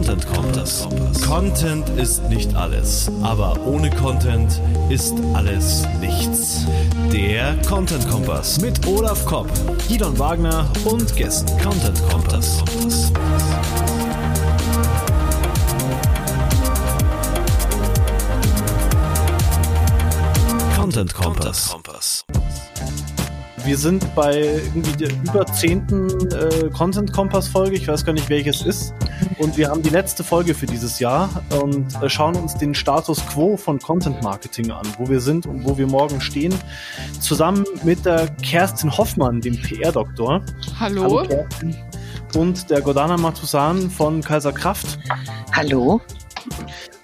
Content Kompass. Content ist nicht alles, aber ohne Content ist alles nichts. Der Content Kompass mit Olaf Kopp, Gidon Wagner und Gästen. Content Kompass. Content Kompass. Wir sind bei irgendwie der über zehnten äh, Content Kompass Folge. Ich weiß gar nicht, welches ist. Und wir haben die letzte Folge für dieses Jahr und äh, schauen uns den Status quo von Content Marketing an, wo wir sind und wo wir morgen stehen. Zusammen mit der Kerstin Hoffmann, dem PR-Doktor. Hallo. Hallo Kerstin. Und der Godana Matusan von Kaiser Kraft. Hallo.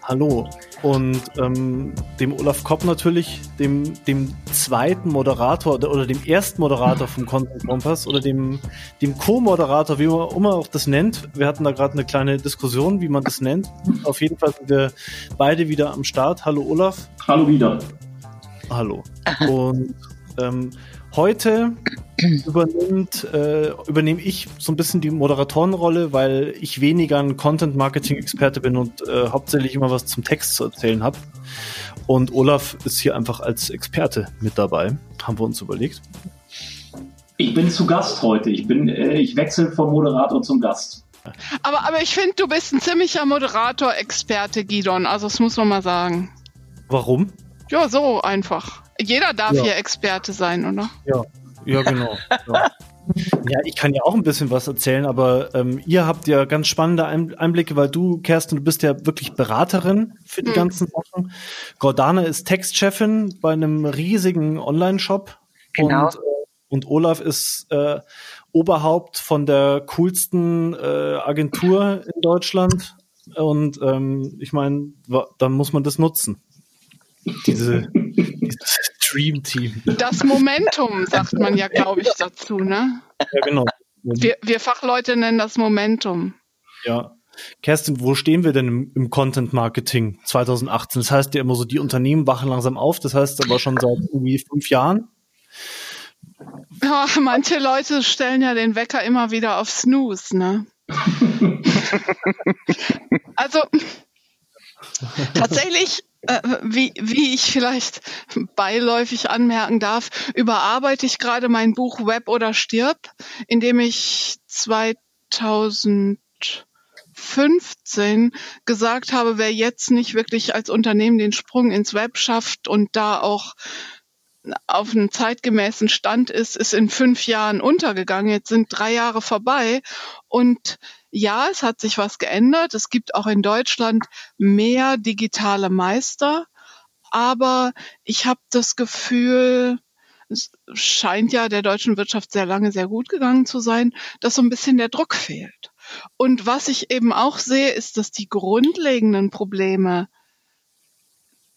Hallo und ähm, dem Olaf Kopp natürlich, dem, dem zweiten Moderator oder, oder dem ersten Moderator vom Content Kompass oder dem, dem Co-Moderator, wie man immer auch das nennt. Wir hatten da gerade eine kleine Diskussion, wie man das nennt. Auf jeden Fall sind wir beide wieder am Start. Hallo Olaf. Hallo wieder. Hallo. Und ähm, Heute übernimmt, äh, übernehme ich so ein bisschen die Moderatorenrolle, weil ich weniger ein Content-Marketing-Experte bin und äh, hauptsächlich immer was zum Text zu erzählen habe. Und Olaf ist hier einfach als Experte mit dabei, haben wir uns überlegt. Ich bin zu Gast heute. Ich bin, äh, ich wechsle vom Moderator zum Gast. Aber, aber ich finde, du bist ein ziemlicher Moderator-Experte, Gidon. Also das muss man mal sagen. Warum? Ja, so einfach. Jeder darf ja. hier Experte sein, oder? Ja, ja genau. ja. Ja, ich kann ja auch ein bisschen was erzählen, aber ähm, ihr habt ja ganz spannende Einblicke, weil du, Kerstin, du bist ja wirklich Beraterin für die hm. ganzen Sachen. Gordana ist Textchefin bei einem riesigen Online-Shop. Genau. Und, äh, und Olaf ist äh, Oberhaupt von der coolsten äh, Agentur in Deutschland. Und ähm, ich meine, dann muss man das nutzen. Diese, dieses Dream Team. Das Momentum, sagt man ja, glaube ich, dazu, ne? Ja, genau. Wir, wir Fachleute nennen das Momentum. Ja. Kerstin, wo stehen wir denn im, im, Content Marketing 2018? Das heißt ja immer so, die Unternehmen wachen langsam auf. Das heißt aber schon seit irgendwie fünf Jahren. Ja, manche Leute stellen ja den Wecker immer wieder auf Snooze, ne? also tatsächlich äh, wie, wie ich vielleicht beiläufig anmerken darf, überarbeite ich gerade mein Buch Web oder stirb, in dem ich 2015 gesagt habe, wer jetzt nicht wirklich als Unternehmen den Sprung ins Web schafft und da auch auf einem zeitgemäßen Stand ist, ist in fünf Jahren untergegangen. Jetzt sind drei Jahre vorbei und ja, es hat sich was geändert. Es gibt auch in Deutschland mehr digitale Meister, aber ich habe das Gefühl, es scheint ja der deutschen Wirtschaft sehr lange sehr gut gegangen zu sein, dass so ein bisschen der Druck fehlt. Und was ich eben auch sehe, ist, dass die grundlegenden Probleme,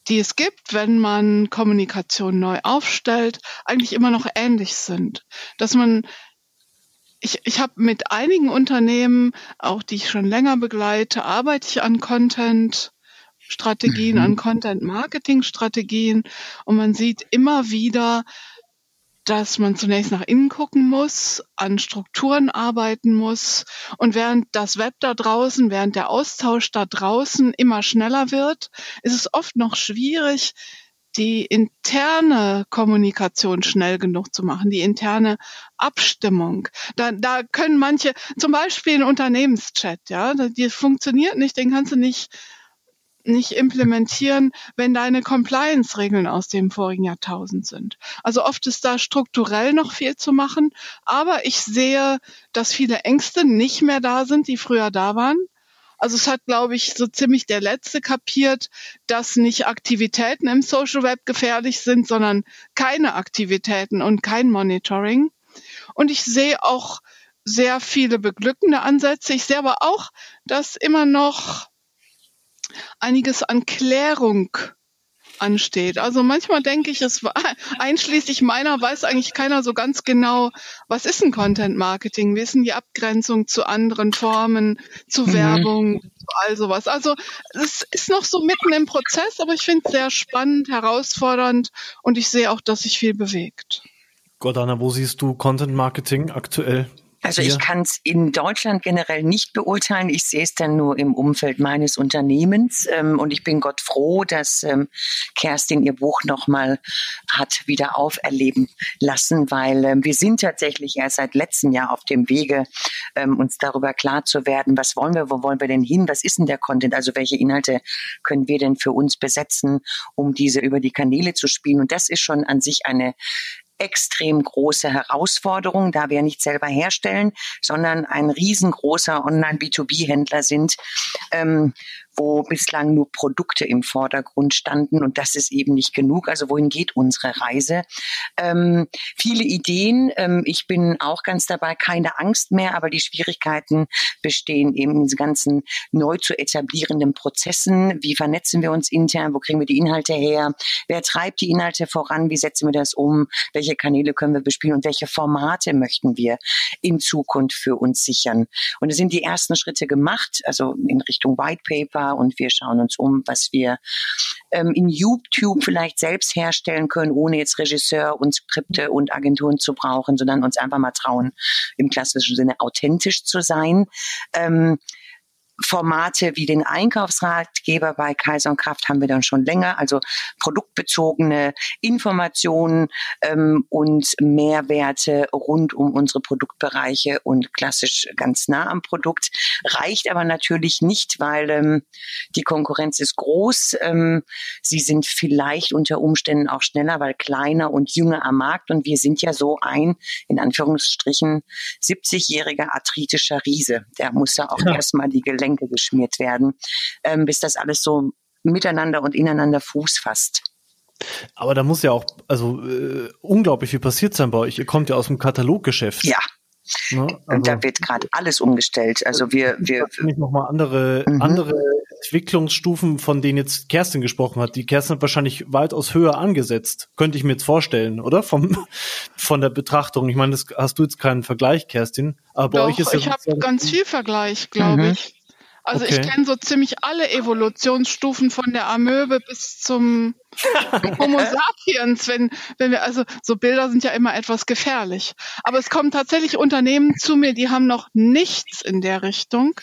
die es gibt, wenn man Kommunikation neu aufstellt, eigentlich immer noch ähnlich sind. Dass man ich, ich habe mit einigen Unternehmen, auch die ich schon länger begleite, arbeite ich an Content. Strategien, mhm. an Content-Marketing-Strategien. Und man sieht immer wieder, dass man zunächst nach innen gucken muss, an Strukturen arbeiten muss. Und während das Web da draußen, während der Austausch da draußen immer schneller wird, ist es oft noch schwierig, die interne Kommunikation schnell genug zu machen, die interne Abstimmung. Da, da können manche, zum Beispiel ein Unternehmenschat, ja, die funktioniert nicht, den kannst du nicht nicht implementieren, wenn deine Compliance-Regeln aus dem vorigen Jahrtausend sind. Also oft ist da strukturell noch viel zu machen, aber ich sehe, dass viele Ängste nicht mehr da sind, die früher da waren. Also es hat, glaube ich, so ziemlich der Letzte kapiert, dass nicht Aktivitäten im Social Web gefährlich sind, sondern keine Aktivitäten und kein Monitoring. Und ich sehe auch sehr viele beglückende Ansätze. Ich sehe aber auch, dass immer noch einiges an Klärung ansteht. Also manchmal denke ich, es war einschließlich meiner weiß eigentlich keiner so ganz genau, was ist ein Content Marketing? Wie ist denn die Abgrenzung zu anderen Formen, zu mhm. Werbung, zu all sowas? Also es ist noch so mitten im Prozess, aber ich finde es sehr spannend, herausfordernd und ich sehe auch, dass sich viel bewegt. Gordana, wo siehst du Content Marketing aktuell? Also ich kann es in Deutschland generell nicht beurteilen. Ich sehe es dann nur im Umfeld meines Unternehmens. Ähm, und ich bin Gott froh, dass ähm, Kerstin ihr Buch nochmal hat wieder auferleben lassen, weil ähm, wir sind tatsächlich erst seit letztem Jahr auf dem Wege, uns darüber klar zu werden, was wollen wir, wo wollen wir denn hin, was ist denn der Content, also welche Inhalte können wir denn für uns besetzen, um diese über die Kanäle zu spielen. Und das ist schon an sich eine extrem große Herausforderung, da wir nicht selber herstellen, sondern ein riesengroßer Online-B2B-Händler sind, ähm, wo bislang nur Produkte im Vordergrund standen und das ist eben nicht genug. Also wohin geht unsere Reise? Ähm, viele Ideen. Ähm, ich bin auch ganz dabei, keine Angst mehr, aber die Schwierigkeiten bestehen eben in diesen ganzen neu zu etablierenden Prozessen. Wie vernetzen wir uns intern? Wo kriegen wir die Inhalte her? Wer treibt die Inhalte voran? Wie setzen wir das um? Welche Kanäle können wir bespielen und welche Formate möchten wir in Zukunft für uns sichern? Und es sind die ersten Schritte gemacht, also in Richtung White Paper, und wir schauen uns um, was wir ähm, in YouTube vielleicht selbst herstellen können, ohne jetzt Regisseur und Skripte und Agenturen zu brauchen, sondern uns einfach mal trauen, im klassischen Sinne authentisch zu sein. Ähm, Formate wie den Einkaufsratgeber bei Kaiser und Kraft haben wir dann schon länger, also produktbezogene Informationen ähm, und Mehrwerte rund um unsere Produktbereiche und klassisch ganz nah am Produkt. Reicht aber natürlich nicht, weil ähm, die Konkurrenz ist groß. Ähm, sie sind vielleicht unter Umständen auch schneller, weil kleiner und jünger am Markt und wir sind ja so ein, in Anführungsstrichen, 70-jähriger arthritischer Riese. Der muss ja auch ja. erstmal die Gelenke Getränke geschmiert werden, ähm, bis das alles so miteinander und ineinander Fuß fasst. Aber da muss ja auch, also äh, unglaublich viel passiert sein bei euch. Ihr kommt ja aus dem Kataloggeschäft. Ja. Ne? Also, und da wird gerade alles umgestellt. Also wir, wir noch mal andere, mhm. andere Entwicklungsstufen, von denen jetzt Kerstin gesprochen hat. Die Kerstin hat wahrscheinlich weitaus höher angesetzt. Könnte ich mir jetzt vorstellen, oder? Vom, von der Betrachtung. Ich meine, das hast du jetzt keinen Vergleich, Kerstin. Aber bei Doch, euch ist ich habe ganz viel Vergleich, glaube mhm. ich. Also okay. ich kenne so ziemlich alle Evolutionsstufen von der Amöbe bis zum Homo sapiens, wenn, wenn wir, also so Bilder sind ja immer etwas gefährlich. Aber es kommen tatsächlich Unternehmen zu mir, die haben noch nichts in der Richtung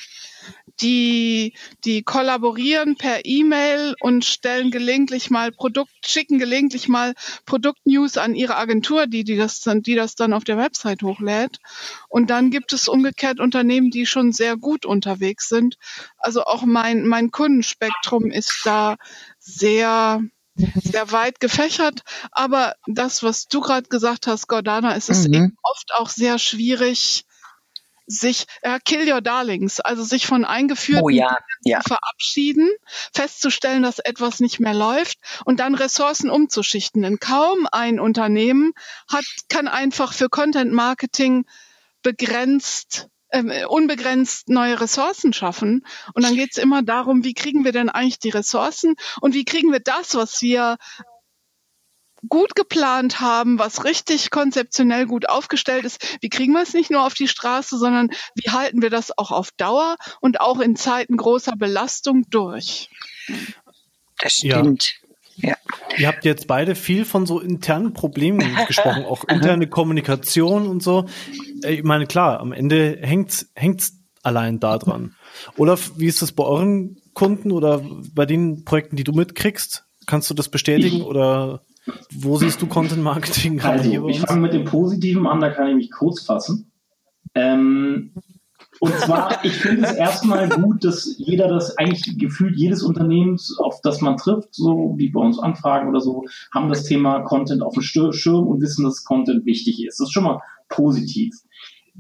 die, die kollaborieren per E-Mail und stellen gelegentlich mal Produkt, schicken gelegentlich mal Produktnews an ihre Agentur, die, die das dann, die das dann auf der Website hochlädt. Und dann gibt es umgekehrt Unternehmen, die schon sehr gut unterwegs sind. Also auch mein, mein Kundenspektrum ist da sehr, sehr weit gefächert. Aber das, was du gerade gesagt hast, Gordana, ist es mhm. eben oft auch sehr schwierig, sich äh, Kill Your Darlings, also sich von eingeführten oh, ja, ja. verabschieden, festzustellen, dass etwas nicht mehr läuft und dann Ressourcen umzuschichten. Denn kaum ein Unternehmen hat, kann einfach für Content Marketing begrenzt äh, unbegrenzt neue Ressourcen schaffen. Und dann geht es immer darum, wie kriegen wir denn eigentlich die Ressourcen und wie kriegen wir das, was wir gut geplant haben, was richtig konzeptionell gut aufgestellt ist, wie kriegen wir es nicht nur auf die Straße, sondern wie halten wir das auch auf Dauer und auch in Zeiten großer Belastung durch? Das stimmt. Ja. ja. Ihr habt jetzt beide viel von so internen Problemen gesprochen, auch interne Kommunikation und so. Ich meine, klar, am Ende hängt's, hängt's allein da dran. Olaf, wie ist das bei euren Kunden oder bei den Projekten, die du mitkriegst? Kannst du das bestätigen oder? Wo siehst du Content Marketing gerade also, hier Ich fange mit dem Positiven an, da kann ich mich kurz fassen. Ähm, und zwar, ich finde es erstmal gut, dass jeder das eigentlich gefühlt jedes Unternehmens, auf das man trifft, so wie bei uns Anfragen oder so, haben das Thema Content auf dem Schirm und wissen, dass Content wichtig ist. Das ist schon mal positiv.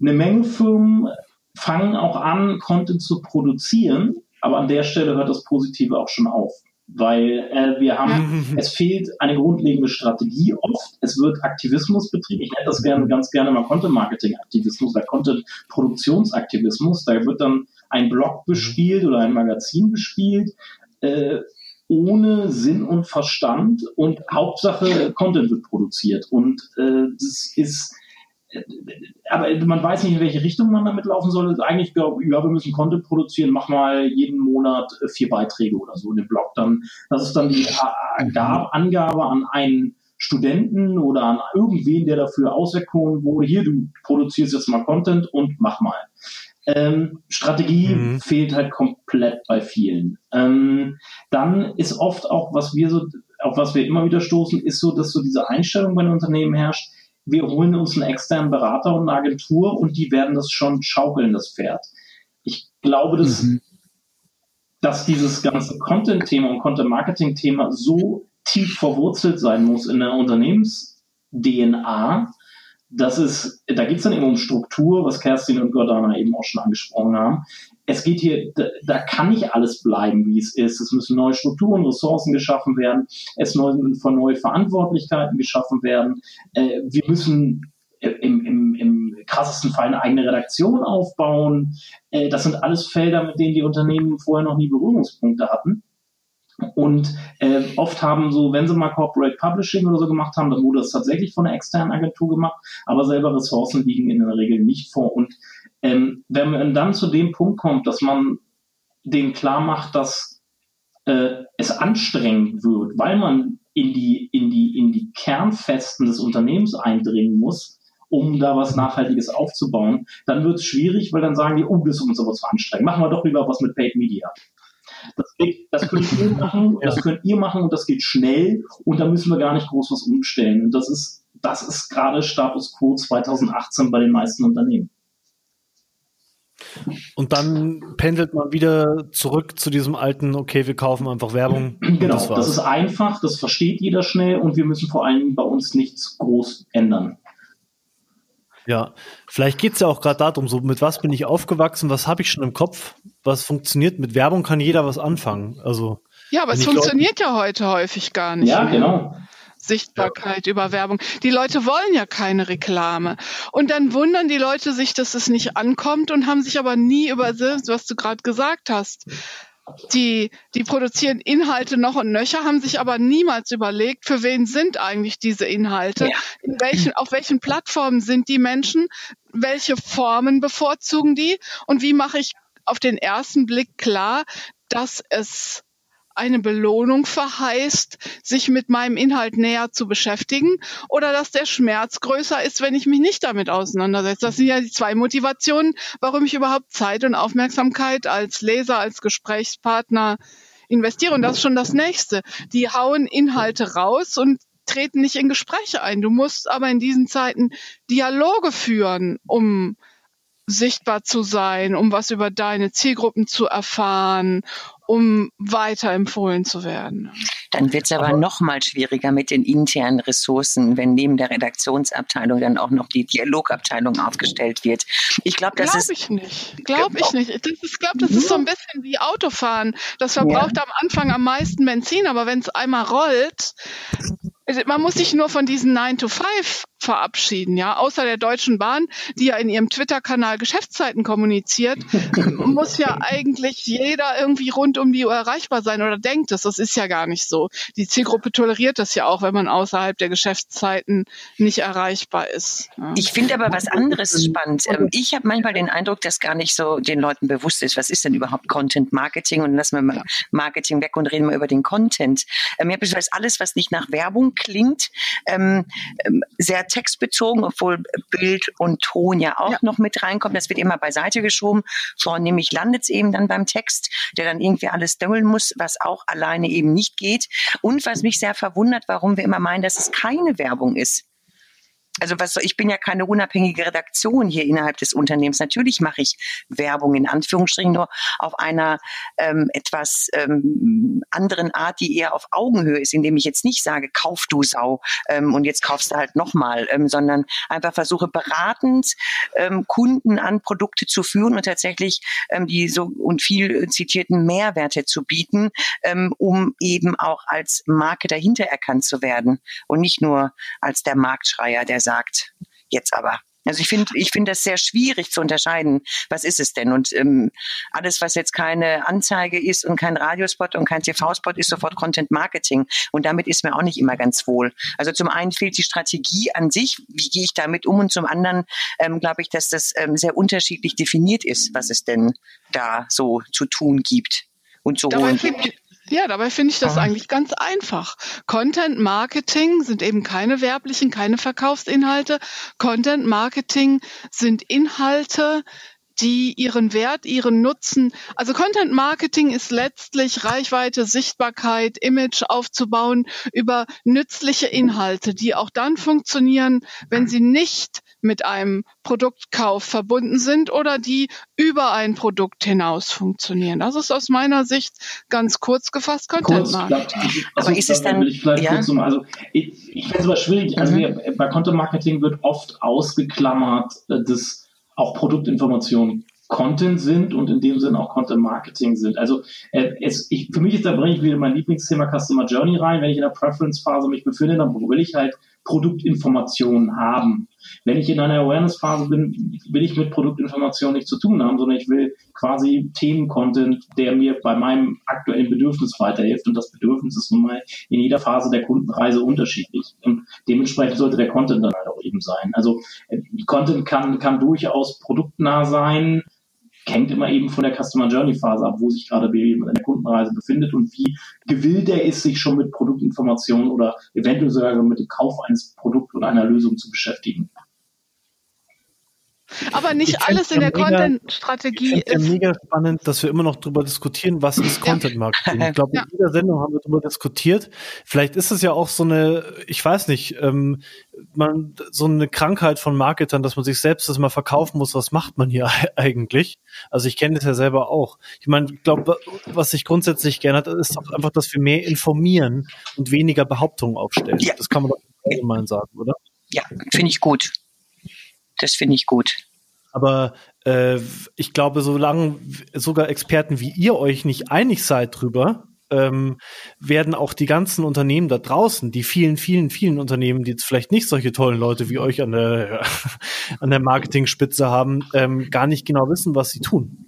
Eine Menge Firmen fangen auch an, Content zu produzieren, aber an der Stelle hört das Positive auch schon auf weil äh, wir haben, es fehlt eine grundlegende Strategie oft. Es wird Aktivismus betrieben. Ich hätte das gerne, ganz gerne mal Content-Marketing-Aktivismus oder Content-Produktionsaktivismus. Da wird dann ein Blog bespielt oder ein Magazin bespielt. Äh, ohne Sinn und Verstand und Hauptsache Content wird produziert und äh, das ist aber man weiß nicht, in welche Richtung man damit laufen soll. Eigentlich, ja, wir müssen Content produzieren, mach mal jeden Monat äh, vier Beiträge oder so in dem Blog. Dann, das ist dann die Angabe an einen Studenten oder an irgendwen, der dafür auserkoren wurde, hier, du produzierst jetzt mal Content und mach mal. Ähm, Strategie mhm. fehlt halt komplett bei vielen. Ähm, dann ist oft auch, was wir so, auf was wir immer wieder stoßen, ist so, dass so diese Einstellung bei den Unternehmen herrscht, wir holen uns einen externen Berater und eine Agentur und die werden das schon schaukeln, das Pferd. Ich glaube, dass, mhm. dass dieses ganze Content-Thema und Content-Marketing-Thema so tief verwurzelt sein muss in der Unternehmens-DNA, das ist, da geht es dann eben um Struktur, was Kerstin und Gordana eben auch schon angesprochen haben. Es geht hier, da, da kann nicht alles bleiben, wie es ist. Es müssen neue Strukturen, Ressourcen geschaffen werden. Es müssen von neue Verantwortlichkeiten geschaffen werden. Äh, wir müssen im, im, im krassesten Fall eine eigene Redaktion aufbauen. Äh, das sind alles Felder, mit denen die Unternehmen vorher noch nie Berührungspunkte hatten. Und äh, oft haben so, wenn sie mal Corporate Publishing oder so gemacht haben, dann wurde das tatsächlich von einer externen Agentur gemacht, aber selber Ressourcen liegen in der Regel nicht vor. Und ähm, wenn man dann zu dem Punkt kommt, dass man denen klar macht, dass äh, es anstrengend wird, weil man in die, in die, in die Kernfesten des Unternehmens eindringen muss, um da was Nachhaltiges aufzubauen, dann wird es schwierig, weil dann sagen die, oh, das ist uns aber zu anstrengend. Machen wir doch lieber was mit Paid Media. Das, geht, das könnt ihr machen, das könnt ihr machen und das geht schnell und da müssen wir gar nicht groß was umstellen. Und das ist, das ist gerade Status quo 2018 bei den meisten Unternehmen. Und dann pendelt man wieder zurück zu diesem alten, okay, wir kaufen einfach Werbung. Genau, das, das, ist einfach, das versteht jeder schnell und wir müssen vor allem bei uns nichts groß ändern. Ja, vielleicht geht es ja auch gerade darum, so mit was bin ich aufgewachsen, was habe ich schon im Kopf, was funktioniert. Mit Werbung kann jeder was anfangen. Also ja, aber es funktioniert ja heute häufig gar nicht. Ja, genau. Sichtbarkeit ja. über Werbung. Die Leute wollen ja keine Reklame. Und dann wundern die Leute sich, dass es nicht ankommt und haben sich aber nie über das, was du gerade gesagt hast, die, die produzieren Inhalte noch und nöcher, haben sich aber niemals überlegt, für wen sind eigentlich diese Inhalte, ja. in welchen, auf welchen Plattformen sind die Menschen, welche Formen bevorzugen die und wie mache ich auf den ersten Blick klar, dass es eine Belohnung verheißt, sich mit meinem Inhalt näher zu beschäftigen oder dass der Schmerz größer ist, wenn ich mich nicht damit auseinandersetze. Das sind ja die zwei Motivationen, warum ich überhaupt Zeit und Aufmerksamkeit als Leser, als Gesprächspartner investiere. Und das ist schon das Nächste. Die hauen Inhalte raus und treten nicht in Gespräche ein. Du musst aber in diesen Zeiten Dialoge führen, um sichtbar zu sein, um was über deine Zielgruppen zu erfahren, um weiterempfohlen zu werden. Dann wird es aber, aber noch mal schwieriger mit den internen Ressourcen, wenn neben der Redaktionsabteilung dann auch noch die Dialogabteilung aufgestellt wird. Ich glaube, das glaub ist. ich nicht. Glaube ich nicht. Ich glaube, das ist so ein bisschen wie Autofahren. Das verbraucht ja. am Anfang am meisten Benzin, aber wenn es einmal rollt, man muss sich nur von diesen 9 to 5 verabschieden, ja. Außer der Deutschen Bahn, die ja in ihrem Twitter-Kanal Geschäftszeiten kommuniziert, muss ja eigentlich jeder irgendwie rund um die Uhr erreichbar sein oder denkt es. Das ist ja gar nicht so. Die Zielgruppe toleriert das ja auch, wenn man außerhalb der Geschäftszeiten nicht erreichbar ist. Ja. Ich finde aber was anderes spannend. Ähm, ich habe manchmal den Eindruck, dass gar nicht so den Leuten bewusst ist, was ist denn überhaupt Content Marketing und lassen wir mal Marketing weg und reden mal über den Content. Ähm, ja, alles, was nicht nach Werbung klingt, ähm, ähm sehr textbezogen, obwohl Bild und Ton ja auch ja. noch mit reinkommt. Das wird immer beiseite geschoben. Vornehmlich landet es eben dann beim Text, der dann irgendwie alles dömmeln muss, was auch alleine eben nicht geht. Und was mich sehr verwundert, warum wir immer meinen, dass es keine Werbung ist also was ich bin ja keine unabhängige Redaktion hier innerhalb des Unternehmens. Natürlich mache ich Werbung in Anführungsstrichen nur auf einer ähm, etwas ähm, anderen Art, die eher auf Augenhöhe ist, indem ich jetzt nicht sage, kauf du Sau ähm, und jetzt kaufst du halt nochmal, ähm, sondern einfach versuche beratend ähm, Kunden an Produkte zu führen und tatsächlich ähm, die so und viel zitierten Mehrwerte zu bieten, ähm, um eben auch als Marke dahinter erkannt zu werden und nicht nur als der Marktschreier, der sagt, jetzt aber. Also ich finde, ich finde das sehr schwierig zu unterscheiden. Was ist es denn? Und ähm, alles, was jetzt keine Anzeige ist und kein Radiospot und kein TV-Spot, ist sofort Content Marketing. Und damit ist mir auch nicht immer ganz wohl. Also zum einen fehlt die Strategie an sich. Wie gehe ich damit um? Und zum anderen ähm, glaube ich, dass das ähm, sehr unterschiedlich definiert ist, was es denn da so zu tun gibt und zu holen. Gibt, Ja, dabei finde ich das ah. eigentlich ganz einfach. Content Marketing sind eben keine werblichen, keine Verkaufsinhalte. Content Marketing sind Inhalte, die ihren Wert, ihren Nutzen, also Content Marketing ist letztlich Reichweite, Sichtbarkeit, Image aufzubauen über nützliche Inhalte, die auch dann funktionieren, wenn sie nicht mit einem Produktkauf verbunden sind oder die über ein Produkt hinaus funktionieren. Das ist aus meiner Sicht ganz kurz gefasst Content Marketing. Kurz, also, Aber ist es dann, ja? Zum, also ich, ich finde es aber schwierig, also mhm. wir, bei Content Marketing wird oft ausgeklammert, äh, das auch Produktinformationen Content sind und in dem Sinne auch Content Marketing sind. Also äh, es, ich, für mich ist da bringe ich wieder mein Lieblingsthema Customer Journey rein. Wenn ich in der Preference Phase mich befinde, dann will ich halt Produktinformationen haben. Wenn ich in einer Awareness-Phase bin, will ich mit Produktinformationen nichts zu tun haben, sondern ich will quasi Themen-Content, der mir bei meinem aktuellen Bedürfnis weiterhilft. Und das Bedürfnis ist nun mal in jeder Phase der Kundenreise unterschiedlich. Und dementsprechend sollte der Content dann halt auch eben sein. Also äh, Content kann, kann durchaus produktnah sein, hängt immer eben von der Customer Journey Phase ab, wo sich gerade in der Kundenreise befindet und wie gewillt er ist, sich schon mit Produktinformationen oder eventuell sogar mit dem Kauf eines Produkts oder einer Lösung zu beschäftigen. Aber nicht alles in der Content-Strategie ist. Ja mega spannend, dass wir immer noch darüber diskutieren, was ist Content Marketing. Ich glaube, ja. in jeder Sendung haben wir darüber diskutiert. Vielleicht ist es ja auch so eine, ich weiß nicht, ähm, man, so eine Krankheit von Marketern, dass man sich selbst das mal verkaufen muss. Was macht man hier eigentlich? Also ich kenne das ja selber auch. Ich meine, ich glaube, was sich grundsätzlich geändert hat, ist doch einfach, dass wir mehr informieren und weniger Behauptungen aufstellen. Ja. Das kann man doch allgemein sagen, oder? Ja, finde ich gut. Das finde ich gut. Aber äh, ich glaube, solange sogar Experten wie ihr euch nicht einig seid drüber, ähm, werden auch die ganzen Unternehmen da draußen, die vielen, vielen, vielen Unternehmen, die jetzt vielleicht nicht solche tollen Leute wie euch an der, an der Marketingspitze haben, ähm, gar nicht genau wissen, was sie tun.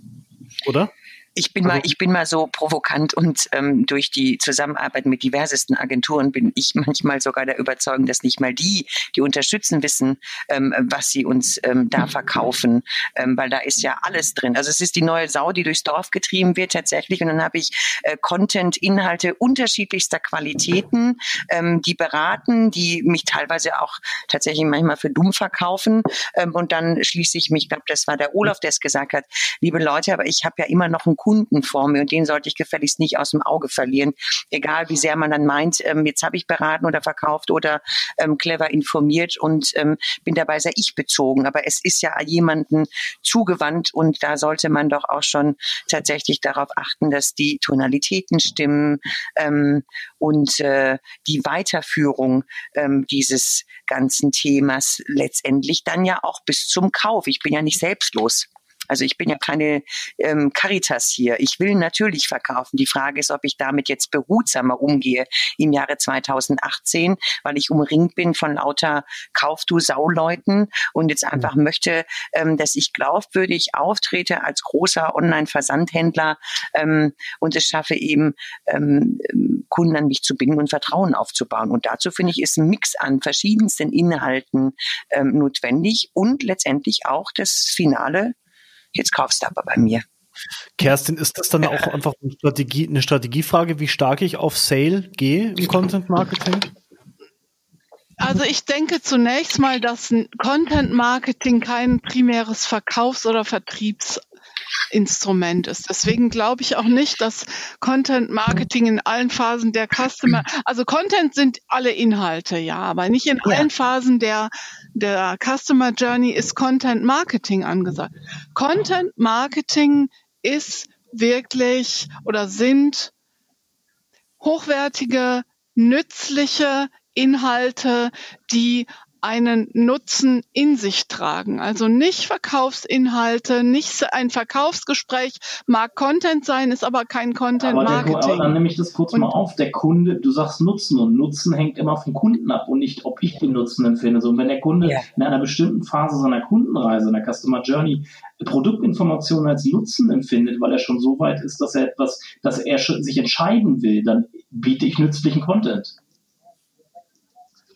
Oder? Ich bin mal, also ich bin mal so provokant und ähm, durch die Zusammenarbeit mit diversesten Agenturen bin ich manchmal sogar der Überzeugung, dass nicht mal die, die unterstützen, wissen, ähm, was sie uns ähm, da verkaufen, ähm, weil da ist ja alles drin. Also es ist die neue Sau, die durchs Dorf getrieben wird tatsächlich. Und dann habe ich äh, Content, Inhalte unterschiedlichster Qualitäten, ähm, die beraten, die mich teilweise auch tatsächlich manchmal für dumm verkaufen. Ähm, und dann schließe ich mich, ich glaube, das war der Olaf, der es gesagt hat, liebe Leute, aber ich habe ja immer noch einen Kunden vor mir und den sollte ich gefälligst nicht aus dem Auge verlieren. Egal wie sehr man dann meint, ähm, jetzt habe ich beraten oder verkauft oder ähm, clever informiert und ähm, bin dabei sehr ich bezogen. Aber es ist ja jemanden zugewandt und da sollte man doch auch schon tatsächlich darauf achten, dass die Tonalitäten stimmen ähm, und äh, die Weiterführung ähm, dieses ganzen Themas letztendlich dann ja auch bis zum Kauf. Ich bin ja nicht selbstlos. Also ich bin ja keine ähm, Caritas hier. Ich will natürlich verkaufen. Die Frage ist, ob ich damit jetzt behutsamer umgehe im Jahre 2018, weil ich umringt bin von lauter Kauf du Sauleuten und jetzt einfach mhm. möchte, ähm, dass ich glaubwürdig auftrete als großer Online-Versandhändler ähm, und es schaffe eben ähm, Kunden an mich zu binden und Vertrauen aufzubauen. Und dazu finde ich, ist ein Mix an verschiedensten Inhalten ähm, notwendig und letztendlich auch das finale jetzt kaufst du aber bei mir. Kerstin, ist das dann auch einfach eine, Strategie, eine Strategiefrage, wie stark ich auf Sale gehe im Content Marketing? Also ich denke zunächst mal, dass Content Marketing kein primäres Verkaufs- oder Vertriebs Instrument ist. Deswegen glaube ich auch nicht, dass Content Marketing in allen Phasen der Customer, also Content sind alle Inhalte, ja, aber nicht in ja. allen Phasen der, der Customer Journey ist Content Marketing angesagt. Content Marketing ist wirklich oder sind hochwertige, nützliche Inhalte, die einen Nutzen in sich tragen. Also nicht Verkaufsinhalte, nicht ein Verkaufsgespräch, mag Content sein, ist aber kein Content Marketing. Aber, dann nehme ich das kurz und, mal auf. Der Kunde, du sagst Nutzen und Nutzen hängt immer vom Kunden ab und nicht, ob ich den Nutzen empfinde. So, und wenn der Kunde ja. in einer bestimmten Phase seiner Kundenreise, in der Customer Journey, Produktinformationen als Nutzen empfindet, weil er schon so weit ist, dass er etwas, dass er sich entscheiden will, dann biete ich nützlichen Content.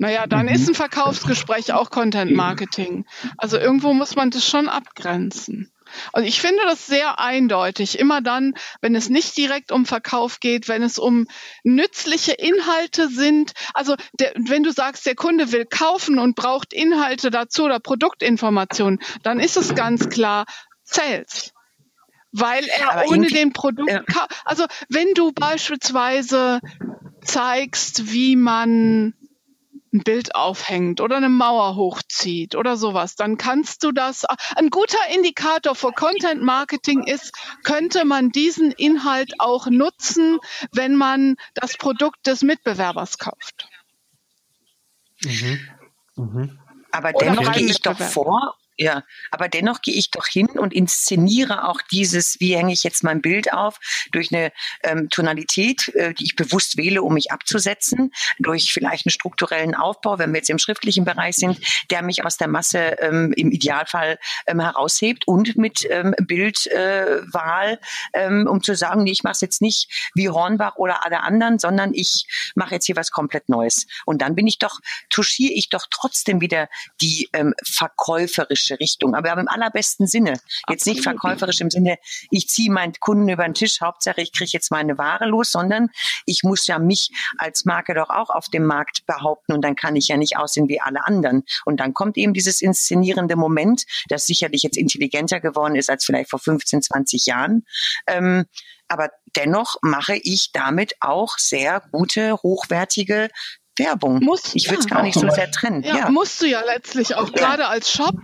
Naja, dann mhm. ist ein Verkaufsgespräch auch Content Marketing. Also irgendwo muss man das schon abgrenzen. Also ich finde das sehr eindeutig. Immer dann, wenn es nicht direkt um Verkauf geht, wenn es um nützliche Inhalte sind. Also der, wenn du sagst, der Kunde will kaufen und braucht Inhalte dazu oder Produktinformationen, dann ist es ganz klar Sales. Weil er Aber ohne den Produkt, ja. also wenn du beispielsweise zeigst, wie man ein Bild aufhängt oder eine Mauer hochzieht oder sowas, dann kannst du das, ein guter Indikator für Content Marketing ist, könnte man diesen Inhalt auch nutzen, wenn man das Produkt des Mitbewerbers kauft. Mhm. Mhm. Aber dennoch gehe ich doch vor ja, aber dennoch gehe ich doch hin und inszeniere auch dieses, wie hänge ich jetzt mein Bild auf, durch eine ähm, Tonalität, äh, die ich bewusst wähle, um mich abzusetzen, durch vielleicht einen strukturellen Aufbau, wenn wir jetzt im schriftlichen Bereich sind, der mich aus der Masse ähm, im Idealfall ähm, heraushebt und mit ähm, Bildwahl, äh, ähm, um zu sagen, nee, ich mache es jetzt nicht wie Hornbach oder alle anderen, sondern ich mache jetzt hier was komplett Neues. Und dann bin ich doch, touchiere ich doch trotzdem wieder die ähm, verkäuferische verkäuferische Richtung, aber im allerbesten Sinne. Jetzt nicht verkäuferisch im Sinne, ich ziehe meinen Kunden über den Tisch, Hauptsache ich kriege jetzt meine Ware los, sondern ich muss ja mich als Marke doch auch auf dem Markt behaupten und dann kann ich ja nicht aussehen wie alle anderen. Und dann kommt eben dieses inszenierende Moment, das sicherlich jetzt intelligenter geworden ist als vielleicht vor 15, 20 Jahren. Ähm, aber dennoch mache ich damit auch sehr gute, hochwertige Werbung. Muss, ich will es ja, gar nicht so sehr trennen. Ja, ja, musst du ja letztlich auch gerade als Shop.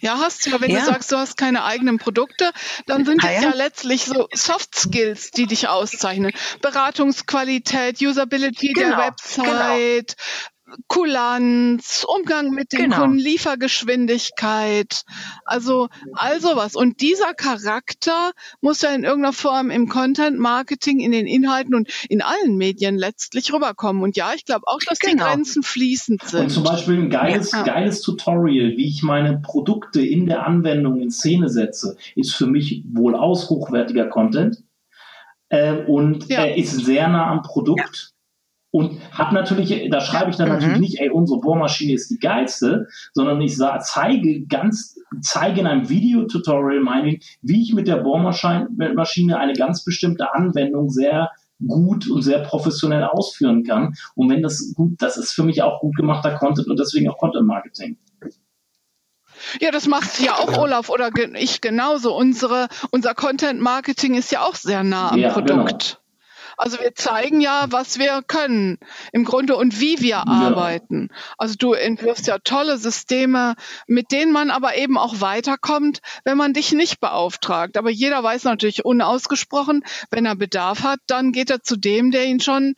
Ja, hast du ja, wenn ja. du sagst, du hast keine eigenen Produkte, dann sind ah, es ja. letztlich so Soft Skills, die dich auszeichnen. Beratungsqualität, Usability genau, der Website, genau. Kulanz, Umgang mit den genau. Kunden, Liefergeschwindigkeit, also all sowas. Und dieser Charakter muss ja in irgendeiner Form im Content Marketing, in den Inhalten und in allen Medien letztlich rüberkommen. Und ja, ich glaube auch, dass genau. die Grenzen fließend sind. Und zum Beispiel ein geiles, ja. geiles Tutorial, wie ich meine Produkte in der Anwendung in Szene setze, ist für mich wohl aus hochwertiger Content. Äh, und ja. er ist sehr nah am Produkt. Ja und habe natürlich, da schreibe ich dann mhm. natürlich nicht, ey, unsere Bohrmaschine ist die geilste, sondern ich sage, zeige ganz, zeige in einem Videotutorial meine, wie ich mit der Bohrmaschine eine ganz bestimmte Anwendung sehr gut und sehr professionell ausführen kann. Und wenn das gut, das ist für mich auch gut gemachter Content und deswegen auch Content Marketing. Ja, das macht ja auch Olaf oder ich genauso. Unsere, unser Content Marketing ist ja auch sehr nah am ja, Produkt. Genau. Also wir zeigen ja, was wir können im Grunde und wie wir ja. arbeiten. Also du entwirfst ja tolle Systeme, mit denen man aber eben auch weiterkommt, wenn man dich nicht beauftragt. Aber jeder weiß natürlich unausgesprochen, wenn er Bedarf hat, dann geht er zu dem, der ihn schon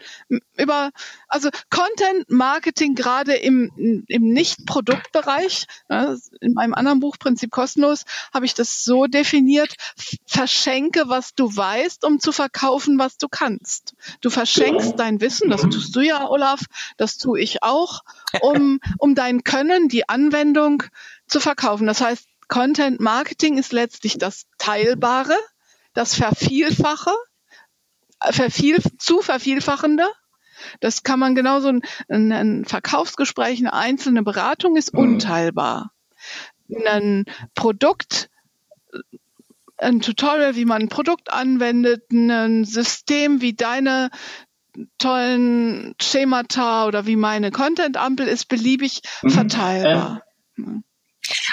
über, also Content Marketing gerade im, im Nicht-Produktbereich, in meinem anderen Buch Prinzip kostenlos, habe ich das so definiert, verschenke, was du weißt, um zu verkaufen, was du kannst. Du verschenkst dein Wissen, das tust du ja, Olaf, das tue ich auch, um, um dein Können, die Anwendung zu verkaufen. Das heißt, Content Marketing ist letztlich das Teilbare, das Vervielfache, äh, verviel, zu Vervielfachende. Das kann man genauso, ein, ein Verkaufsgespräch, eine einzelne Beratung ist mhm. unteilbar. Ein Produkt ein Tutorial, wie man ein Produkt anwendet, ein System wie deine tollen Schemata oder wie meine Content-Ampel ist beliebig mhm. verteilbar. Ähm.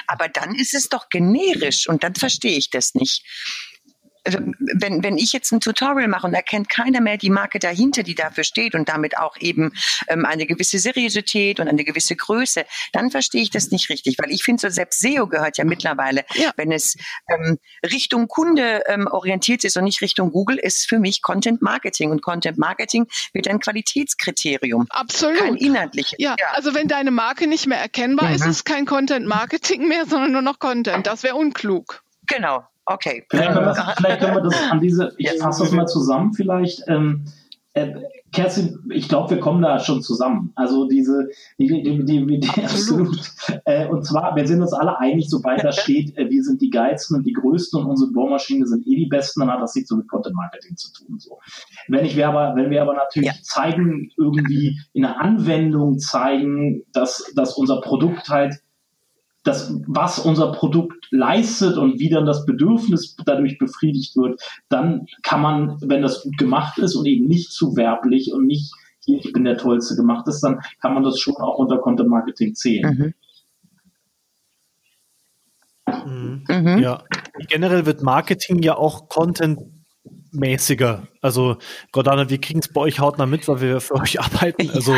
Aber dann ist es doch generisch und dann verstehe ich das nicht wenn, wenn ich jetzt ein Tutorial mache und erkennt keiner mehr die Marke dahinter, die dafür steht und damit auch eben ähm, eine gewisse Seriosität und eine gewisse Größe, dann verstehe ich das nicht richtig, weil ich finde, so selbst SEO gehört ja mittlerweile, ja. wenn es ähm, Richtung Kunde ähm, orientiert ist und nicht Richtung Google, ist für mich Content Marketing und Content Marketing wird ein Qualitätskriterium. Absolut. Kein inhaltliches. Ja, ja, also wenn deine Marke nicht mehr erkennbar mhm. ist, ist es kein Content Marketing mehr, sondern nur noch Content. Das wäre unklug. Genau, Okay. Vielleicht können, wir, vielleicht können wir das an diese, ich fasse das mal zusammen vielleicht. Ähm, äh, Kerstin, ich glaube, wir kommen da schon zusammen. Also diese, die, die, die, die absolut. Äh, und zwar, wir sind uns alle einig, sobald da steht, äh, wir sind die geilsten und die größten und unsere Bohrmaschinen sind eh die besten, dann hat das nichts so mit Content Marketing zu tun. So. Wenn ich wir aber, wenn wir aber natürlich ja. zeigen, irgendwie in der Anwendung zeigen, dass, dass unser Produkt halt das, was unser Produkt leistet und wie dann das Bedürfnis dadurch befriedigt wird, dann kann man, wenn das gut gemacht ist und eben nicht zu werblich und nicht hier, ich bin der Tollste gemacht ist, dann kann man das schon auch unter Content Marketing zählen. Mhm. Mhm. Ja, generell wird Marketing ja auch Content mäßiger. Also Gordana, wir kriegen es bei euch hautnah mit, weil wir für euch arbeiten. Also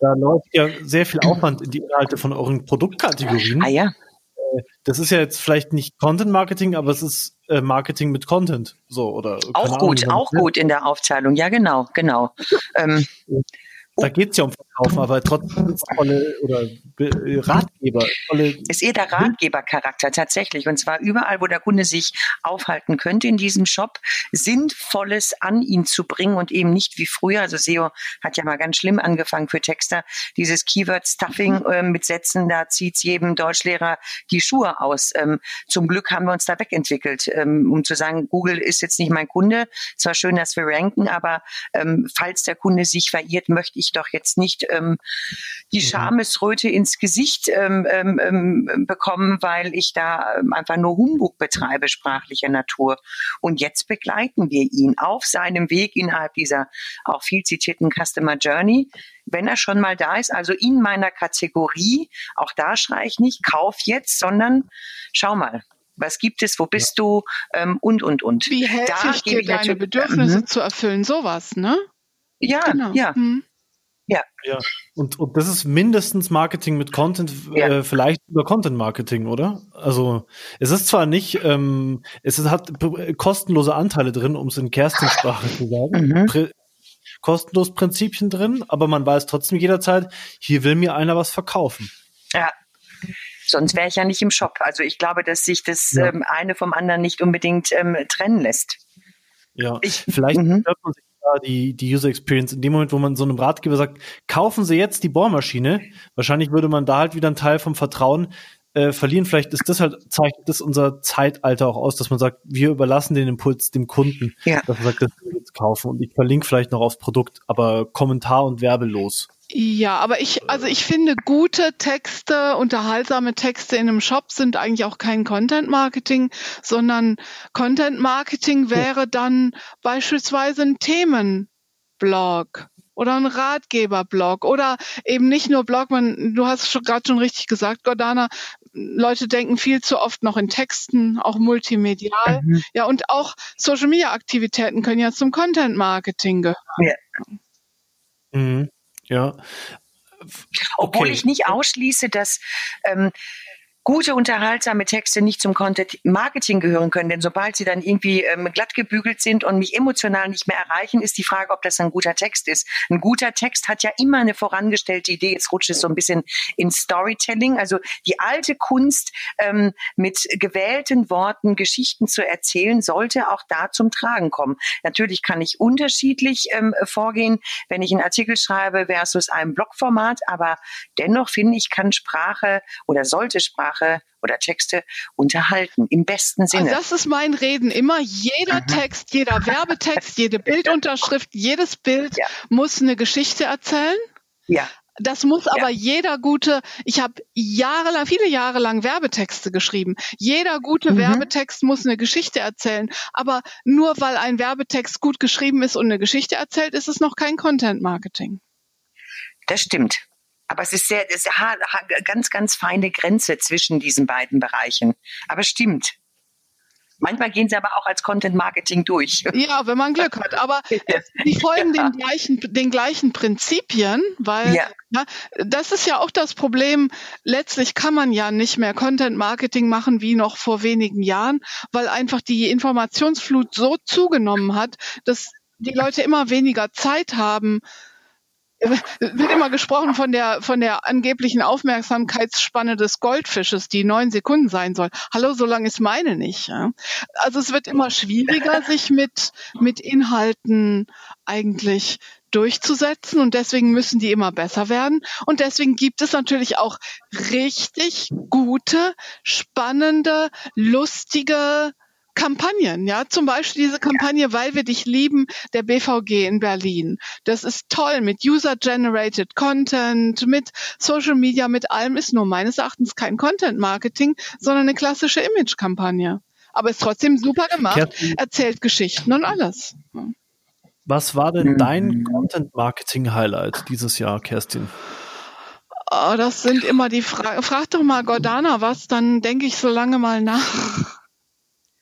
da läuft ja sehr viel Aufwand in die Inhalte von euren Produktkategorien. Ah ja. Äh, das ist ja jetzt vielleicht nicht Content Marketing, aber es ist äh, Marketing mit Content. So, oder, auch gut, Ahnung, auch gut in der Aufteilung. Ja, genau, genau. ähm, da geht es ja um Verkaufen, aber trotzdem ist tolle oder Ratgeber. Tolle ist eher der Ratgebercharakter tatsächlich. Und zwar überall, wo der Kunde sich aufhalten könnte in diesem Shop, Sinnvolles an ihn zu bringen und eben nicht wie früher. Also SEO hat ja mal ganz schlimm angefangen für Texter. Dieses Keyword-Stuffing äh, mit Sätzen, da zieht jedem Deutschlehrer die Schuhe aus. Ähm, zum Glück haben wir uns da wegentwickelt, ähm, um zu sagen, Google ist jetzt nicht mein Kunde. Zwar schön, dass wir ranken, aber ähm, falls der Kunde sich verirrt, möchte ich doch jetzt nicht ähm, die mhm. Schamesröte ins Gesicht ähm, ähm, ähm, bekommen, weil ich da ähm, einfach nur Humbug betreibe, sprachlicher Natur. Und jetzt begleiten wir ihn auf seinem Weg innerhalb dieser auch viel zitierten Customer Journey wenn er schon mal da ist, also in meiner Kategorie, auch da schreie ich nicht, kauf jetzt, sondern schau mal, was gibt es, wo bist ja. du ähm, und, und, und. Wie helfe da ich dir, deine Bedürfnisse mhm. zu erfüllen, sowas, ne? Ja, genau. ja. Mhm. Ja. ja. Und, und das ist mindestens Marketing mit Content, ja. äh, vielleicht über Content Marketing, oder? Also es ist zwar nicht, ähm, es ist, hat kostenlose Anteile drin, um es in Kerstensprache zu sagen. Mhm. Pr kostenlos Prinzipien drin, aber man weiß trotzdem jederzeit, hier will mir einer was verkaufen. Ja. Sonst wäre ich ja nicht im Shop. Also ich glaube, dass sich das ja. ähm, eine vom anderen nicht unbedingt ähm, trennen lässt. Ja, ich, vielleicht mhm. hört man sich die, die User Experience. In dem Moment, wo man so einem Ratgeber sagt, kaufen Sie jetzt die Bohrmaschine, wahrscheinlich würde man da halt wieder einen Teil vom Vertrauen äh, verlieren. Vielleicht ist das halt, zeichnet das unser Zeitalter auch aus, dass man sagt, wir überlassen den Impuls dem Kunden, ja. dass man sagt, das will ich jetzt kaufen und ich verlinke vielleicht noch aufs Produkt, aber Kommentar und werbelos. Ja, aber ich, also ich finde, gute Texte, unterhaltsame Texte in einem Shop sind eigentlich auch kein Content Marketing, sondern Content Marketing wäre dann beispielsweise ein Themenblog oder ein Ratgeberblog oder eben nicht nur Blog, man, du hast schon gerade schon richtig gesagt, Gordana, Leute denken viel zu oft noch in Texten, auch multimedial. Mhm. Ja, und auch Social Media Aktivitäten können ja zum Content Marketing gehören. Ja. Mhm. Ja. Obwohl ich nicht ausschließe, dass ähm, gute, unterhaltsame Texte nicht zum Content Marketing gehören können. Denn sobald sie dann irgendwie ähm, glatt gebügelt sind und mich emotional nicht mehr erreichen, ist die Frage, ob das ein guter Text ist. Ein guter Text hat ja immer eine vorangestellte Idee. Jetzt rutscht es so ein bisschen in Storytelling. Also die alte Kunst, ähm, mit gewählten Worten Geschichten zu erzählen, sollte auch da zum Tragen kommen. Natürlich kann ich unterschiedlich ähm, vorgehen, wenn ich einen Artikel schreibe versus einem Blogformat. Aber dennoch finde ich, kann Sprache oder sollte Sprache Sprache oder Texte unterhalten, im besten Sinne. Also das ist mein Reden immer. Jeder Aha. Text, jeder Werbetext, jede Bildunterschrift, jedes Bild ja. muss eine Geschichte erzählen. Ja. Das muss ja. aber jeder gute, ich habe jahrelang, viele Jahre lang Werbetexte geschrieben. Jeder gute mhm. Werbetext muss eine Geschichte erzählen. Aber nur weil ein Werbetext gut geschrieben ist und eine Geschichte erzählt, ist es noch kein Content Marketing. Das stimmt. Aber es ist sehr, es ist ganz, ganz feine Grenze zwischen diesen beiden Bereichen. Aber stimmt. Manchmal gehen sie aber auch als Content Marketing durch. Ja, wenn man Glück hat. Aber die folgen den gleichen, den gleichen Prinzipien, weil ja. ja. das ist ja auch das Problem. Letztlich kann man ja nicht mehr Content Marketing machen wie noch vor wenigen Jahren, weil einfach die Informationsflut so zugenommen hat, dass die Leute immer weniger Zeit haben, wird immer gesprochen von der, von der angeblichen Aufmerksamkeitsspanne des Goldfisches, die neun Sekunden sein soll. Hallo, so lang ist meine nicht. Ja? Also es wird immer schwieriger, sich mit, mit Inhalten eigentlich durchzusetzen und deswegen müssen die immer besser werden. Und deswegen gibt es natürlich auch richtig gute, spannende, lustige Kampagnen, ja, zum Beispiel diese Kampagne, weil wir dich lieben, der BVG in Berlin. Das ist toll mit User-Generated Content, mit Social Media, mit allem ist nur meines Erachtens kein Content-Marketing, sondern eine klassische Image-Kampagne. Aber ist trotzdem super gemacht, erzählt Geschichten und alles. Was war denn dein Content-Marketing-Highlight dieses Jahr, Kerstin? Oh, das sind immer die Fragen. Frag doch mal Gordana was, dann denke ich so lange mal nach.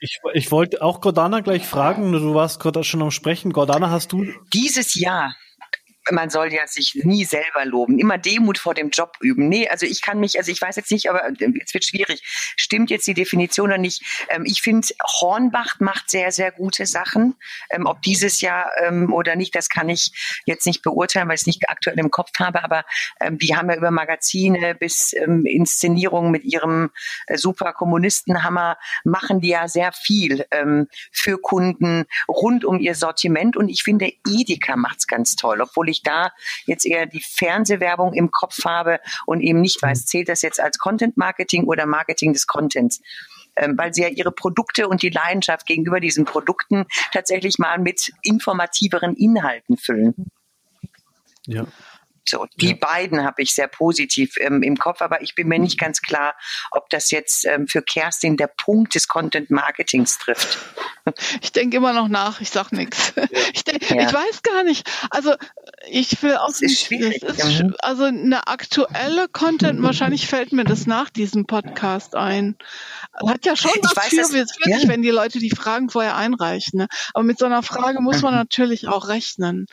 Ich, ich wollte auch Gordana gleich fragen, du warst gerade schon am Sprechen. Gordana, hast du. Dieses Jahr man soll ja sich nie selber loben, immer Demut vor dem Job üben. Nee, also ich kann mich, also ich weiß jetzt nicht, aber es wird schwierig. Stimmt jetzt die Definition oder nicht? Ähm, ich finde, Hornbach macht sehr, sehr gute Sachen. Ähm, ob dieses Jahr ähm, oder nicht, das kann ich jetzt nicht beurteilen, weil ich es nicht aktuell im Kopf habe, aber die haben ja über Magazine bis Inszenierungen mit ihrem äh, super Kommunistenhammer, machen die ja sehr viel für Kunden rund um ihr Sortiment und ich finde, Edeka macht es ganz toll, obwohl ich ich da jetzt eher die Fernsehwerbung im Kopf habe und eben nicht weiß, zählt das jetzt als Content Marketing oder Marketing des Contents ähm, weil sie ja ihre Produkte und die Leidenschaft gegenüber diesen Produkten tatsächlich mal mit informativeren Inhalten füllen. Ja. So, die ja. beiden habe ich sehr positiv ähm, im Kopf, aber ich bin mir nicht ganz klar, ob das jetzt ähm, für Kerstin der Punkt des Content Marketings trifft. Ich denke immer noch nach, ich sag nichts. Ja. Ich, ja. ich weiß gar nicht. Also ich will auch das ist schwierig. Ist, mhm. also eine aktuelle Content, wahrscheinlich fällt mir das nach diesem Podcast ein. Hat ja schon was weiß, für, das, ja. wenn die Leute die Fragen vorher einreichen. Ne? Aber mit so einer Frage muss man natürlich auch rechnen.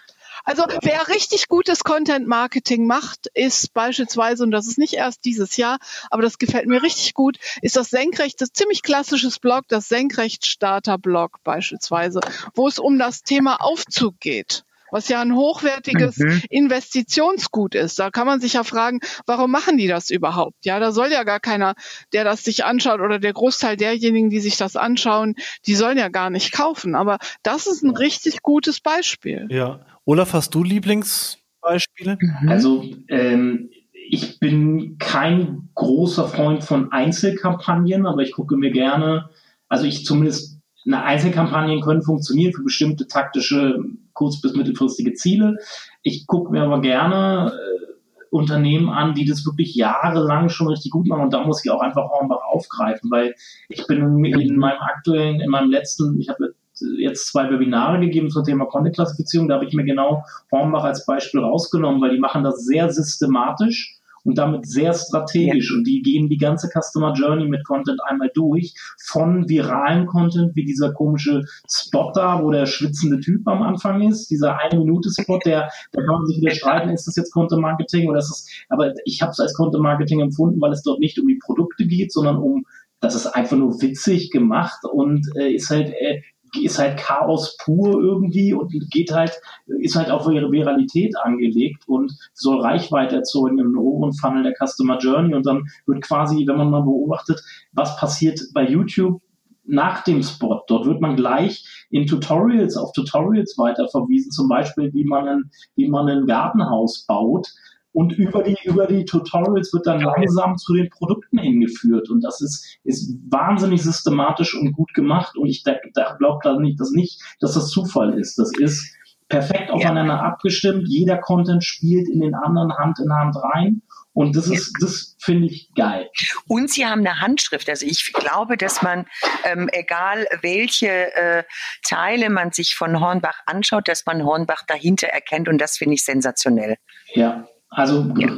Also wer richtig gutes Content Marketing macht, ist beispielsweise, und das ist nicht erst dieses Jahr, aber das gefällt mir richtig gut, ist das Senkrecht, das ziemlich klassisches Blog, das Senkrecht-Starter-Blog beispielsweise, wo es um das Thema Aufzug geht was ja ein hochwertiges mhm. Investitionsgut ist. Da kann man sich ja fragen, warum machen die das überhaupt? Ja, da soll ja gar keiner, der das sich anschaut oder der Großteil derjenigen, die sich das anschauen, die sollen ja gar nicht kaufen. Aber das ist ein richtig gutes Beispiel. Ja, Olaf, hast du Lieblingsbeispiele? Mhm. Also ähm, ich bin kein großer Freund von Einzelkampagnen, aber ich gucke mir gerne, also ich zumindest eine Einzelkampagnen können funktionieren für bestimmte taktische kurz- bis mittelfristige Ziele. Ich gucke mir aber gerne äh, Unternehmen an, die das wirklich jahrelang schon richtig gut machen und da muss ich auch einfach Hornbach aufgreifen, weil ich bin in meinem aktuellen, in meinem letzten, ich habe jetzt zwei Webinare gegeben zum Thema Content-Klassifizierung. Da habe ich mir genau Hornbach als Beispiel rausgenommen, weil die machen das sehr systematisch und damit sehr strategisch. Ja. Und die gehen die ganze Customer Journey mit Content einmal durch. Von viralen Content, wie dieser komische Spot da, wo der schwitzende Typ am Anfang ist, dieser eine Minute Spot, der, da kann man sich wieder streiten, ist das jetzt Content Marketing oder ist das, aber ich habe es als Content Marketing empfunden, weil es dort nicht um die Produkte geht, sondern um das ist einfach nur witzig gemacht und äh, ist halt äh, ist halt Chaos pur irgendwie und geht halt, ist halt auf ihre Viralität angelegt und soll Reichweite erzeugen im oberen Funnel der Customer Journey und dann wird quasi, wenn man mal beobachtet, was passiert bei YouTube, nach dem Spot. Dort wird man gleich in Tutorials auf Tutorials weiter verwiesen, zum Beispiel, wie man ein, wie man ein Gartenhaus baut. Und über die, über die Tutorials wird dann langsam zu den Produkten hingeführt. Und das ist, ist wahnsinnig systematisch und gut gemacht. Und ich da, da glaube da nicht, dass nicht, dass das Zufall ist. Das ist perfekt aufeinander ja. abgestimmt. Jeder Content spielt in den anderen Hand in Hand rein. Und das ist, das finde ich geil. Und sie haben eine Handschrift. Also ich glaube, dass man, ähm, egal welche äh, Teile man sich von Hornbach anschaut, dass man Hornbach dahinter erkennt. Und das finde ich sensationell. Ja, also ja.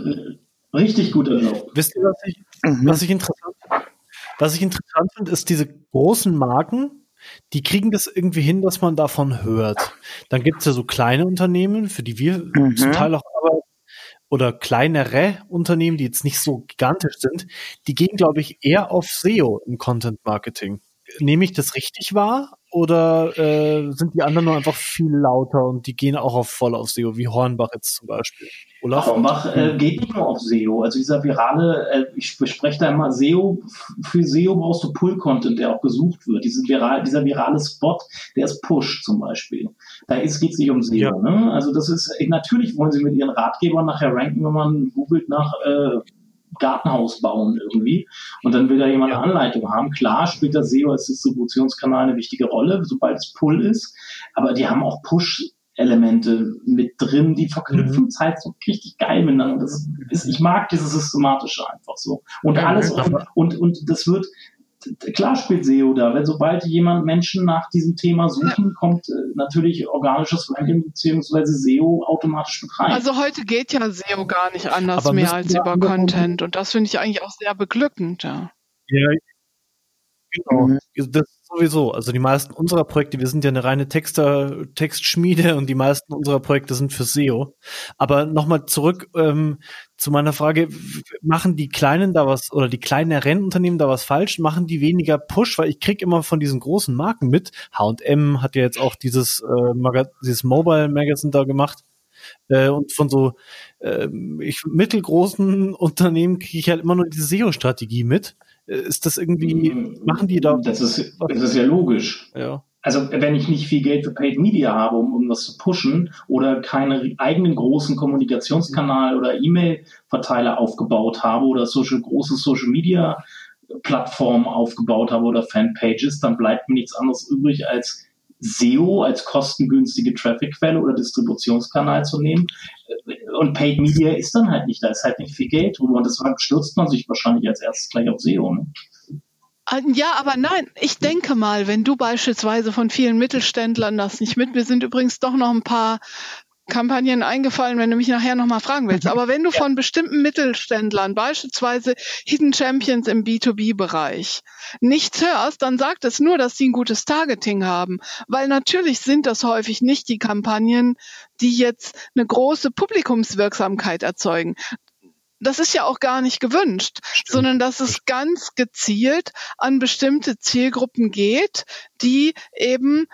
richtig guter Job. Wisst ihr, was ich, mhm. was ich interessant Was ich interessant finde, ist diese großen Marken, die kriegen das irgendwie hin, dass man davon hört. Dann gibt es ja so kleine Unternehmen, für die wir mhm. zum Teil auch arbeiten, oder kleinere Unternehmen, die jetzt nicht so gigantisch sind, die gehen, glaube ich, eher auf SEO im Content Marketing. Nehme ich das richtig wahr? Oder äh, sind die anderen nur einfach viel lauter und die gehen auch auf voll auf SEO, wie Hornbach jetzt zum Beispiel? Olaf? Hornbach äh, geht nicht nur auf SEO. Also dieser virale, äh, ich bespreche da immer SEO, für SEO brauchst du Pull-Content, der auch gesucht wird. Diesen viral, dieser virale Spot, der ist Push zum Beispiel. Da geht es nicht um SEO. Ja. Ne? Also das ist, natürlich wollen sie mit ihren Ratgebern nachher ranken, wenn man googelt nach äh, Gartenhaus bauen irgendwie und dann will da jemand eine Anleitung haben. Klar spielt das SEO als Distributionskanal eine wichtige Rolle, sobald es Pull ist, aber die haben auch Push Elemente mit drin, die verknüpfen mhm. halt so richtig geil miteinander. Das ist, ich mag dieses Systematische einfach so. Und ja, alles, und, und, und das wird, klar spielt SEO da. Wenn sobald jemand Menschen nach diesem Thema suchen, kommt äh, natürlich organisches Ranking bzw. SEO automatisch mit rein. Also heute geht ja SEO gar nicht anders Aber mehr als über Content und das finde ich eigentlich auch sehr beglückend. Ja, ja genau. Mhm. Das sowieso. Also die meisten unserer Projekte, wir sind ja eine reine Texter, Textschmiede und die meisten unserer Projekte sind für SEO. Aber nochmal zurück ähm, zu meiner Frage, machen die Kleinen da was oder die kleinen Rennunternehmen da was falsch? Machen die weniger Push? Weil ich krieg immer von diesen großen Marken mit. H&M hat ja jetzt auch dieses, äh, dieses Mobile Magazine da gemacht. Äh, und von so äh, ich, mittelgroßen Unternehmen kriege ich halt immer nur diese SEO-Strategie mit. Ist das irgendwie, machen die da? Das ist, das ist ja logisch. Ja. Also wenn ich nicht viel Geld für Paid Media habe, um, um das zu pushen oder keinen eigenen großen Kommunikationskanal oder E-Mail-Verteiler aufgebaut habe oder social, große Social Media Plattformen aufgebaut habe oder Fanpages, dann bleibt mir nichts anderes übrig, als SEO als kostengünstige Traffic-Quelle oder Distributionskanal zu nehmen. Und Paid Media ist dann halt nicht, da ist halt nicht viel Geld und deshalb stürzt man sich wahrscheinlich als erstes gleich auf SEO. Ne? Ah, ja, aber nein, ich denke mal, wenn du beispielsweise von vielen Mittelständlern das nicht mit, wir sind übrigens doch noch ein paar Kampagnen eingefallen, wenn du mich nachher nochmal fragen willst. Aber wenn du von bestimmten Mittelständlern, beispielsweise Hidden Champions im B2B-Bereich, nichts hörst, dann sagt es nur, dass sie ein gutes Targeting haben. Weil natürlich sind das häufig nicht die Kampagnen, die jetzt eine große Publikumswirksamkeit erzeugen das ist ja auch gar nicht gewünscht, Stimmt. sondern dass es ganz gezielt an bestimmte Zielgruppen geht, die eben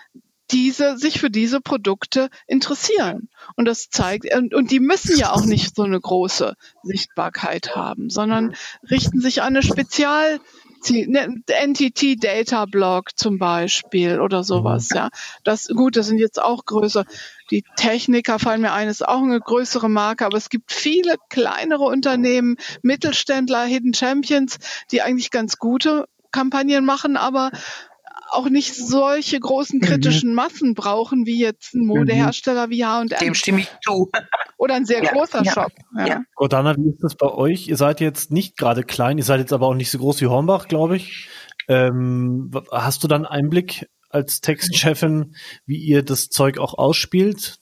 diese, sich für diese Produkte interessieren. Und das zeigt, und, und die müssen ja auch nicht so eine große Sichtbarkeit haben, sondern richten sich an eine Spezial, ne, Entity Data Block zum Beispiel oder sowas, ja. Das, gut, das sind jetzt auch größer. Die Techniker fallen mir ein, ist auch eine größere Marke, aber es gibt viele kleinere Unternehmen, Mittelständler, Hidden Champions, die eigentlich ganz gute Kampagnen machen, aber auch nicht solche großen mhm. kritischen mhm. Massen brauchen, wie jetzt ein Modehersteller wie H&M. Dem stimme ich zu. Oder ein sehr ja, großer ja, Shop. Ja. ja. Gordana, wie ist das bei euch? Ihr seid jetzt nicht gerade klein, ihr seid jetzt aber auch nicht so groß wie Hornbach, glaube ich. Ähm, hast du dann Einblick als Textchefin, wie ihr das Zeug auch ausspielt?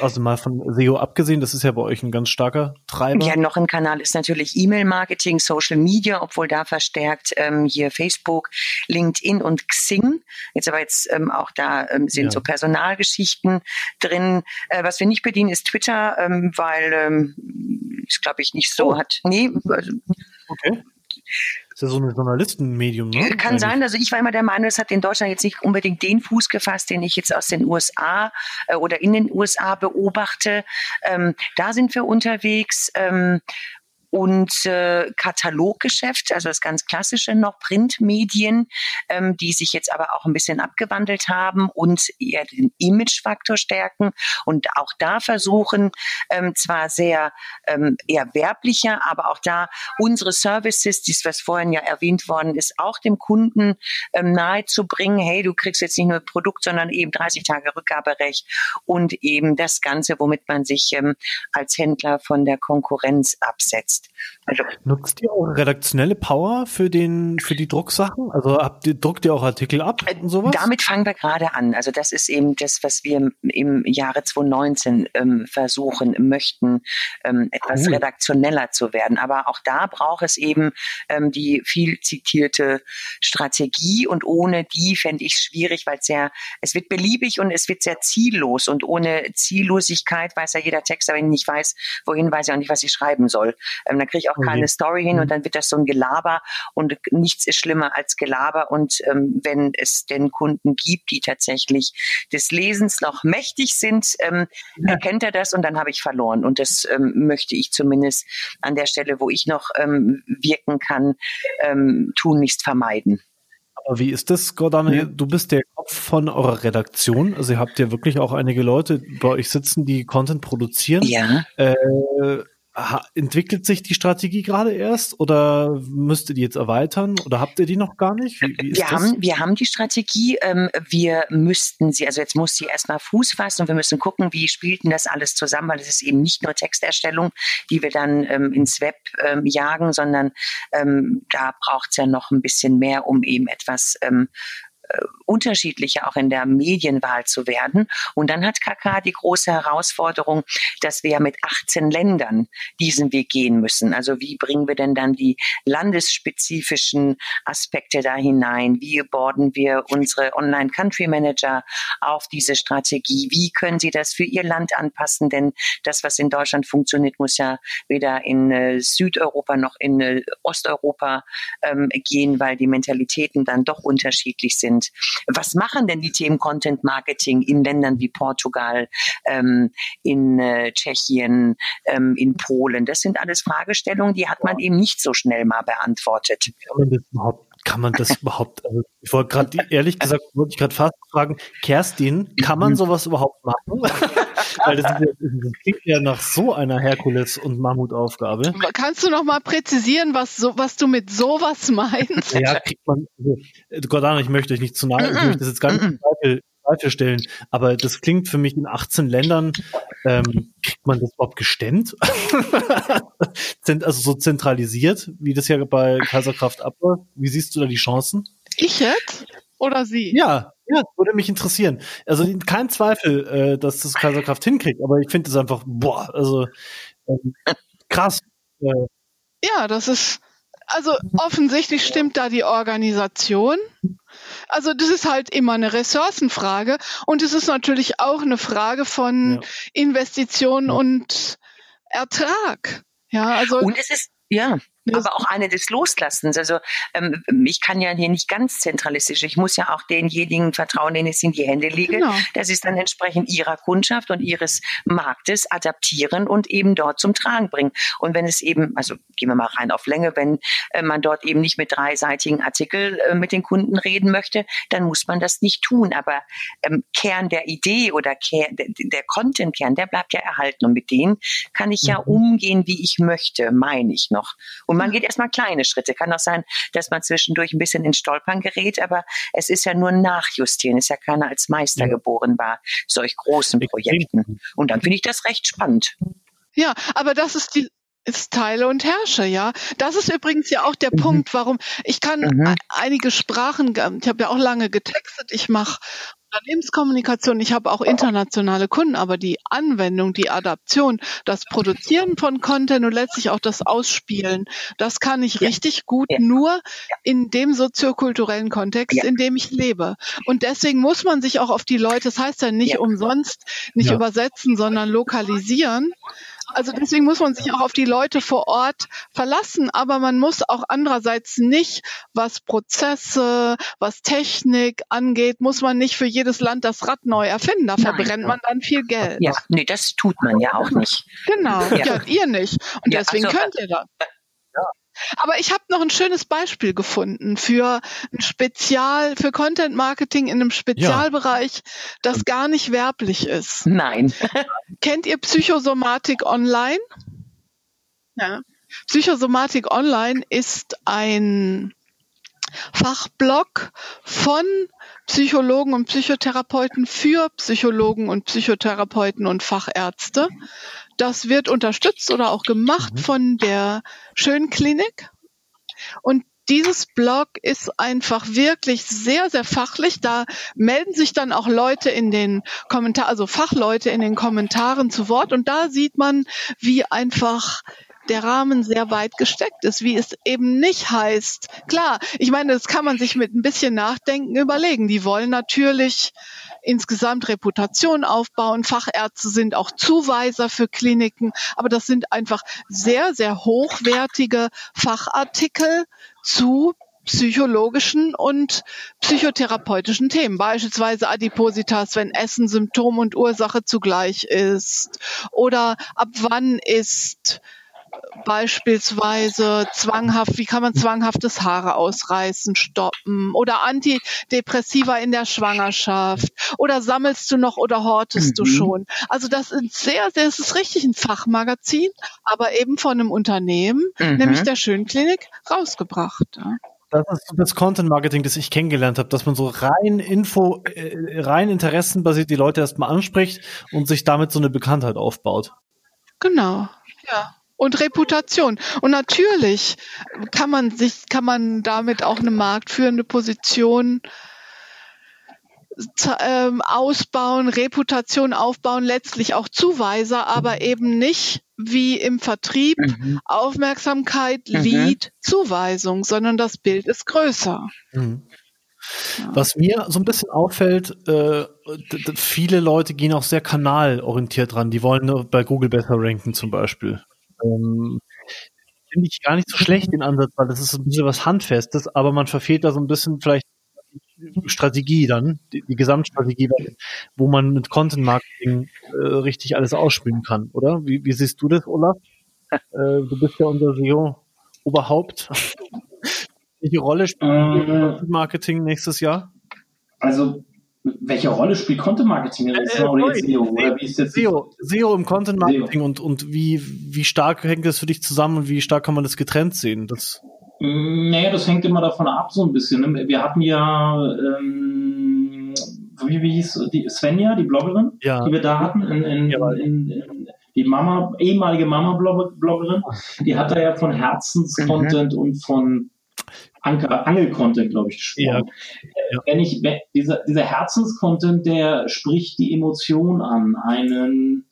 Also mal von SEO abgesehen, das ist ja bei euch ein ganz starker Treiber. Ja, noch ein Kanal ist natürlich E-Mail-Marketing, Social Media, obwohl da verstärkt ähm, hier Facebook, LinkedIn und Xing. Jetzt aber jetzt ähm, auch da ähm, sind ja. so Personalgeschichten drin. Äh, was wir nicht bedienen, ist Twitter, ähm, weil ähm, es glaube ich nicht so oh. hat. Nee, also, okay. Ist ja so ein Journalistenmedium, ne? Kann Eigentlich. sein. Also ich war immer der Meinung, es hat in Deutschland jetzt nicht unbedingt den Fuß gefasst, den ich jetzt aus den USA äh, oder in den USA beobachte. Ähm, da sind wir unterwegs. Ähm, und äh, Kataloggeschäft, also das ganz klassische noch Printmedien, ähm, die sich jetzt aber auch ein bisschen abgewandelt haben und eher den Imagefaktor stärken und auch da versuchen, ähm, zwar sehr ähm, eher werblicher, aber auch da unsere Services, dies was vorhin ja erwähnt worden ist, auch dem Kunden ähm, nahe zu bringen, hey, du kriegst jetzt nicht nur Produkt, sondern eben 30 Tage Rückgaberecht und eben das Ganze, womit man sich ähm, als Händler von der Konkurrenz absetzt nutzt. Also, Nutzt ihr auch redaktionelle Power für den für die Drucksachen? Also habt ihr, druckt ihr auch Artikel ab und äh, sowas? Damit fangen wir gerade an. Also das ist eben das, was wir im Jahre 2019 ähm, versuchen möchten, ähm, etwas cool. redaktioneller zu werden. Aber auch da braucht es eben ähm, die viel zitierte Strategie und ohne die fände ich es schwierig, weil es sehr, es wird beliebig und es wird sehr ziellos und ohne Ziellosigkeit weiß ja jeder Texter, wenn ich nicht weiß, wohin weiß ich auch nicht, was ich schreiben soll. Ähm, dann kriege ich auch keine. Story hin und mhm. dann wird das so ein Gelaber und nichts ist schlimmer als Gelaber. Und ähm, wenn es denn Kunden gibt, die tatsächlich des Lesens noch mächtig sind, ähm, ja. erkennt er das und dann habe ich verloren. Und das ähm, möchte ich zumindest an der Stelle, wo ich noch ähm, wirken kann, ähm, tun, nicht vermeiden. Aber wie ist das, Gordana? Ja. Du bist der Kopf von eurer Redaktion. Also ihr habt ja wirklich auch einige Leute bei euch sitzen, die Content produzieren. Ja. Äh, entwickelt sich die Strategie gerade erst oder müsst ihr die jetzt erweitern oder habt ihr die noch gar nicht? Wie, wie wir, das? Haben, wir haben die Strategie, ähm, wir müssten sie, also jetzt muss sie erstmal Fuß fassen und wir müssen gucken, wie spielt denn das alles zusammen, weil es ist eben nicht nur Texterstellung, die wir dann ähm, ins Web ähm, jagen, sondern ähm, da braucht es ja noch ein bisschen mehr, um eben etwas ähm, äh, unterschiedlicher auch in der Medienwahl zu werden. Und dann hat KK die große Herausforderung, dass wir mit 18 Ländern diesen Weg gehen müssen. Also wie bringen wir denn dann die landesspezifischen Aspekte da hinein? Wie borden wir unsere Online-Country-Manager auf diese Strategie? Wie können sie das für ihr Land anpassen? Denn das, was in Deutschland funktioniert, muss ja weder in äh, Südeuropa noch in äh, Osteuropa ähm, gehen, weil die Mentalitäten dann doch unterschiedlich sind sind. Was machen denn die Themen Content Marketing in Ländern wie Portugal, ähm, in äh, Tschechien, ähm, in Polen? Das sind alles Fragestellungen, die hat man eben nicht so schnell mal beantwortet. Kann man das überhaupt kann man das überhaupt, also ich wollte gerade, ehrlich gesagt, wollte ich gerade fast fragen, Kerstin, kann man mhm. sowas überhaupt machen? Weil das, ja, das, klingt ja nach so einer Herkules- und Mammutaufgabe. Kannst du noch mal präzisieren, was, so, was du mit sowas meinst? Ja, kriegt man, also, Gordana, ich möchte euch nicht zu nahe, ich möchte das jetzt gar nicht Zweifel, stellen, aber das klingt für mich in 18 Ländern, ähm, kriegt man das überhaupt gestemmt? also so zentralisiert, wie das ja bei Kaiserkraft abläuft. Wie siehst du da die Chancen? Ich jetzt? Oder sie? Ja, ja, würde mich interessieren. Also kein Zweifel, äh, dass das Kaiserkraft hinkriegt, aber ich finde es einfach, boah, also ähm, krass. Äh. Ja, das ist, also offensichtlich stimmt da die Organisation. Also das ist halt immer eine Ressourcenfrage und es ist natürlich auch eine Frage von ja. Investitionen ja. und Ertrag. Ja, also und es ist ja aber auch eine des Loslassens. Also ähm, ich kann ja hier nicht ganz zentralistisch. Ich muss ja auch denjenigen vertrauen, denen es in die Hände liegt, genau. dass sie es dann entsprechend ihrer Kundschaft und ihres Marktes adaptieren und eben dort zum Tragen bringen. Und wenn es eben, also gehen wir mal rein auf Länge, wenn äh, man dort eben nicht mit dreiseitigen Artikel äh, mit den Kunden reden möchte, dann muss man das nicht tun. Aber ähm, Kern der Idee oder Kern, der, der Content-Kern, der bleibt ja erhalten. Und mit denen kann ich ja mhm. umgehen, wie ich möchte, meine ich noch. Und man geht erstmal kleine Schritte. Kann auch sein, dass man zwischendurch ein bisschen in Stolpern gerät, aber es ist ja nur Nachjustieren. Es ist ja keiner als Meister ja. geboren bei solch großen Projekten. Und dann finde ich das recht spannend. Ja, aber das ist die, ist Teile und Herrsche, ja. Das ist übrigens ja auch der mhm. Punkt, warum ich kann mhm. einige Sprachen, ich habe ja auch lange getextet, ich mache Unternehmenskommunikation, ich habe auch internationale Kunden, aber die Anwendung, die Adaption, das Produzieren von Content und letztlich auch das Ausspielen, das kann ich ja. richtig gut ja. nur in dem soziokulturellen Kontext, ja. in dem ich lebe. Und deswegen muss man sich auch auf die Leute, das heißt ja nicht umsonst, nicht übersetzen, sondern lokalisieren. Also deswegen muss man sich auch auf die Leute vor Ort verlassen, aber man muss auch andererseits nicht, was Prozesse, was Technik angeht, muss man nicht für jedes Land das Rad neu erfinden. Da verbrennt man dann viel Geld. Ja, nee, das tut man ja auch nicht. Genau, ja, ja ihr nicht. Und ja, deswegen also, könnt ihr das. Aber ich habe noch ein schönes Beispiel gefunden für ein Spezial, für Content Marketing in einem Spezialbereich, ja. das gar nicht werblich ist. Nein. Kennt ihr Psychosomatik Online? Ja. Psychosomatik Online ist ein Fachblog von Psychologen und Psychotherapeuten für Psychologen und Psychotherapeuten und Fachärzte. Das wird unterstützt oder auch gemacht mhm. von der Schönklinik. Und dieses Blog ist einfach wirklich sehr, sehr fachlich. Da melden sich dann auch Leute in den Kommentaren, also Fachleute in den Kommentaren zu Wort. Und da sieht man, wie einfach der Rahmen sehr weit gesteckt ist, wie es eben nicht heißt. Klar, ich meine, das kann man sich mit ein bisschen Nachdenken überlegen. Die wollen natürlich insgesamt Reputation aufbauen. Fachärzte sind auch Zuweiser für Kliniken, aber das sind einfach sehr, sehr hochwertige Fachartikel zu psychologischen und psychotherapeutischen Themen, beispielsweise Adipositas, wenn Essen Symptom und Ursache zugleich ist, oder ab wann ist beispielsweise zwanghaft, wie kann man zwanghaftes Haare ausreißen, stoppen oder Antidepressiva in der Schwangerschaft oder sammelst du noch oder hortest mhm. du schon? Also das ist sehr, sehr, das ist richtig ein Fachmagazin, aber eben von einem Unternehmen, mhm. nämlich der Schönklinik, rausgebracht. Ja. Das ist das Content Marketing, das ich kennengelernt habe, dass man so rein Info, äh, rein interessenbasiert die Leute erstmal anspricht und sich damit so eine Bekanntheit aufbaut. Genau, ja. Und Reputation. Und natürlich kann man sich, kann man damit auch eine marktführende Position ähm, ausbauen, Reputation aufbauen, letztlich auch Zuweiser, aber eben nicht wie im Vertrieb mhm. Aufmerksamkeit, mhm. Lead, Zuweisung, sondern das Bild ist größer. Mhm. Was mir so ein bisschen auffällt, äh, viele Leute gehen auch sehr kanalorientiert ran. Die wollen bei Google besser ranken zum Beispiel. Ähm, Finde ich gar nicht so schlecht den Ansatz, weil das ist ein bisschen was Handfestes, aber man verfehlt da so ein bisschen vielleicht Strategie dann, die, die Gesamtstrategie, wo man mit Content Marketing äh, richtig alles ausspielen kann, oder? Wie, wie siehst du das, Olaf? Äh, du bist ja unser SEO-Oberhaupt. Welche Rolle spielt äh, Content Marketing nächstes Jahr? Also welche Rolle spielt Content Marketing äh, äh, oder SEO? Oder wie ist jetzt SEO, SEO im Content Marketing und, und wie, wie stark hängt das für dich zusammen und wie stark kann man das getrennt sehen? Das naja, das hängt immer davon ab, so ein bisschen. Ne? Wir hatten ja, ähm, wie, wie hieß die Svenja, die Bloggerin, ja. die wir da hatten, in, in, ja. in, in die Mama, ehemalige Mama-Bloggerin, die hat da ja von Herzenscontent mhm. und von Anker, Angel-Content, glaube ich, gesprochen. Ja. Ja. Wenn ich, wenn, dieser, dieser Herzenscontent, der spricht die Emotion an, einen,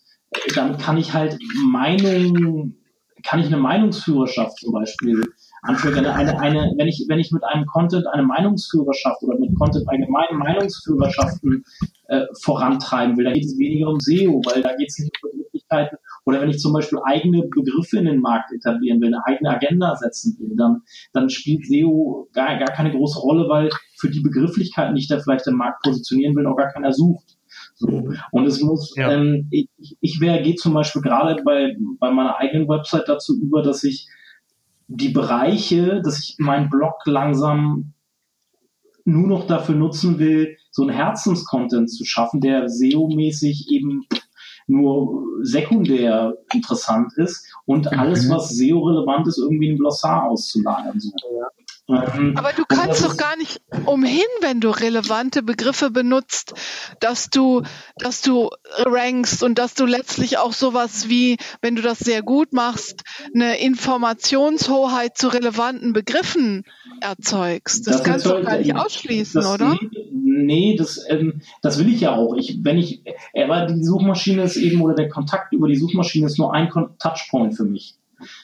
dann kann ich halt Meinung, kann ich eine Meinungsführerschaft zum Beispiel anführt. Eine, eine, eine, wenn ich, wenn ich mit einem Content eine Meinungsführerschaft oder mit Content allgemeine Meinungsführerschaften äh, vorantreiben will, dann geht es weniger um SEO, weil da geht es nicht um Möglichkeiten. Oder wenn ich zum Beispiel eigene Begriffe in den Markt etablieren will, eine eigene Agenda setzen will, dann, dann spielt SEO gar, gar keine große Rolle, weil für die Begrifflichkeiten, die ich da vielleicht im Markt positionieren will, auch gar keiner sucht. So. Und es muss, ja. ähm, ich, ich gehe zum Beispiel gerade bei, bei meiner eigenen Website dazu über, dass ich die Bereiche, dass ich meinen Blog langsam nur noch dafür nutzen will, so einen Herzenscontent zu schaffen, der SEO-mäßig eben nur sekundär interessant ist und mhm. alles, was SEO-relevant ist, irgendwie ein Glossar auszulagern. So. Ja. Ähm, Aber du kannst doch gar nicht umhin, wenn du relevante Begriffe benutzt, dass du, dass du rankst und dass du letztlich auch sowas wie, wenn du das sehr gut machst, eine Informationshoheit zu relevanten Begriffen erzeugst. Das, das kannst du doch gar nicht ausschließen, das, oder? Nee, das, ähm, das will ich ja auch. Ich, wenn ich, aber die Suchmaschine ist eben, oder der Kontakt über die Suchmaschine ist nur ein Touchpoint für mich.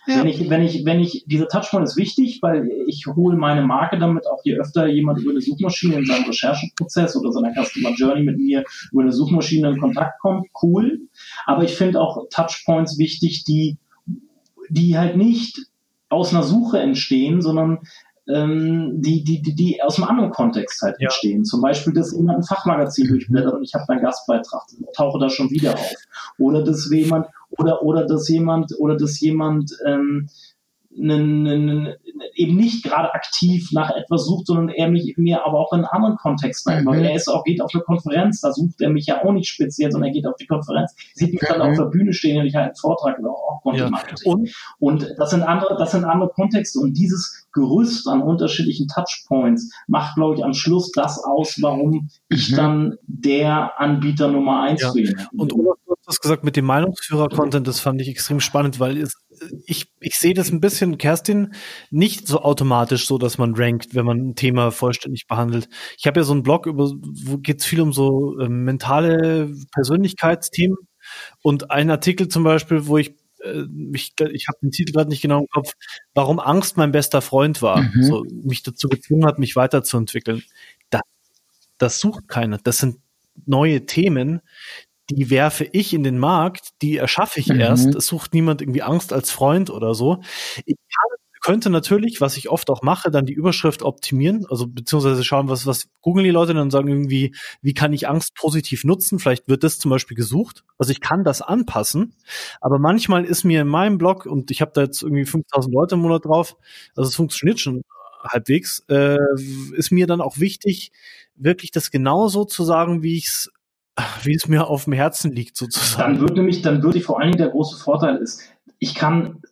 Ja. Wenn ich, wenn ich, wenn ich, dieser Touchpoint ist wichtig, weil ich hole meine Marke damit auch je öfter jemand über eine Suchmaschine in seinem Rechercheprozess oder seiner Customer Journey mit mir über eine Suchmaschine in Kontakt kommt, cool. Aber ich finde auch Touchpoints wichtig, die, die halt nicht aus einer Suche entstehen, sondern ähm, die, die, die, die aus einem anderen Kontext halt ja. entstehen. Zum Beispiel, dass jemand ein Fachmagazin durchblättert und ich habe einen Gastbeitrag, tauche da schon wieder auf. Oder dass jemand, oder, oder dass jemand, oder dass jemand ähm, einen, einen, eben nicht gerade aktiv nach etwas sucht, sondern er mich mir aber auch in anderen Kontexten. Mhm. Weil er ist auch, geht auf eine Konferenz, da sucht er mich ja auch nicht speziell, sondern er geht auf die Konferenz, sieht mich mhm. dann auf der Bühne stehen und ich halte einen Vortrag oder auch Content ja. Und, und das sind andere, das sind andere Kontexte und dieses Gerüst an unterschiedlichen Touchpoints macht, glaube ich, am Schluss das aus, warum ich mhm. dann der Anbieter Nummer eins ja. bin. Und Olaf, du hast gesagt mit dem Meinungsführer-Content, das fand ich extrem spannend, weil es ich, ich sehe das ein bisschen, Kerstin, nicht so automatisch so, dass man rankt, wenn man ein Thema vollständig behandelt. Ich habe ja so einen Blog, über, wo geht es viel um so äh, mentale Persönlichkeitsthemen und ein Artikel zum Beispiel, wo ich äh, ich, ich habe den Titel gerade nicht genau im Kopf, warum Angst mein bester Freund war, mhm. so, mich dazu gezwungen hat, mich weiterzuentwickeln. Das, das sucht keiner. Das sind neue Themen, die werfe ich in den Markt, die erschaffe ich mhm. erst. Es sucht niemand irgendwie Angst als Freund oder so. Ich kann könnte natürlich, was ich oft auch mache, dann die Überschrift optimieren, also beziehungsweise schauen, was, was googeln die Leute dann sagen irgendwie, wie kann ich Angst positiv nutzen? Vielleicht wird das zum Beispiel gesucht. Also ich kann das anpassen, aber manchmal ist mir in meinem Blog, und ich habe da jetzt irgendwie 5000 Leute im Monat drauf, also es funktioniert schon halbwegs, äh, ist mir dann auch wichtig, wirklich das genauso zu sagen, wie ich es wie es mir auf dem Herzen liegt, sozusagen. Dann würde nämlich, dann würde vor allen Dingen der große Vorteil ist, ich kann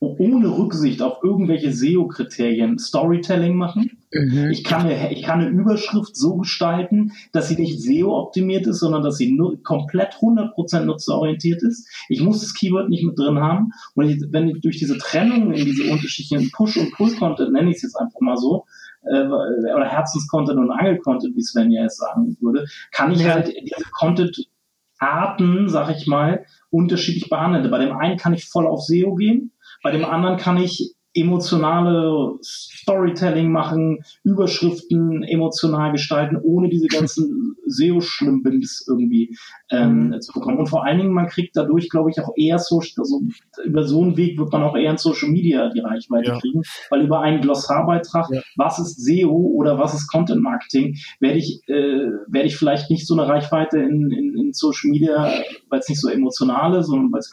ohne Rücksicht auf irgendwelche SEO-Kriterien Storytelling machen. Mhm. Ich, kann eine, ich kann eine Überschrift so gestalten, dass sie nicht SEO-optimiert ist, sondern dass sie nur, komplett 100% nutzerorientiert ist. Ich muss das Keyword nicht mit drin haben. Und ich, wenn ich durch diese Trennung in diese unterschiedlichen Push- und Pull-Content, nenne ich es jetzt einfach mal so, äh, oder Herzens-Content und Angel-Content, wie Sven ja jetzt sagen würde, kann ich halt diese Content-Arten, sag ich mal, unterschiedlich behandeln. Bei dem einen kann ich voll auf SEO gehen, bei dem anderen kann ich emotionale Storytelling machen, Überschriften emotional gestalten, ohne diese ganzen SEO-Schlimmbins irgendwie ähm, mhm. zu bekommen. Und vor allen Dingen, man kriegt dadurch, glaube ich, auch eher so, also über so einen Weg wird man auch eher in Social Media die Reichweite ja. kriegen, weil über einen Glossarbeitrag, ja. was ist SEO oder was ist Content Marketing, werde ich, äh, werde ich vielleicht nicht so eine Reichweite in, in, in Social Media, weil es nicht so emotional ist, sondern weil es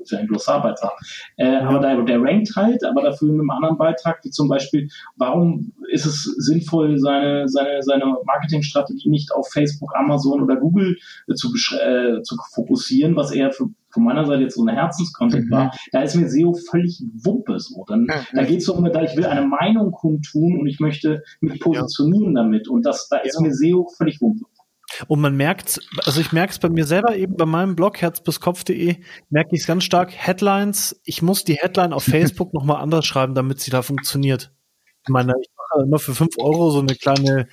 ist ja ein Glossarbeitrag. Äh, ja. Aber der, der rankt halt, aber dafür in einem anderen Beitrag, wie zum Beispiel, warum ist es sinnvoll, seine, seine, seine Marketingstrategie nicht auf Facebook, Amazon oder Google äh, zu, äh, zu fokussieren, was eher für von meiner Seite jetzt so eine Herzenskontent mhm. war, da ist mir SEO völlig Wumpe so. Dann, mhm. Da geht es um, da ich will eine Meinung kundtun und ich möchte mich positionieren ja. damit. Und das, da ist ja. mir SEO völlig Wumpe. Und man merkt, also ich merke es bei mir selber eben bei meinem Blog herzbiskopf.de, merke ich es ganz stark. Headlines, ich muss die Headline auf Facebook nochmal anders schreiben, damit sie da funktioniert. Ich meine, ich mache immer für fünf Euro so eine kleine,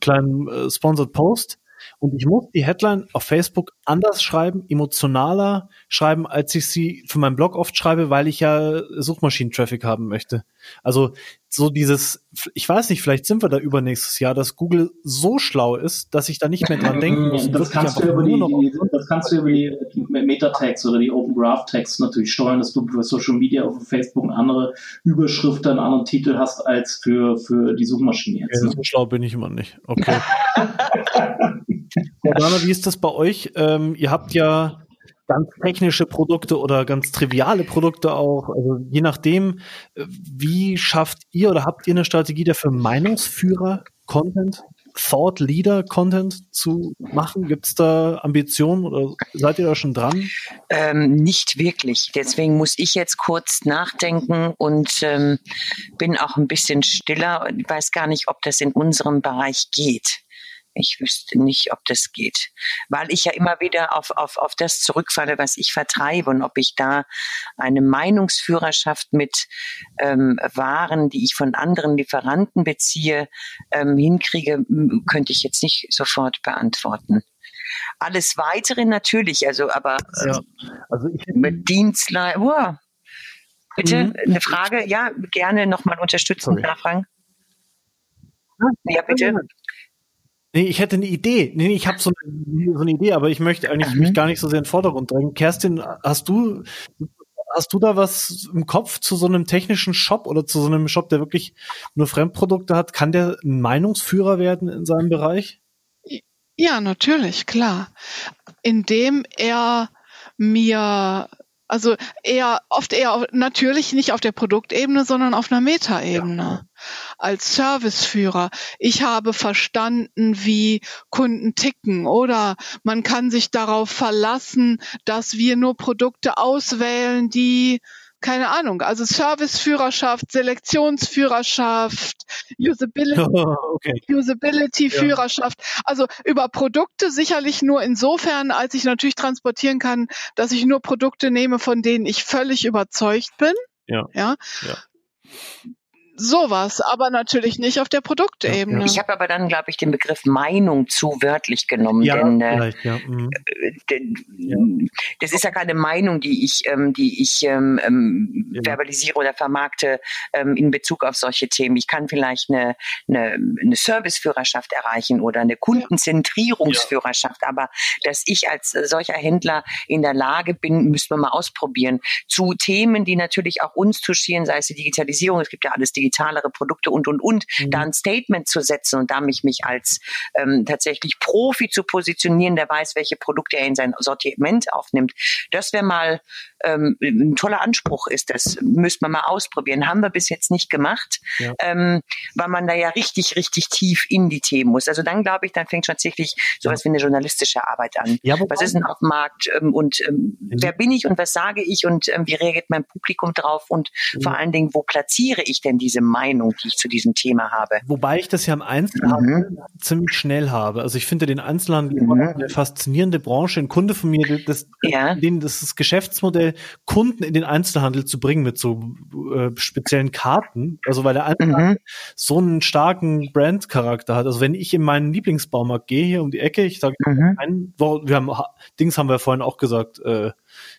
kleinen äh, Sponsored Post und ich muss die Headline auf Facebook anders schreiben, emotionaler schreiben, als ich sie für meinen Blog oft schreibe, weil ich ja Suchmaschinen-Traffic haben möchte. Also so dieses, ich weiß nicht, vielleicht sind wir da übernächstes Jahr, dass Google so schlau ist, dass ich da nicht mehr dran denken muss. Das kannst, du über die, die, das kannst du über die Meta-Tags oder die Open Graph Tags natürlich steuern, dass du für Social Media auf Facebook eine andere Überschrift, einen anderen Titel hast als für, für die Suchmaschine jetzt. Ja, so schlau bin ich immer nicht. Okay. Dana, wie ist das bei euch? Ähm, ihr habt ja ganz technische Produkte oder ganz triviale Produkte auch. Also je nachdem, äh, wie schafft ihr oder habt ihr eine Strategie dafür, Meinungsführer Content, Thought Leader Content zu machen? Gibt es da Ambitionen oder seid ihr da schon dran? Ähm, nicht wirklich. Deswegen muss ich jetzt kurz nachdenken und ähm, bin auch ein bisschen stiller. Ich weiß gar nicht, ob das in unserem Bereich geht. Ich wüsste nicht, ob das geht, weil ich ja immer wieder auf, auf, auf das zurückfalle, was ich vertreibe und ob ich da eine Meinungsführerschaft mit ähm, Waren, die ich von anderen Lieferanten beziehe, ähm, hinkriege, könnte ich jetzt nicht sofort beantworten. Alles weitere natürlich, also aber ja. Ähm, also ich, mit Dienstleistung. Oh, bitte mhm. eine Frage, ja, gerne nochmal unterstützend nachfragen. Ja, bitte. Nee, ich hätte eine Idee. Nee, ich habe so, eine, so eine Idee, aber ich möchte eigentlich mhm. mich gar nicht so sehr in den Vordergrund drängen. Kerstin, hast du, hast du da was im Kopf zu so einem technischen Shop oder zu so einem Shop, der wirklich nur Fremdprodukte hat? Kann der ein Meinungsführer werden in seinem Bereich? Ja, natürlich, klar. Indem er mir also eher, oft eher natürlich nicht auf der Produktebene, sondern auf einer Metaebene. Ja. Als Serviceführer. Ich habe verstanden, wie Kunden ticken oder man kann sich darauf verlassen, dass wir nur Produkte auswählen, die keine Ahnung, also Serviceführerschaft, Selektionsführerschaft, Usability, okay. Usability Führerschaft. Ja. Also über Produkte sicherlich nur insofern, als ich natürlich transportieren kann, dass ich nur Produkte nehme, von denen ich völlig überzeugt bin. Ja. ja. ja sowas, aber natürlich nicht auf der Produktebene. Ich habe aber dann, glaube ich, den Begriff Meinung zu wörtlich genommen, ja, denn äh, ja. Mhm. Äh, das ist ja keine Meinung, die ich, ähm, die ich ähm, ähm, ja. verbalisiere oder vermarkte ähm, in Bezug auf solche Themen. Ich kann vielleicht eine, eine, eine Serviceführerschaft erreichen oder eine Kundenzentrierungsführerschaft, aber dass ich als solcher Händler in der Lage bin, müssen wir mal ausprobieren, zu Themen, die natürlich auch uns touchieren, sei es die Digitalisierung, es gibt ja alles digitalere Produkte und, und, und, mhm. da ein Statement zu setzen und da mich, mich als ähm, tatsächlich Profi zu positionieren, der weiß, welche Produkte er in sein Sortiment aufnimmt. Das wäre mal ähm, ein toller Anspruch ist. Das müsste man mal ausprobieren. Haben wir bis jetzt nicht gemacht, ja. ähm, weil man da ja richtig, richtig tief in die Themen muss. Also dann glaube ich, dann fängt schon tatsächlich sowas wie eine journalistische Arbeit an. Ja, was ist denn auf dem Markt ähm, und ähm, mhm. wer bin ich und was sage ich und ähm, wie reagiert mein Publikum drauf und mhm. vor allen Dingen, wo platziere ich denn diese Meinung, die ich zu diesem Thema habe? Wobei ich das ja im Einzelhandel mhm. ziemlich schnell habe. Also ich finde den Einzelhandel mhm. eine faszinierende Branche. Ein Kunde von mir, das, ja. den, das, das Kunden in den Einzelhandel zu bringen mit so äh, speziellen Karten. Also weil der Einzelhandel mhm. so einen starken Brand-Charakter hat. Also wenn ich in meinen Lieblingsbaumarkt gehe, hier um die Ecke, ich sage, mhm. wir haben Dings haben wir vorhin auch gesagt, äh,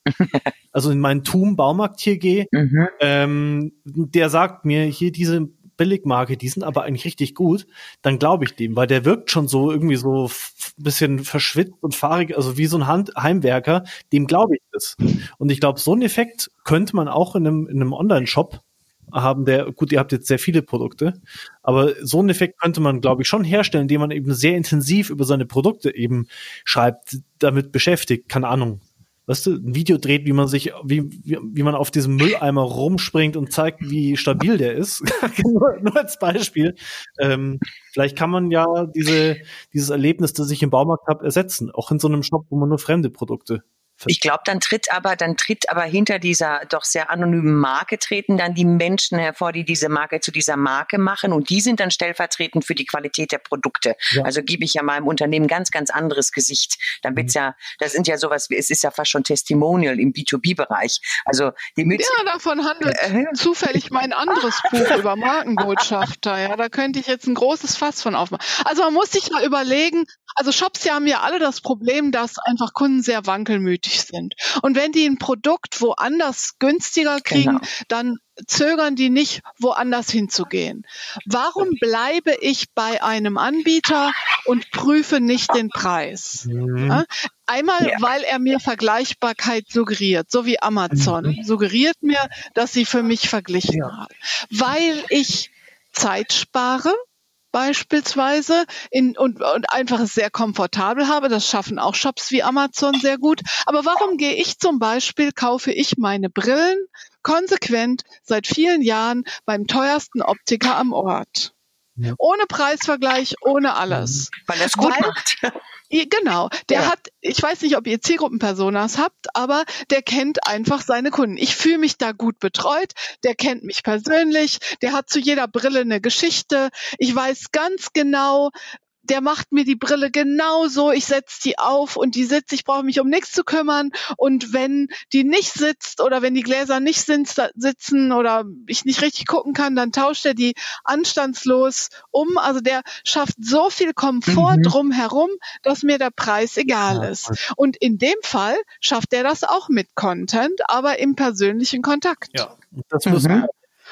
also in meinen Tum-Baumarkt hier gehe, mhm. ähm, der sagt mir, hier diese Billigmarke, die sind aber eigentlich richtig gut, dann glaube ich dem, weil der wirkt schon so irgendwie so ein bisschen verschwitzt und fahrig, also wie so ein Hand Heimwerker, dem glaube ich das. Und ich glaube, so einen Effekt könnte man auch in einem, in einem Online-Shop haben, der, gut, ihr habt jetzt sehr viele Produkte, aber so einen Effekt könnte man, glaube ich, schon herstellen, indem man eben sehr intensiv über seine Produkte eben schreibt, damit beschäftigt, keine Ahnung, weißt du, ein Video dreht, wie man sich, wie, wie, wie man auf diesem Mülleimer rumspringt und zeigt, wie stabil der ist. nur, als Beispiel. Ähm, vielleicht kann man ja diese, dieses Erlebnis, das ich im Baumarkt habe, ersetzen. Auch in so einem Shop, wo man nur fremde Produkte ich glaube, dann tritt aber, dann tritt aber hinter dieser doch sehr anonymen Marke treten dann die Menschen hervor, die diese Marke zu dieser Marke machen und die sind dann stellvertretend für die Qualität der Produkte. Ja. Also gebe ich ja meinem Unternehmen ganz, ganz anderes Gesicht. Dann wird's mhm. ja, das sind ja sowas, es ist ja fast schon Testimonial im B2B-Bereich. Also die Mütze, Ja, davon handelt äh, zufällig mein anderes Buch über Markenbotschafter. Ja, da könnte ich jetzt ein großes Fass von aufmachen. Also man muss sich mal überlegen, also Shops haben ja alle das Problem, dass einfach Kunden sehr wankelmütig sind. Und wenn die ein Produkt woanders günstiger kriegen, genau. dann zögern die nicht, woanders hinzugehen. Warum bleibe ich bei einem Anbieter und prüfe nicht den Preis? Mhm. Einmal, ja. weil er mir Vergleichbarkeit suggeriert, so wie Amazon mhm. suggeriert mir, dass sie für mich verglichen ja. hat. Weil ich Zeit spare, beispielsweise in, und, und einfach sehr komfortabel habe. Das schaffen auch Shops wie Amazon sehr gut. Aber warum gehe ich zum Beispiel, kaufe ich meine Brillen konsequent seit vielen Jahren beim teuersten Optiker am Ort? Ja. Ohne Preisvergleich, ohne alles. Weil er es gut Weil, macht. Genau. Der ja. hat, ich weiß nicht, ob ihr Zielgruppenpersonas habt, aber der kennt einfach seine Kunden. Ich fühle mich da gut betreut. Der kennt mich persönlich. Der hat zu jeder Brille eine Geschichte. Ich weiß ganz genau, der macht mir die Brille genauso, ich setze die auf und die sitzt, ich brauche mich um nichts zu kümmern. Und wenn die nicht sitzt oder wenn die Gläser nicht sitzen oder ich nicht richtig gucken kann, dann tauscht er die anstandslos um. Also der schafft so viel Komfort mhm. drumherum, dass mir der Preis egal ist. Und in dem Fall schafft er das auch mit Content, aber im persönlichen Kontakt. Ja, das muss mhm.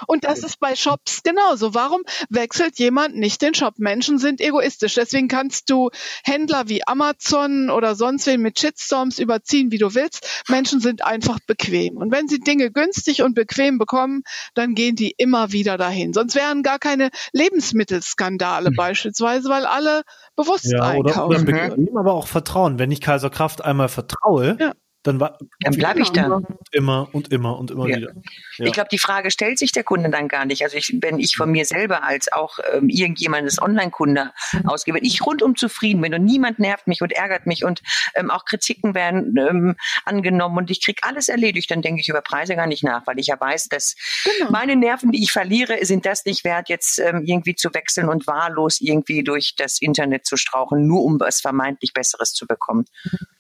Und das ist bei Shops genauso. Warum wechselt jemand nicht den Shop? Menschen sind egoistisch. Deswegen kannst du Händler wie Amazon oder sonst wen mit Shitstorms überziehen, wie du willst. Menschen sind einfach bequem. Und wenn sie Dinge günstig und bequem bekommen, dann gehen die immer wieder dahin. Sonst wären gar keine Lebensmittelskandale mhm. beispielsweise, weil alle bewusst ja, einkaufen. Oder, oder bequem, aber auch Vertrauen. Wenn ich Kaiser Kraft einmal vertraue, ja dann, war, dann bleibe ich da. Immer und immer und immer ja. wieder. Ja. Ich glaube, die Frage stellt sich der Kunde dann gar nicht. Also ich, wenn ich von mir selber als auch ähm, irgendjemandes Online-Kunde ausgebe, bin ich rundum zufrieden bin und niemand nervt mich und ärgert mich und ähm, auch Kritiken werden ähm, angenommen und ich kriege alles erledigt, dann denke ich über Preise gar nicht nach, weil ich ja weiß, dass genau. meine Nerven, die ich verliere, sind das nicht wert, jetzt ähm, irgendwie zu wechseln und wahllos irgendwie durch das Internet zu strauchen, nur um was vermeintlich Besseres zu bekommen. Mhm.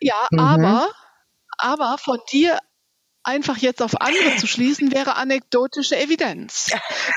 Ja, mhm. aber, aber von dir einfach jetzt auf andere zu schließen, wäre anekdotische Evidenz.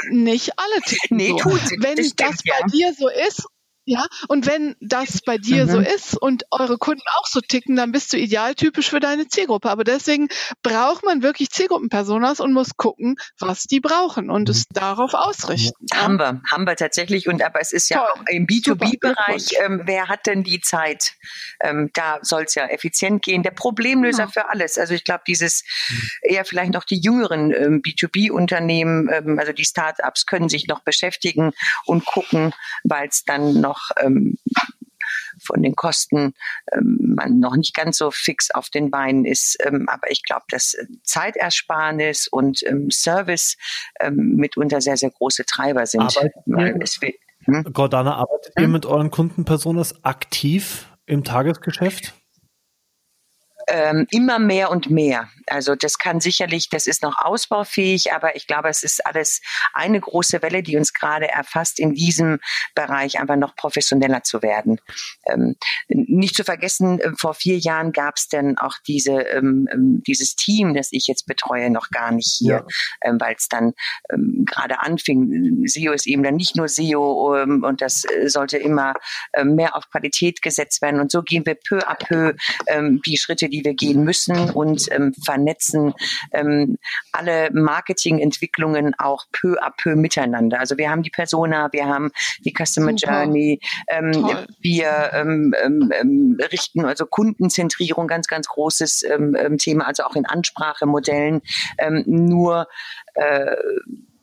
Nicht alle ticken Nee, so. Wenn Das das, stimmt, ja. bei dir so ist, ja, und wenn das bei dir Mhm. so ist und eure Kunden auch so ticken, dann bist du idealtypisch für deine Zielgruppe. Aber deswegen braucht man wirklich Zielgruppenpersonas und muss gucken, was die brauchen und es darauf ausrichten. Haben wir, haben wir tatsächlich. Und aber es ist ja Toll. auch im Super, B2B-Bereich, Glückwunsch. ähm, wer hat denn die Zeit? Ähm, da soll es ja effizient gehen. Der Problemlöser Ja. für alles. Also ich glaube, dieses eher vielleicht noch die jüngeren ähm, B2B-Unternehmen, ähm, also die Startups können sich noch beschäftigen und gucken, weil es dann noch ähm, von den Kosten ähm, man noch nicht ganz so fix auf den Beinen ist. Ähm, aber ich glaube, dass äh, Zeitersparnis und ähm, Service ähm, mitunter sehr, sehr große Treiber sind. Arbeitet Weil hm? Gordana, arbeitet ihr mit euren Kundenpersonas aktiv im Tagesgeschäft? Ähm, immer mehr und mehr. Also das kann sicherlich, das ist noch ausbaufähig, aber ich glaube, es ist alles eine große Welle, die uns gerade erfasst, in diesem Bereich einfach noch professioneller zu werden. Ähm, nicht zu vergessen, äh, vor vier Jahren gab es dann auch diese, ähm, ähm, dieses Team, das ich jetzt betreue, noch gar nicht hier, ähm, weil es dann ähm, gerade anfing. SEO ist eben dann nicht nur SEO und das äh, sollte immer mehr auf Qualität gesetzt werden. Und so gehen wir peu à peu die Schritte, die wir gehen müssen und ähm, vernetzen ähm, alle Marketingentwicklungen auch peu à peu miteinander. Also wir haben die Persona, wir haben die Customer Super. Journey, ähm, Toll. wir ähm, ähm, ähm, richten also Kundenzentrierung, ganz, ganz großes ähm, ähm, Thema, also auch in Ansprachemodellen. Ähm, nur äh,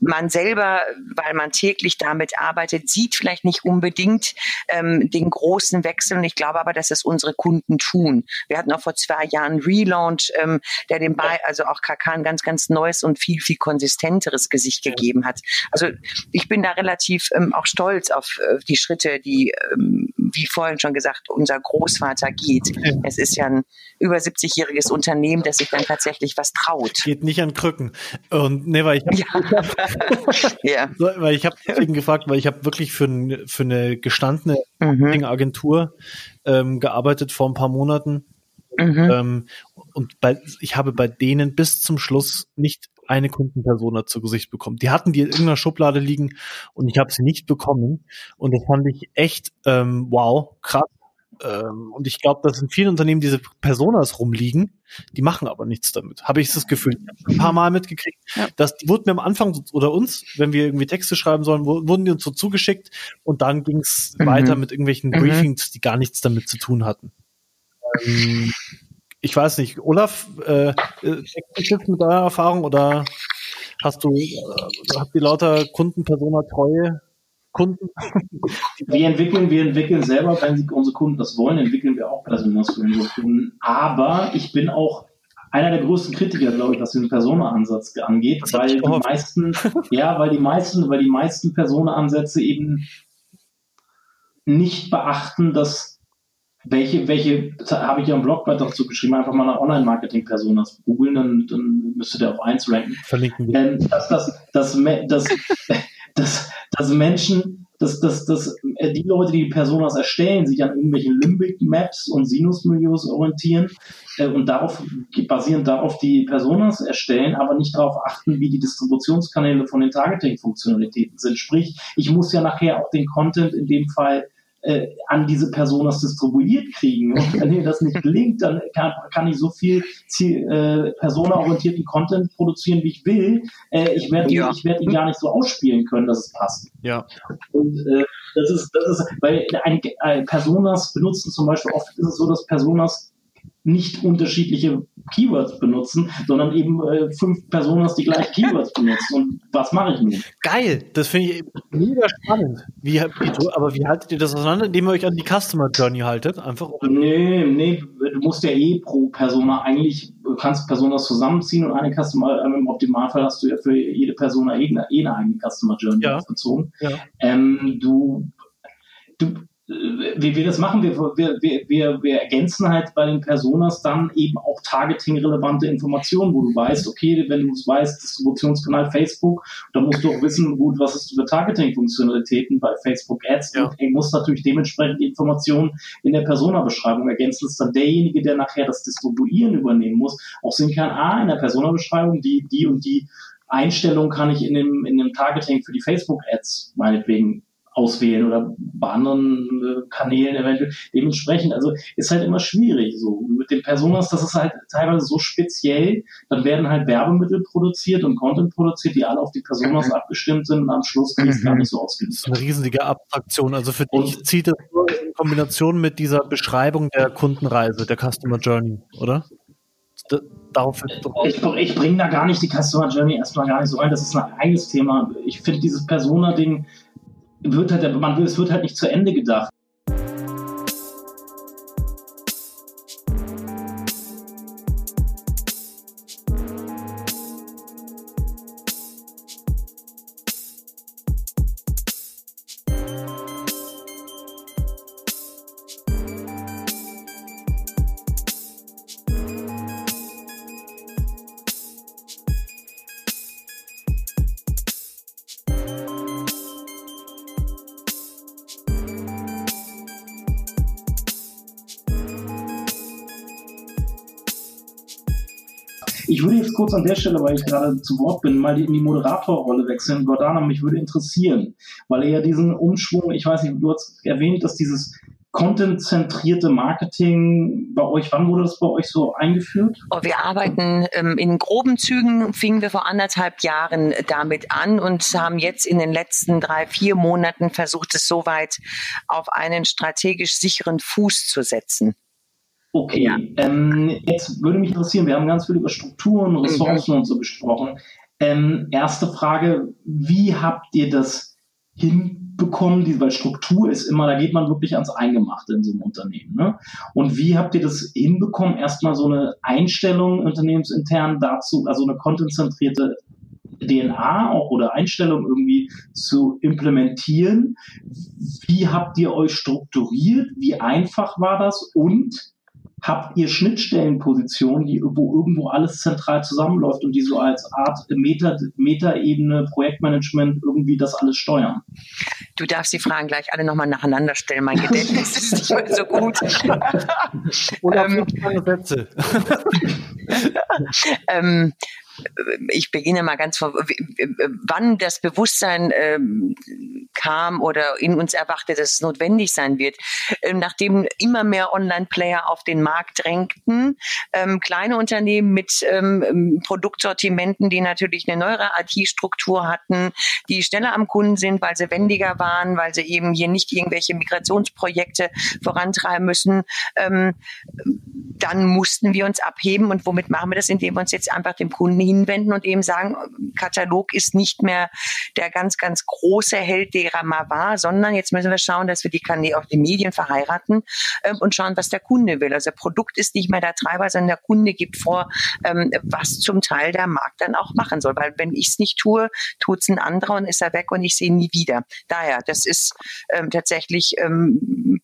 man selber, weil man täglich damit arbeitet, sieht vielleicht nicht unbedingt ähm, den großen Wechsel. Und ich glaube aber, dass es unsere Kunden tun. Wir hatten auch vor zwei Jahren Relaunch, ähm, der dem bei, also auch KK ein ganz, ganz neues und viel, viel konsistenteres Gesicht gegeben hat. Also ich bin da relativ ähm, auch stolz auf äh, die Schritte, die, ähm, wie vorhin schon gesagt, unser Großvater geht. Es ist ja ein über 70-jähriges Unternehmen, das sich dann tatsächlich was traut. Geht nicht an Krücken. Und nee, weil ich Ja. so, weil ich habe deswegen gefragt, weil ich habe wirklich für, ein, für eine gestandene Mhm. Agentur ähm, gearbeitet vor ein paar Monaten. Mhm. Ähm, und bei, ich habe bei denen bis zum Schluss nicht eine Kundenpersona zu Gesicht bekommen. Die hatten die in irgendeiner Schublade liegen und ich habe sie nicht bekommen. Und das fand ich echt ähm, wow, krass. Ähm, und ich glaube, dass in vielen Unternehmen diese Personas rumliegen, die machen aber nichts damit. Habe ich das Gefühl. Ich ein paar Mal mitgekriegt, Ja. dass die wurden mir am Anfang oder uns, wenn wir irgendwie Texte schreiben sollen, wu- wurden die uns so zugeschickt und dann ging es Mhm. weiter mit irgendwelchen Mhm. Briefings, die gar nichts damit zu tun hatten. Ähm, ich weiß nicht, Olaf, äh, äh, sich das mit deiner Erfahrung oder hast du, äh, habt ihr lauter Kundenpersona treue Kunden? Wir entwickeln, wir entwickeln selber, wenn sie, unsere Kunden das wollen, entwickeln wir auch Personas für unsere Kunden. Aber ich bin auch einer der größten Kritiker, glaube ich, was den Persona-Ansatz angeht, Das weil die gehofft. meisten, ja, weil die meisten, weil die meisten Persona-Ansätze eben nicht beachten, dass welche, welche, habe ich ja im Blogbeitrag dazu geschrieben, einfach mal nach Online-Marketing-Personas googeln, dann, dann müsste der auf eins ranken Verlinken wir. ähm, dass, dass, dass, dass, dass, dass Menschen, dass, dass, dass äh, die Leute, die die Personas erstellen, sich an irgendwelchen Limbic-Maps und Sinus-Milieus orientieren äh, und darauf basierend darauf die Personas erstellen, aber nicht darauf achten, wie die Distributionskanäle von den Targeting-Funktionalitäten sind. Sprich, ich muss ja nachher auch den Content in dem Fall äh, an diese Personas distribuiert kriegen. Und wenn mir das nicht gelingt, dann kann, kann ich so viel Ziel, äh, personaorientierten Content produzieren, wie ich will. Äh, ich werde Ja. ich werd ihn gar nicht so ausspielen können, dass es passt. Ja. Und äh, das ist, das ist, weil ein, ein Personas benutzen zum Beispiel oft ist es so, dass Personas nicht unterschiedliche Keywords benutzen, sondern eben äh, fünf Personas, die gleich Keywords benutzen. Und was mache ich nun? Geil, das finde ich mega spannend. Wie, wie, aber wie haltet ihr das auseinander, indem ihr euch an die Customer Journey haltet? Einfach Nee, nee, du musst ja eh pro Persona eigentlich, du kannst Personas zusammenziehen und eine Customer, ähm, im Optimalfall hast du ja für jede Persona eh eine, eh eine eigene Customer Journey Ja. bezogen. Ja. Ähm, du, du, wie wir das machen, wir, wir, wir, wir ergänzen halt bei den Personas dann eben auch targeting-relevante Informationen, wo du weißt, okay, wenn du es weißt, Distributionskanal Facebook, dann musst du auch wissen, gut, was ist für Targeting-Funktionalitäten bei Facebook Ads ja. und du musst natürlich dementsprechend die Informationen in der Persona-Beschreibung ergänzen, dass dann derjenige, der nachher das Distribuieren übernehmen muss, auch sehen kann, ah, in der Persona-Beschreibung, die, die und die Einstellung kann ich in dem, in dem Targeting für die Facebook-Ads meinetwegen auswählen oder bei anderen äh, Kanälen eventuell. Dementsprechend, also ist halt immer schwierig so. Mit den Personas, das ist halt teilweise so speziell, dann werden halt Werbemittel produziert und Content produziert, die alle auf die Personas mhm. abgestimmt sind und am Schluss kriegt es gar nicht so ausgenutzt. Das ist eine riesige Abstraktion. Also für dich zieht es nur in Kombination mit dieser Beschreibung der Kundenreise, der Customer Journey, oder? darauf ich, ich bringe da gar nicht die Customer Journey erstmal gar nicht so rein. Das ist ein eigenes Thema. Ich finde dieses Persona-Ding, wird halt, man, es wird halt nicht zu Ende gedacht. Kurz an der Stelle, weil ich gerade zu Wort bin, mal in die Moderatorrolle wechseln. Gordana, mich würde interessieren, weil er ja diesen Umschwung, ich weiß nicht, du hast erwähnt, dass dieses Content-zentrierte Marketing bei euch, wann wurde das bei euch so eingeführt? Oh, wir arbeiten ähm, in groben Zügen, fingen wir vor anderthalb Jahren damit an und haben jetzt in den letzten drei, vier Monaten versucht, es soweit auf einen strategisch sicheren Fuß zu setzen. Okay, ja. ähm, jetzt würde mich interessieren, wir haben ganz viel über Strukturen, mhm. Ressourcen und so gesprochen. Ähm, erste Frage, wie habt ihr das hinbekommen? weil Struktur ist immer, da geht man wirklich ans Eingemachte in so einem Unternehmen. Ne? Und wie habt ihr das hinbekommen, erstmal so eine Einstellung unternehmensintern dazu, also eine contentzentrierte DNA auch oder Einstellung irgendwie zu implementieren? Wie habt ihr euch strukturiert? Wie einfach war das? Und habt ihr Schnittstellenpositionen, die, wo irgendwo alles zentral zusammenläuft und die so als Art Meta, Meta-Ebene, Projektmanagement irgendwie das alles steuern? Du darfst die Fragen gleich alle nochmal nacheinander stellen. Mein Gedächtnis ist nicht mehr so gut. Oder ähm, Sätze. ähm, ich beginne mal ganz vor, wann das Bewusstsein ähm, kam oder in uns erwachte, dass es notwendig sein wird, ähm, nachdem immer mehr Online-Player auf den Markt drängten, ähm, kleine Unternehmen mit ähm, Produktsortimenten, die natürlich eine neuere IT-Struktur hatten, die schneller am Kunden sind, weil sie wendiger waren, weil sie eben hier nicht irgendwelche Migrationsprojekte vorantreiben müssen, ähm, dann mussten wir uns abheben. Und womit machen wir das, indem wir uns jetzt einfach dem Kunden hinwenden und eben sagen, Katalog ist nicht mehr der ganz, ganz große Held, der er mal war, sondern jetzt müssen wir schauen, dass wir die Kanäle auch die Medien verheiraten ähm, und schauen, was der Kunde will. Also Produkt ist nicht mehr der Treiber, sondern der Kunde gibt vor, ähm, was zum Teil der Markt dann auch machen soll. Weil wenn ich es nicht tue, tut es ein anderer und ist er weg und ich sehe ihn nie wieder. Daher, das ist ähm, tatsächlich ähm,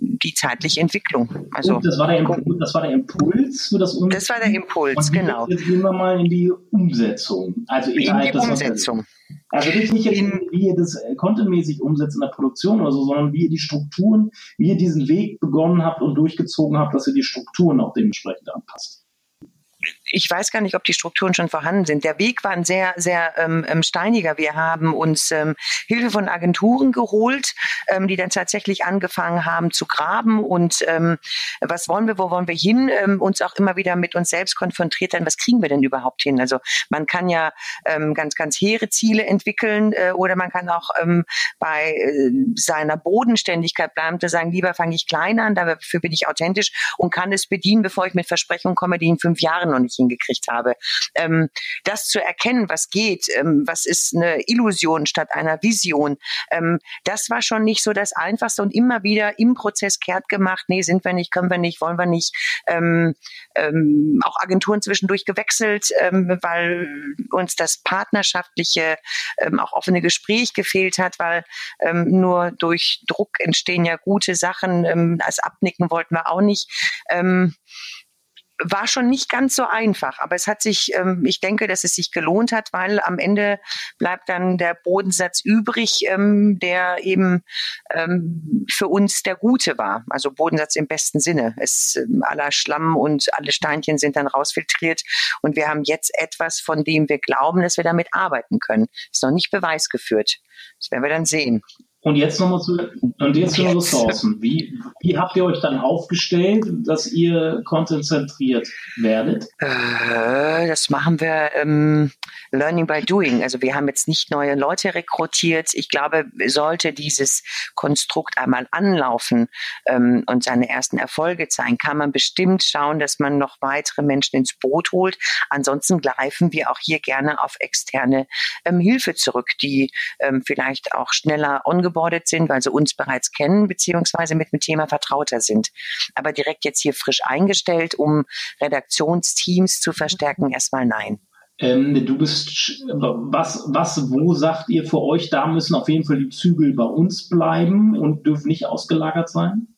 die zeitliche Entwicklung. Also, und das war, der Impuls, das war der Impuls für das Umsetzen? Das war der Impuls, genau. Jetzt gehen wir mal in die Umsetzung. Also in die Umsetzung. Also nicht, jetzt, wie ihr das contentmäßig umsetzt in der Produktion oder so, sondern wie ihr die Strukturen, wie ihr diesen Weg begonnen habt und durchgezogen habt, dass ihr die Strukturen auch dementsprechend anpasst ich weiß gar nicht, ob die Strukturen schon vorhanden sind. Der Weg war ein sehr, sehr ähm, ähm, steiniger. Wir haben uns ähm, Hilfe von Agenturen geholt, ähm, die dann tatsächlich angefangen haben zu graben und ähm, was wollen wir, wo wollen wir hin, ähm, uns auch immer wieder mit uns selbst konfrontiert haben, was kriegen wir denn überhaupt hin? Also man kann ja ähm, ganz, ganz hehre Ziele entwickeln äh, oder man kann auch ähm, bei äh, seiner Bodenständigkeit bleiben, zu sagen, lieber fange ich klein an, dafür bin ich authentisch und kann es bedienen, bevor ich mit Versprechungen komme, die in fünf Jahren noch nicht hingekriegt habe. Ähm, das zu erkennen, was geht, ähm, was ist eine Illusion statt einer Vision, ähm, das war schon nicht so das Einfachste und immer wieder im Prozess kehrt gemacht, nee, sind wir nicht, können wir nicht, wollen wir nicht. Ähm, ähm, auch Agenturen zwischendurch gewechselt, ähm, weil uns das partnerschaftliche, auch offene Gespräch gefehlt hat, weil nur durch Druck entstehen ja gute Sachen. Ähm, als Abnicken wollten wir auch nicht. Ähm, war schon nicht ganz so einfach, aber es hat sich, ähm, ich denke, dass es sich gelohnt hat, weil am Ende bleibt dann der Bodensatz übrig, ähm, der eben ähm, für uns der gute war. Also Bodensatz im besten Sinne. Es ähm, aller Schlamm und alle Steinchen sind dann rausfiltriert und wir haben jetzt etwas, von dem wir glauben, dass wir damit arbeiten können. Ist noch nicht beweisgeführt. Das werden wir dann sehen. Und jetzt nochmal zu, und jetzt zu den Ressourcen. Wie, wie habt ihr euch dann aufgestellt, dass ihr konzentriert werdet? Äh, das machen wir ähm, Learning by Doing. Also wir haben jetzt nicht neue Leute rekrutiert. Ich glaube, sollte dieses Konstrukt einmal anlaufen ähm, und seine ersten Erfolge zeigen, kann man bestimmt schauen, dass man noch weitere Menschen ins Boot holt. Ansonsten greifen wir auch hier gerne auf externe ähm, Hilfe zurück, die ähm, vielleicht auch schneller ongeboren ongeboardet sind, weil sie uns bereits kennen, beziehungsweise mit dem Thema vertrauter sind. Aber direkt jetzt hier frisch eingestellt, um Redaktionsteams zu verstärken, erstmal nein. Ähm, du bist, was, was, wo sagt ihr für euch, da müssen auf jeden Fall die Zügel bei uns bleiben und dürfen nicht ausgelagert sein?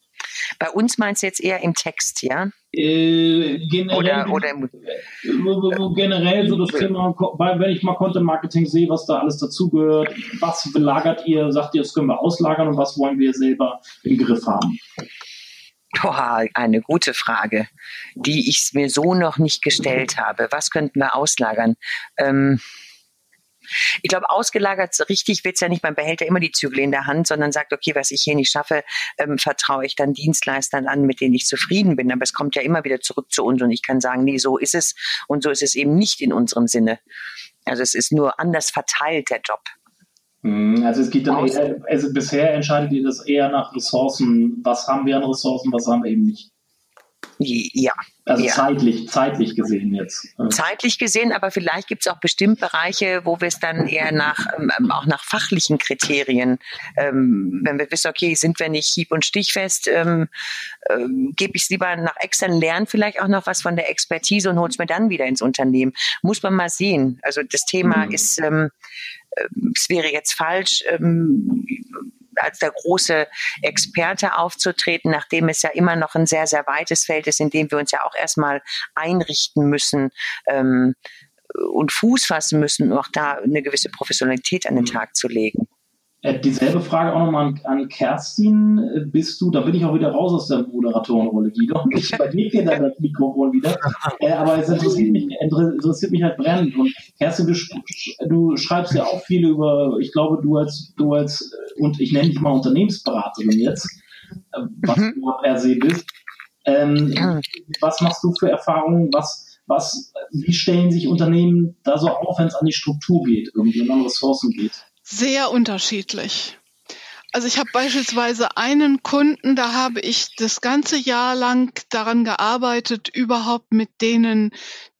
Bei uns meinst du jetzt eher im Text, ja? Äh, generell, oder, oder im, äh, generell so das Thema, weil wenn ich mal Content Marketing sehe, was da alles dazugehört, was belagert ihr, sagt ihr, das können wir auslagern und was wollen wir selber im Griff haben? Boah, eine gute Frage, die ich mir so noch nicht gestellt habe. Was könnten wir auslagern? Ähm, ich glaube, ausgelagert richtig wird es ja nicht. Man behält ja immer die Zügel in der Hand, sondern sagt, okay, was ich hier nicht schaffe, ähm, vertraue ich dann Dienstleistern an, mit denen ich zufrieden bin. Aber es kommt ja immer wieder zurück zu uns und ich kann sagen, nee, so ist es und so ist es eben nicht in unserem Sinne. Also es ist nur anders verteilt, der Job. Mhm, also es geht dann eher, also bisher entscheidet ihr das eher nach Ressourcen. Was haben wir an Ressourcen, was haben wir eben nicht? Ja. Also ja. zeitlich, zeitlich gesehen jetzt. Zeitlich gesehen, aber vielleicht gibt es auch bestimmt Bereiche, wo wir es dann eher nach ähm, auch nach fachlichen Kriterien, ähm, wenn wir wissen, okay, sind wir nicht hieb- und stichfest, ähm, ähm, gebe ich es lieber nach extern, lernen vielleicht auch noch was von der Expertise und hole es mir dann wieder ins Unternehmen. Muss man mal sehen. Also das Thema mhm. ist, ähm, äh, es wäre jetzt falsch, ähm, als der große Experte aufzutreten, nachdem es ja immer noch ein sehr, sehr weites Feld ist, in dem wir uns ja auch erstmal einrichten müssen. Ähm, und Fuß fassen müssen, um auch da eine gewisse Professionalität an den mhm. Tag zu legen. Äh, dieselbe Frage auch nochmal an, an Kerstin. Äh, bist du, da bin ich auch wieder raus aus der Moderatorenrolle, Guido. Ich übergebe dir dann das Mikrofon wieder. Äh, aber es interessiert mich, interessiert mich halt brennend. Und Kerstin, du, du schreibst ja auch viel über, ich glaube, du als, du als, und ich nenne dich mal Unternehmensberaterin jetzt, was mhm. du per se bist. Ähm, was machst du für Erfahrungen? Was, was, wie stellen sich Unternehmen da so auf, wenn es an die Struktur geht, irgendwie, wenn an Ressourcen geht? Sehr unterschiedlich. Also ich habe beispielsweise einen Kunden, da habe ich das ganze Jahr lang daran gearbeitet, überhaupt mit denen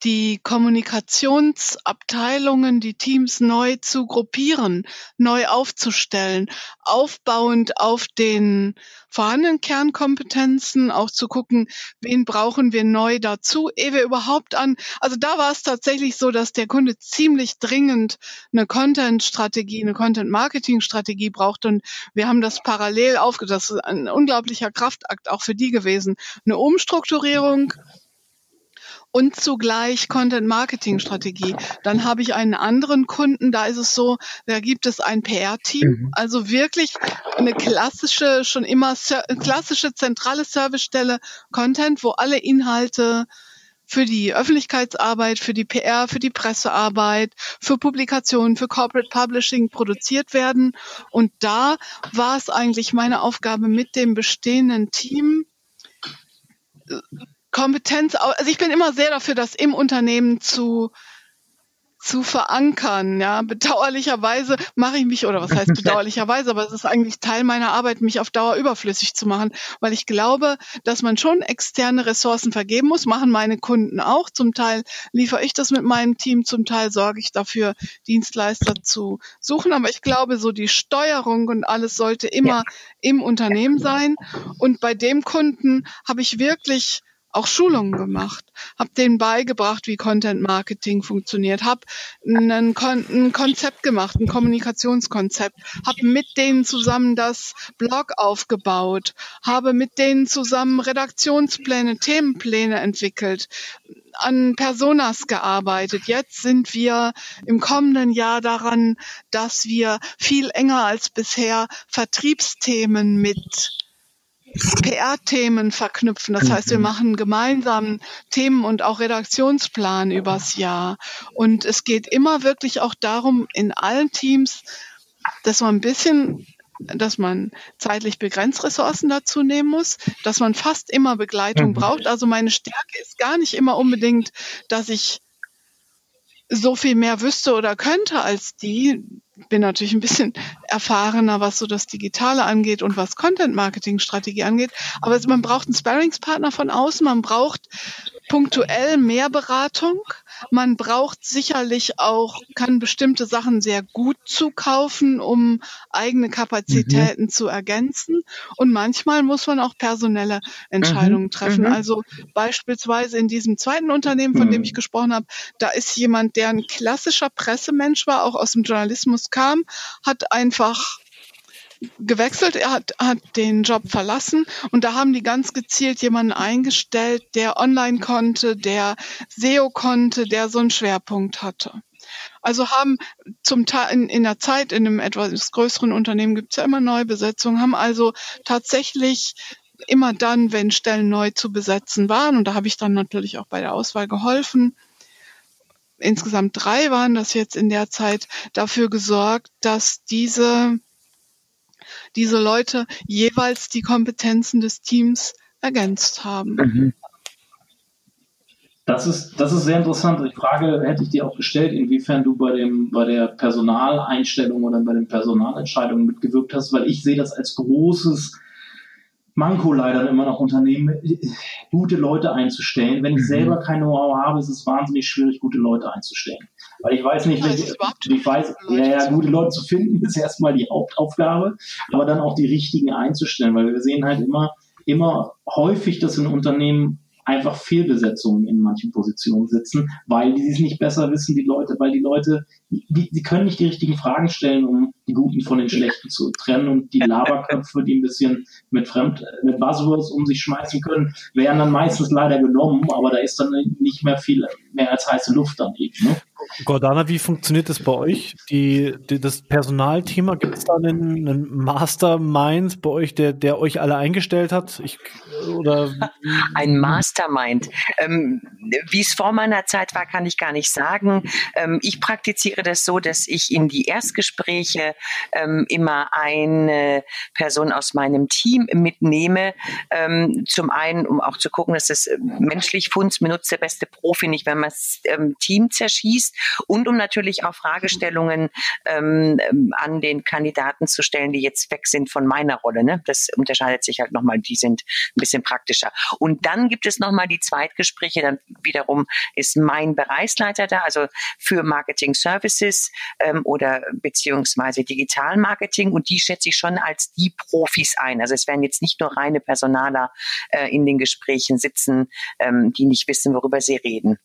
die Kommunikationsabteilungen, die Teams neu zu gruppieren, neu aufzustellen, aufbauend auf den vorhandenen Kernkompetenzen, auch zu gucken, wen brauchen wir neu dazu, ehe wir überhaupt an. Also da war es tatsächlich so, dass der Kunde ziemlich dringend eine Content-Strategie, eine Content-Marketing-Strategie braucht und wir haben das parallel aufgebaut. Das ist ein unglaublicher Kraftakt auch für die gewesen. Eine Umstrukturierung und zugleich Content Marketing Strategie. Dann habe ich einen anderen Kunden, da ist es so, da gibt es ein PR-Team, mhm. also wirklich eine klassische, schon immer klassische zentrale Servicestelle Content, wo alle Inhalte für die Öffentlichkeitsarbeit, für die PR, für die Pressearbeit, für Publikationen, für Corporate Publishing produziert werden. Und da war es eigentlich meine Aufgabe mit dem bestehenden Team, Kompetenz, also ich bin immer sehr dafür, das im Unternehmen zu zu verankern. Ja, bedauerlicherweise mache ich mich, oder was heißt bedauerlicherweise, aber es ist eigentlich Teil meiner Arbeit, mich auf Dauer überflüssig zu machen, weil ich glaube, dass man schon externe Ressourcen vergeben muss, machen meine Kunden auch. Zum Teil liefere ich das mit meinem Team, zum Teil sorge ich dafür, Dienstleister zu suchen. Aber ich glaube, so die Steuerung und alles sollte immer ja. im Unternehmen sein. Und bei dem Kunden habe ich wirklich auch Schulungen gemacht, habe denen beigebracht, wie Content Marketing funktioniert, habe ein, Kon ein Konzept gemacht, ein Kommunikationskonzept, habe mit denen zusammen das Blog aufgebaut, habe mit denen zusammen Redaktionspläne, Themenpläne entwickelt, an Personas gearbeitet. Jetzt sind wir im kommenden Jahr daran, dass wir viel enger als bisher Vertriebsthemen mit PR-Themen verknüpfen. Das heißt, wir mhm. machen gemeinsam Themen und auch Redaktionsplan übers Jahr. Und es geht immer wirklich auch darum, in allen Teams, dass man ein bisschen dass man zeitlich begrenzt Ressourcen dazu nehmen muss, dass man fast immer Begleitung mhm. braucht. Also meine Stärke ist gar nicht immer unbedingt, dass ich so viel mehr wüsste oder könnte als die. Bin natürlich ein bisschen erfahrener, was so das Digitale angeht und was Content-Marketing-Strategie angeht. Aber man braucht einen Sparringspartner von außen. Man braucht punktuell mehr Beratung. Man braucht sicherlich auch, kann bestimmte Sachen sehr gut zukaufen, um eigene Kapazitäten mhm. zu ergänzen. Und manchmal muss man auch personelle Entscheidungen mhm. treffen. Mhm. Also beispielsweise in diesem zweiten Unternehmen, von dem mhm. ich gesprochen habe, da ist jemand, der ein klassischer Pressemensch war, auch aus dem Journalismus kam, hat einfach gewechselt, er hat, hat den Job verlassen und da haben die ganz gezielt jemanden eingestellt, der online konnte, der SEO konnte, der so einen Schwerpunkt hatte. Also haben zum Teil in, in der Zeit, in einem etwas größeren Unternehmen gibt es ja immer Neubesetzungen, haben also tatsächlich immer dann, wenn Stellen neu zu besetzen waren, und da habe ich dann natürlich auch bei der Auswahl geholfen, insgesamt drei waren das jetzt in der Zeit, dafür gesorgt, dass diese diese Leute jeweils die Kompetenzen des Teams ergänzt haben. Mhm. Das ist, das ist sehr interessant. Die Frage hätte ich dir auch gestellt, inwiefern du bei, dem, bei der Personaleinstellung oder bei den Personalentscheidungen mitgewirkt hast, weil ich sehe das als großes Manko leider immer noch Unternehmen, gute Leute einzustellen. Wenn ich mhm. selber kein Know-how habe, ist es wahnsinnig schwierig, gute Leute einzustellen. Weil ich weiß nicht, welche, ich weiß, ja, ja, gute Leute zu finden, ist erstmal die Hauptaufgabe, aber dann auch die richtigen einzustellen, weil wir sehen halt immer, immer häufig, dass in Unternehmen einfach Fehlbesetzungen in manchen Positionen sitzen, weil die es nicht besser wissen, die Leute, weil die Leute, die, die können nicht die richtigen Fragen stellen, um die Guten von den Schlechten zu trennen und die Laberköpfe, die ein bisschen mit Fremd, mit Buzzwords um sich schmeißen können, werden dann meistens leider genommen, aber da ist dann nicht mehr viel mehr als heiße Luft dann eben. Ne? Gordana, wie funktioniert das bei euch? Die, die das Personalthema, gibt es da einen, einen, Mastermind bei euch, der, der euch alle eingestellt hat? Ich, oder? Ein Mastermind. Ähm, wie es vor meiner Zeit war, kann ich gar nicht sagen. Ähm, ich praktiziere das so, dass ich in die Erstgespräche ähm, immer eine Person aus meinem Team mitnehme. Ähm, zum einen, um auch zu gucken, dass es menschlich funzt. Mir nutzt der beste Profi nicht, wenn man das ähm, Team zerschießt und um natürlich auch Fragestellungen ähm, an den Kandidaten zu stellen, die jetzt weg sind von meiner Rolle. Ne? Das unterscheidet sich halt nochmal, die sind ein bisschen praktischer. Und dann gibt es nochmal die Zweitgespräche, dann wiederum ist mein Bereichsleiter da, also für Marketing Services ähm, oder beziehungsweise Digital Marketing und die schätze ich schon als die Profis ein. Also es werden jetzt nicht nur reine Personaler äh, in den Gesprächen sitzen, ähm, die nicht wissen, worüber sie reden.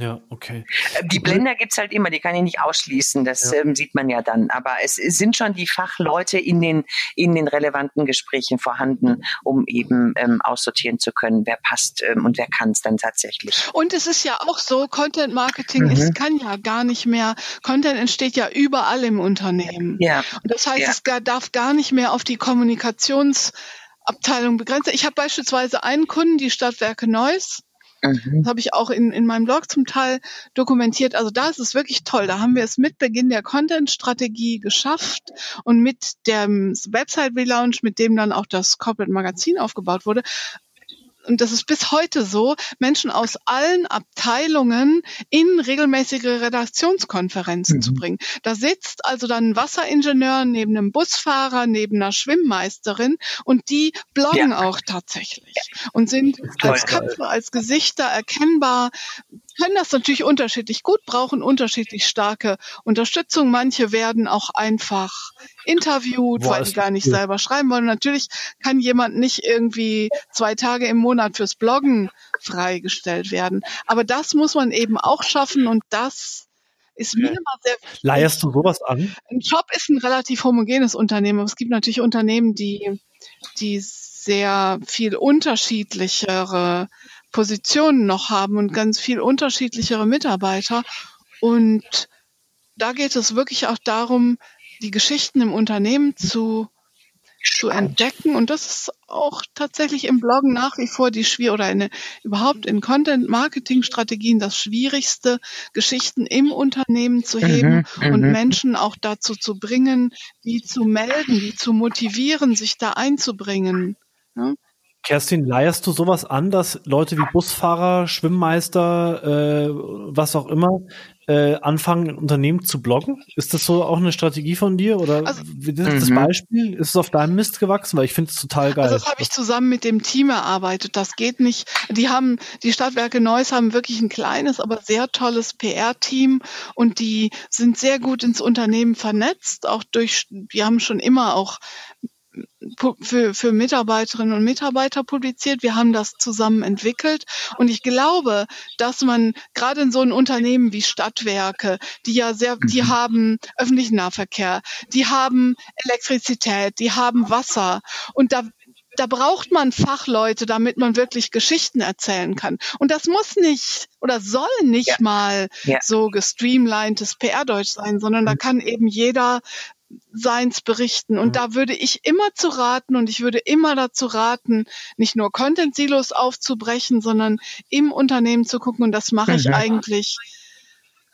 Ja, okay. Äh, die Blender gibt's halt immer, die kann ich nicht ausschließen, das ja. ähm, sieht man ja dann. Aber es sind schon die Fachleute in den, in den relevanten Gesprächen vorhanden, um eben ähm, aussortieren zu können, wer passt ähm, und wer kann es dann tatsächlich. Und es ist ja auch so, Content Marketing mhm. ist, kann ja gar nicht mehr, Content entsteht ja überall im Unternehmen. Ja. Und das heißt, ja. es darf gar nicht mehr auf die Kommunikationsabteilung begrenzt. Ich habe beispielsweise einen Kunden, die Stadtwerke Neuss, Mhm. Das habe ich auch in, in meinem Blog zum Teil dokumentiert. Also da ist es wirklich toll. Da haben wir es mit Beginn der Content-Strategie geschafft und mit dem Website-Relaunch, mit dem dann auch das Corporate Magazin aufgebaut wurde, und das ist bis heute so, Menschen aus allen Abteilungen in regelmäßige Redaktionskonferenzen mhm. zu bringen. Da sitzt also dann ein Wasseringenieur neben einem Busfahrer, neben einer Schwimmmeisterin und die bloggen ja. auch tatsächlich und sind als Köpfe, als Gesichter erkennbar, können das natürlich unterschiedlich gut, brauchen unterschiedlich starke Unterstützung. Manche werden auch einfach interviewt, Boah, weil die gar nicht cool. selber schreiben wollen. Natürlich kann jemand nicht irgendwie zwei Tage im Monat fürs Bloggen freigestellt werden. Aber das muss man eben auch schaffen und das ist mir immer sehr wichtig. Leierst du sowas an? Ein Job ist ein relativ homogenes Unternehmen. Aber es gibt natürlich Unternehmen, die, die sehr viel unterschiedlichere Positionen noch haben und ganz viel unterschiedlichere Mitarbeiter. Und da geht es wirklich auch darum, die Geschichten im Unternehmen zu, zu entdecken. Und das ist auch tatsächlich im Bloggen nach wie vor die schwierige oder eine, überhaupt in Content-Marketing-Strategien das Schwierigste, Geschichten im Unternehmen zu heben mhm, und mhm. Menschen auch dazu zu bringen, die zu melden, die zu motivieren, sich da einzubringen. Ja? Kerstin, leierst du sowas an, dass Leute wie Busfahrer, Schwimmmeister, äh, was auch immer, äh, anfangen, ein Unternehmen zu bloggen? Ist das so auch eine Strategie von dir? Oder also, das, das mhm. Beispiel? Ist es auf deinem Mist gewachsen? Weil ich finde es total geil. Also das habe ich zusammen mit dem Team erarbeitet. Das geht nicht. Die haben, die Stadtwerke Neuss haben wirklich ein kleines, aber sehr tolles PR-Team und die sind sehr gut ins Unternehmen vernetzt. Auch durch, die haben schon immer auch für, für Mitarbeiterinnen und Mitarbeiter publiziert. Wir haben das zusammen entwickelt. Und ich glaube, dass man gerade in so einem Unternehmen wie Stadtwerke, die ja sehr, die mhm. haben öffentlichen Nahverkehr, die haben Elektrizität, die haben Wasser. Und da da braucht man Fachleute, damit man wirklich Geschichten erzählen kann. Und das muss nicht oder soll nicht ja. mal ja. so gestreamlinedes PR-Deutsch sein, sondern da mhm. kann eben jeder Seins berichten. Und mhm. da würde ich immer zu raten und ich würde immer dazu raten, nicht nur Content-Silos aufzubrechen, sondern im Unternehmen zu gucken. Und das mache ich mhm. eigentlich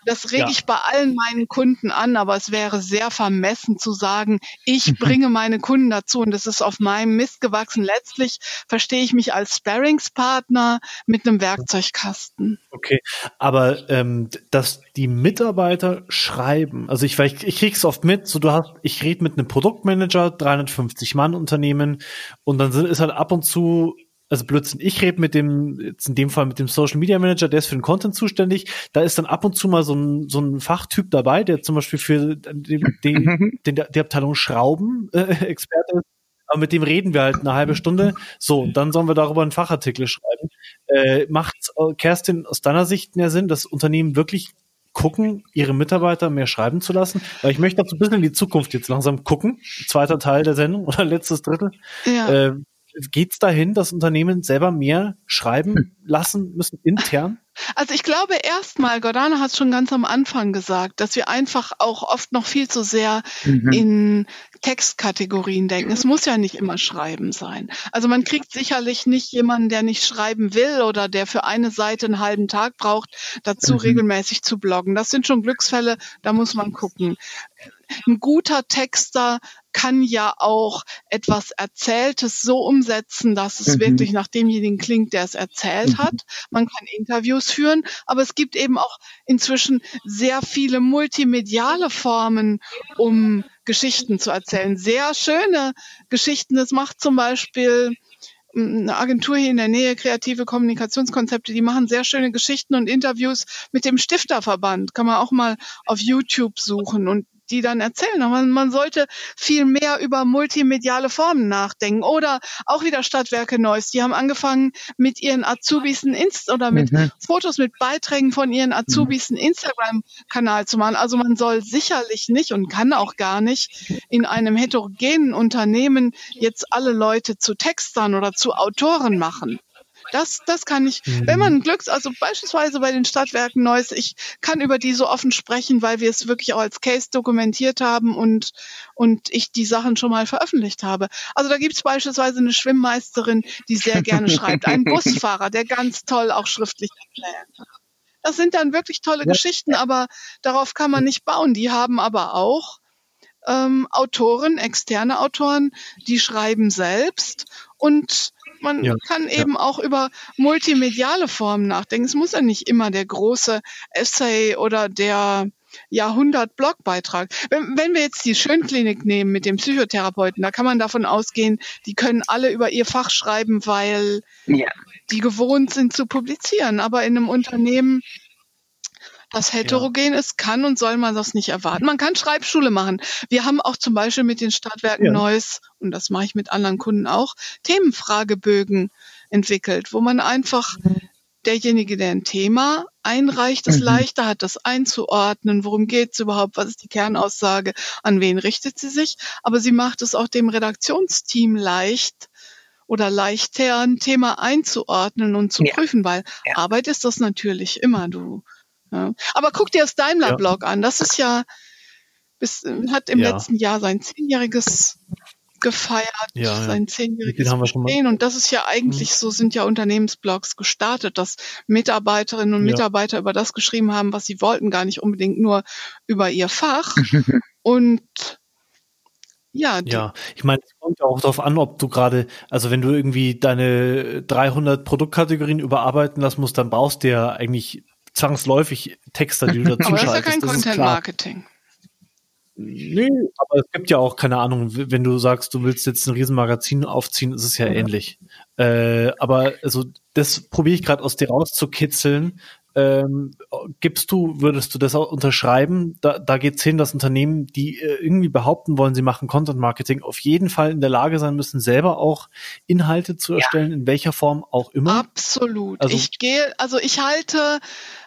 das rege ja. ich bei allen meinen Kunden an, aber es wäre sehr vermessen zu sagen, ich mhm. bringe meine Kunden dazu und das ist auf meinem Mist gewachsen. Letztlich verstehe ich mich als Sparringspartner mit einem Werkzeugkasten. Okay, aber ähm, dass die Mitarbeiter schreiben, also ich, ich, ich krieg's oft mit, so du hast, ich rede mit einem Produktmanager, 350 Mann Unternehmen und dann ist halt ab und zu also Blödsinn, ich rede mit dem, jetzt in dem Fall mit dem Social Media Manager, der ist für den Content zuständig. Da ist dann ab und zu mal so ein, so ein Fachtyp dabei, der zum Beispiel für die, die, die, die Abteilung Schrauben äh, Experte ist. Aber mit dem reden wir halt eine halbe Stunde. So, und dann sollen wir darüber einen Fachartikel schreiben. Äh, macht äh, Kerstin aus deiner Sicht mehr Sinn, das Unternehmen wirklich gucken, ihre Mitarbeiter mehr schreiben zu lassen? Weil ich möchte so ein bisschen in die Zukunft jetzt langsam gucken. Zweiter Teil der Sendung oder letztes Drittel. Ja. Äh, geht es dahin, dass Unternehmen selber mehr schreiben hm. lassen müssen intern? Also ich glaube erstmal, Gordana hat es schon ganz am Anfang gesagt, dass wir einfach auch oft noch viel zu sehr mhm. in Textkategorien denken. Es muss ja nicht immer Schreiben sein. Also man kriegt sicherlich nicht jemanden, der nicht schreiben will oder der für eine Seite einen halben Tag braucht, dazu mhm. regelmäßig zu bloggen. Das sind schon Glücksfälle, da muss man gucken ein guter Texter kann ja auch etwas Erzähltes so umsetzen, dass es mhm. wirklich nach demjenigen klingt, der es erzählt mhm. hat. Man kann Interviews führen, aber es gibt eben auch inzwischen sehr viele multimediale Formen, um Geschichten zu erzählen. Sehr schöne Geschichten. Das macht zum Beispiel hm, eine Agentur hier in der Nähe, kreative Kommunikationskonzepte, die machen sehr schöne Geschichten und Interviews mit dem Stifterverband. Kann man auch mal auf YouTube suchen. Und die dann erzählen. Aber man sollte viel mehr über multimediale Formen nachdenken. Oder auch wieder Stadtwerke Neuss. Die haben angefangen mit ihren Azubis ein Inst oder mit mhm. Fotos, mit Beiträgen von ihren Azubis einen Instagram-Kanal zu machen. Also man soll sicherlich nicht und kann auch gar nicht in einem heterogenen Unternehmen jetzt alle Leute zu Textern oder zu Autoren machen. Das, das kann ich, mhm. wenn man Glücks, also beispielsweise bei den Stadtwerken Neuss, ich kann über die so offen sprechen, weil wir es wirklich auch als Case dokumentiert haben und, und ich die Sachen schon mal veröffentlicht habe. Also da gibt es beispielsweise eine Schwimmmeisterin, die sehr gerne schreibt, einen Busfahrer, der ganz toll auch schriftlich erklärt. Das sind dann wirklich tolle ja. Geschichten, aber darauf kann man nicht bauen. Die haben aber auch ähm, Autoren, externe Autoren, die schreiben selbst und man ja, kann eben ja. auch über multimediale Formen nachdenken. Es muss ja nicht immer der große Essay oder der Jahrhundert-Blogbeitrag. Wenn, wenn wir jetzt die Schönklinik nehmen mit dem Psychotherapeuten, da kann man davon ausgehen, die können alle über ihr Fach schreiben, weil ja. die gewohnt sind zu publizieren. Aber in einem Unternehmen, das heterogen ja. ist, kann und soll man das nicht erwarten. Man kann Schreibschule machen. Wir haben auch zum Beispiel mit den Stadtwerken ja. Neues, und das mache ich mit anderen Kunden auch, Themenfragebögen entwickelt, wo man einfach derjenige, der ein Thema einreicht, es mhm. leichter hat, das einzuordnen. Worum geht es überhaupt? Was ist die Kernaussage? An wen richtet sie sich? Aber sie macht es auch dem Redaktionsteam leicht, oder leichter ein Thema einzuordnen und zu ja. prüfen, weil ja. Arbeit ist das natürlich immer, du. Ja. Aber guck dir das Daimler-Blog an. Das ist ja, bis, hat im letzten Jahr sein zehnjähriges gefeiert, ja, sein zehnjähriges Bestehen. Und das ist ja eigentlich, mhm. so sind ja Unternehmensblogs gestartet, dass Mitarbeiterinnen und Mitarbeiter über das geschrieben haben, was sie wollten, gar nicht unbedingt nur über ihr Fach. und ja, ja, ich meine, es kommt ja auch darauf an, ob du gerade, also wenn du irgendwie deine 300 Produktkategorien überarbeiten lassen musst, dann brauchst du ja eigentlich zwangsläufig Texter, die du dazu Aber das ist ja kein Content Marketing. Nee, aber es gibt ja auch, keine Ahnung, wenn du sagst, du willst jetzt ein Riesenmagazin aufziehen, ist es ja, ja. ähnlich. Äh, aber also das probiere ich gerade aus dir rauszukitzeln, ähm, gibst du, würdest du das auch unterschreiben? Da, da geht es hin, dass Unternehmen, die äh, irgendwie behaupten wollen, sie machen Content Marketing, auf jeden Fall in der Lage sein müssen, selber auch Inhalte zu erstellen, ja. in welcher Form auch immer. Absolut. Also, ich gehe, also ich halte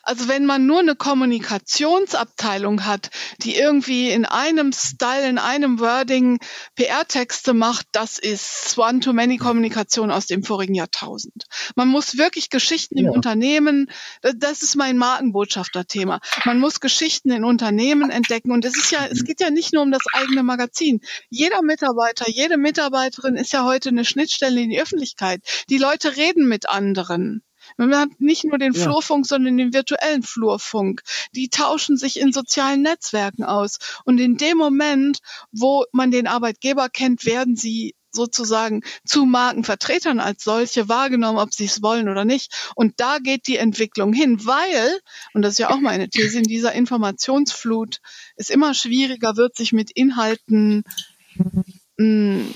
also wenn man nur eine Kommunikationsabteilung hat, die irgendwie in einem Style, in einem Wording PR-Texte macht, das ist One-to-Many-Kommunikation aus dem vorigen Jahrtausend. Man muss wirklich Geschichten ja. im Unternehmen, das ist mein Markenbotschafter-Thema. Man muss Geschichten in Unternehmen entdecken und es ist ja, es geht ja nicht nur um das eigene Magazin. Jeder Mitarbeiter, jede Mitarbeiterin ist ja heute eine Schnittstelle in die Öffentlichkeit. Die Leute reden mit anderen. Man hat nicht nur den ja. Flurfunk, sondern den virtuellen Flurfunk. Die tauschen sich in sozialen Netzwerken aus. Und in dem Moment, wo man den Arbeitgeber kennt, werden sie sozusagen zu Markenvertretern als solche wahrgenommen, ob sie es wollen oder nicht. Und da geht die Entwicklung hin, weil, und das ist ja auch meine These, in dieser Informationsflut es immer schwieriger wird, sich mit Inhalten mh, mm,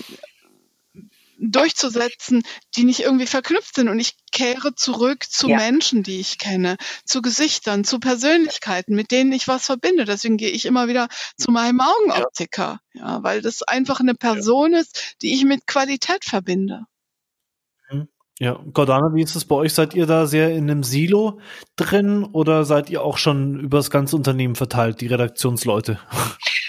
durchzusetzen, die nicht irgendwie verknüpft sind. Und ich kehre zurück zu ja. Menschen, die ich kenne, zu Gesichtern, zu Persönlichkeiten, mit denen ich was verbinde. Deswegen gehe ich immer wieder zu meinem Augenoptiker, ja, ja weil das einfach eine Person ja. ist, die ich mit Qualität verbinde. Mhm. Ja, Gordana, wie ist es bei euch? Seid ihr da sehr in einem Silo drin oder seid ihr auch schon über das ganze Unternehmen verteilt, die Redaktionsleute?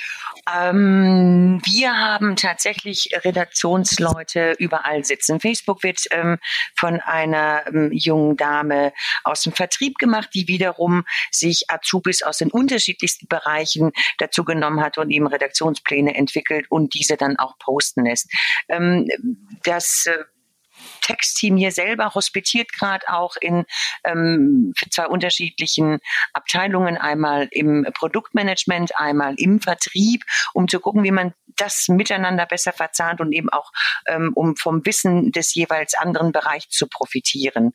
Ähm, wir haben tatsächlich Redaktionsleute überall sitzen. Facebook wird ähm, von einer ähm, jungen Dame aus dem Vertrieb gemacht, die wiederum sich Azubis aus den unterschiedlichsten Bereichen dazu genommen hat und eben Redaktionspläne entwickelt und diese dann auch posten lässt. Ähm, das äh, Textteam hier selber hospitiert gerade auch in ähm, zwei unterschiedlichen Abteilungen, einmal im Produktmanagement, einmal im Vertrieb, um zu gucken, wie man das miteinander besser verzahnt und eben auch um, ähm, um vom Wissen des jeweils anderen Bereichs zu profitieren.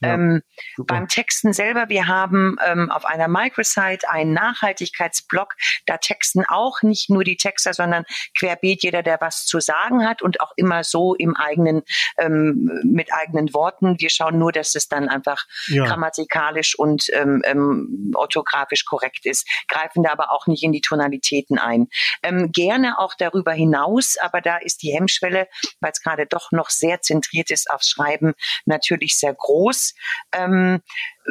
Ja, ähm, beim Texten selber, wir haben ähm, auf einer Microsite einen Nachhaltigkeitsblog, da texten auch nicht nur die Texter, sondern querbeet jeder, der was zu sagen hat und auch immer so im eigenen, ähm, mit eigenen Worten. Wir schauen nur, dass es dann einfach ja. grammatikalisch und ähm, ähm, orthografisch korrekt ist, greifen da aber auch nicht in die Tonalitäten ein. Ähm, gerne auch darüber hinaus, aber da ist die Hemmschwelle, weil es gerade doch noch sehr zentriert ist aufs Schreiben, natürlich sehr groß. Ähm,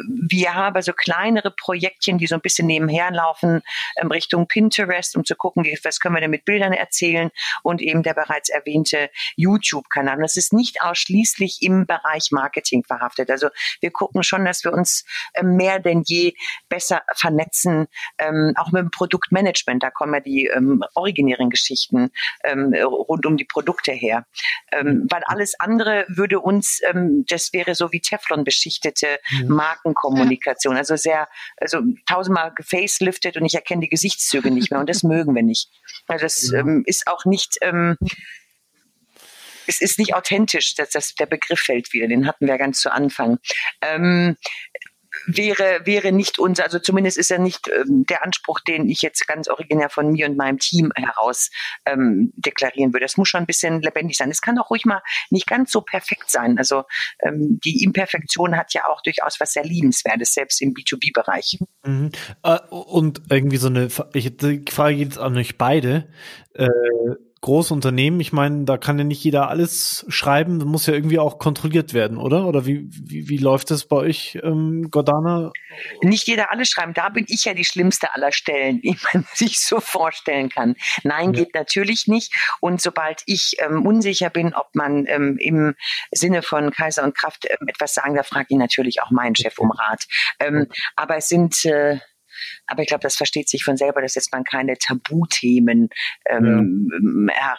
wir haben so kleinere Projektchen, die so ein bisschen nebenher laufen, ähm, Richtung Pinterest, um zu gucken, wie, was können wir denn mit Bildern erzählen und eben der bereits erwähnte YouTube-Kanal. Das ist nicht ausschließlich im Bereich Marketing verhaftet. Also wir gucken schon, dass wir uns ähm, mehr denn je besser vernetzen, ähm, auch mit dem Produktmanagement. Da kommen ja die ähm, originären Geschichten ähm, rund um die Produkte her. Ähm, weil alles andere würde uns, ähm, das wäre so wie Teflon beschichtete Marken Markenkommunikation. Also sehr, also tausendmal gefaceliftet und ich erkenne die Gesichtszüge nicht mehr und das mögen wir nicht. Also das ähm, ist auch nicht, ähm, es ist nicht authentisch, dass das, der Begriff fällt wieder, den hatten wir ganz zu Anfang. Ähm, wäre, wäre nicht unser, also zumindest ist er nicht ähm, der Anspruch, den ich jetzt ganz originär von mir und meinem Team heraus ähm, deklarieren würde. Es muss schon ein bisschen lebendig sein. Es kann auch ruhig mal nicht ganz so perfekt sein. Also ähm, die Imperfektion hat ja auch durchaus was sehr Liebenswertes, selbst im B2B-Bereich. Mhm. Äh, und irgendwie so eine, ich, die Frage jetzt an euch beide. Äh, Großunternehmen, ich meine, da kann ja nicht jeder alles schreiben, muss ja irgendwie auch kontrolliert werden, oder? Oder wie, wie, wie läuft das bei euch, ähm, Gordana? Nicht jeder alles schreiben, da bin ich ja die schlimmste aller Stellen, die man sich so vorstellen kann. Nein, ja. geht natürlich nicht. Und sobald ich ähm, unsicher bin, ob man ähm, im Sinne von Kaiser und Kraft ähm, etwas sagen darf, frage ich natürlich auch meinen Chef um Rat. Ähm, aber es sind äh, aber ich glaube, das versteht sich von selber, dass jetzt man keine Tabuthemen, ähm, ja.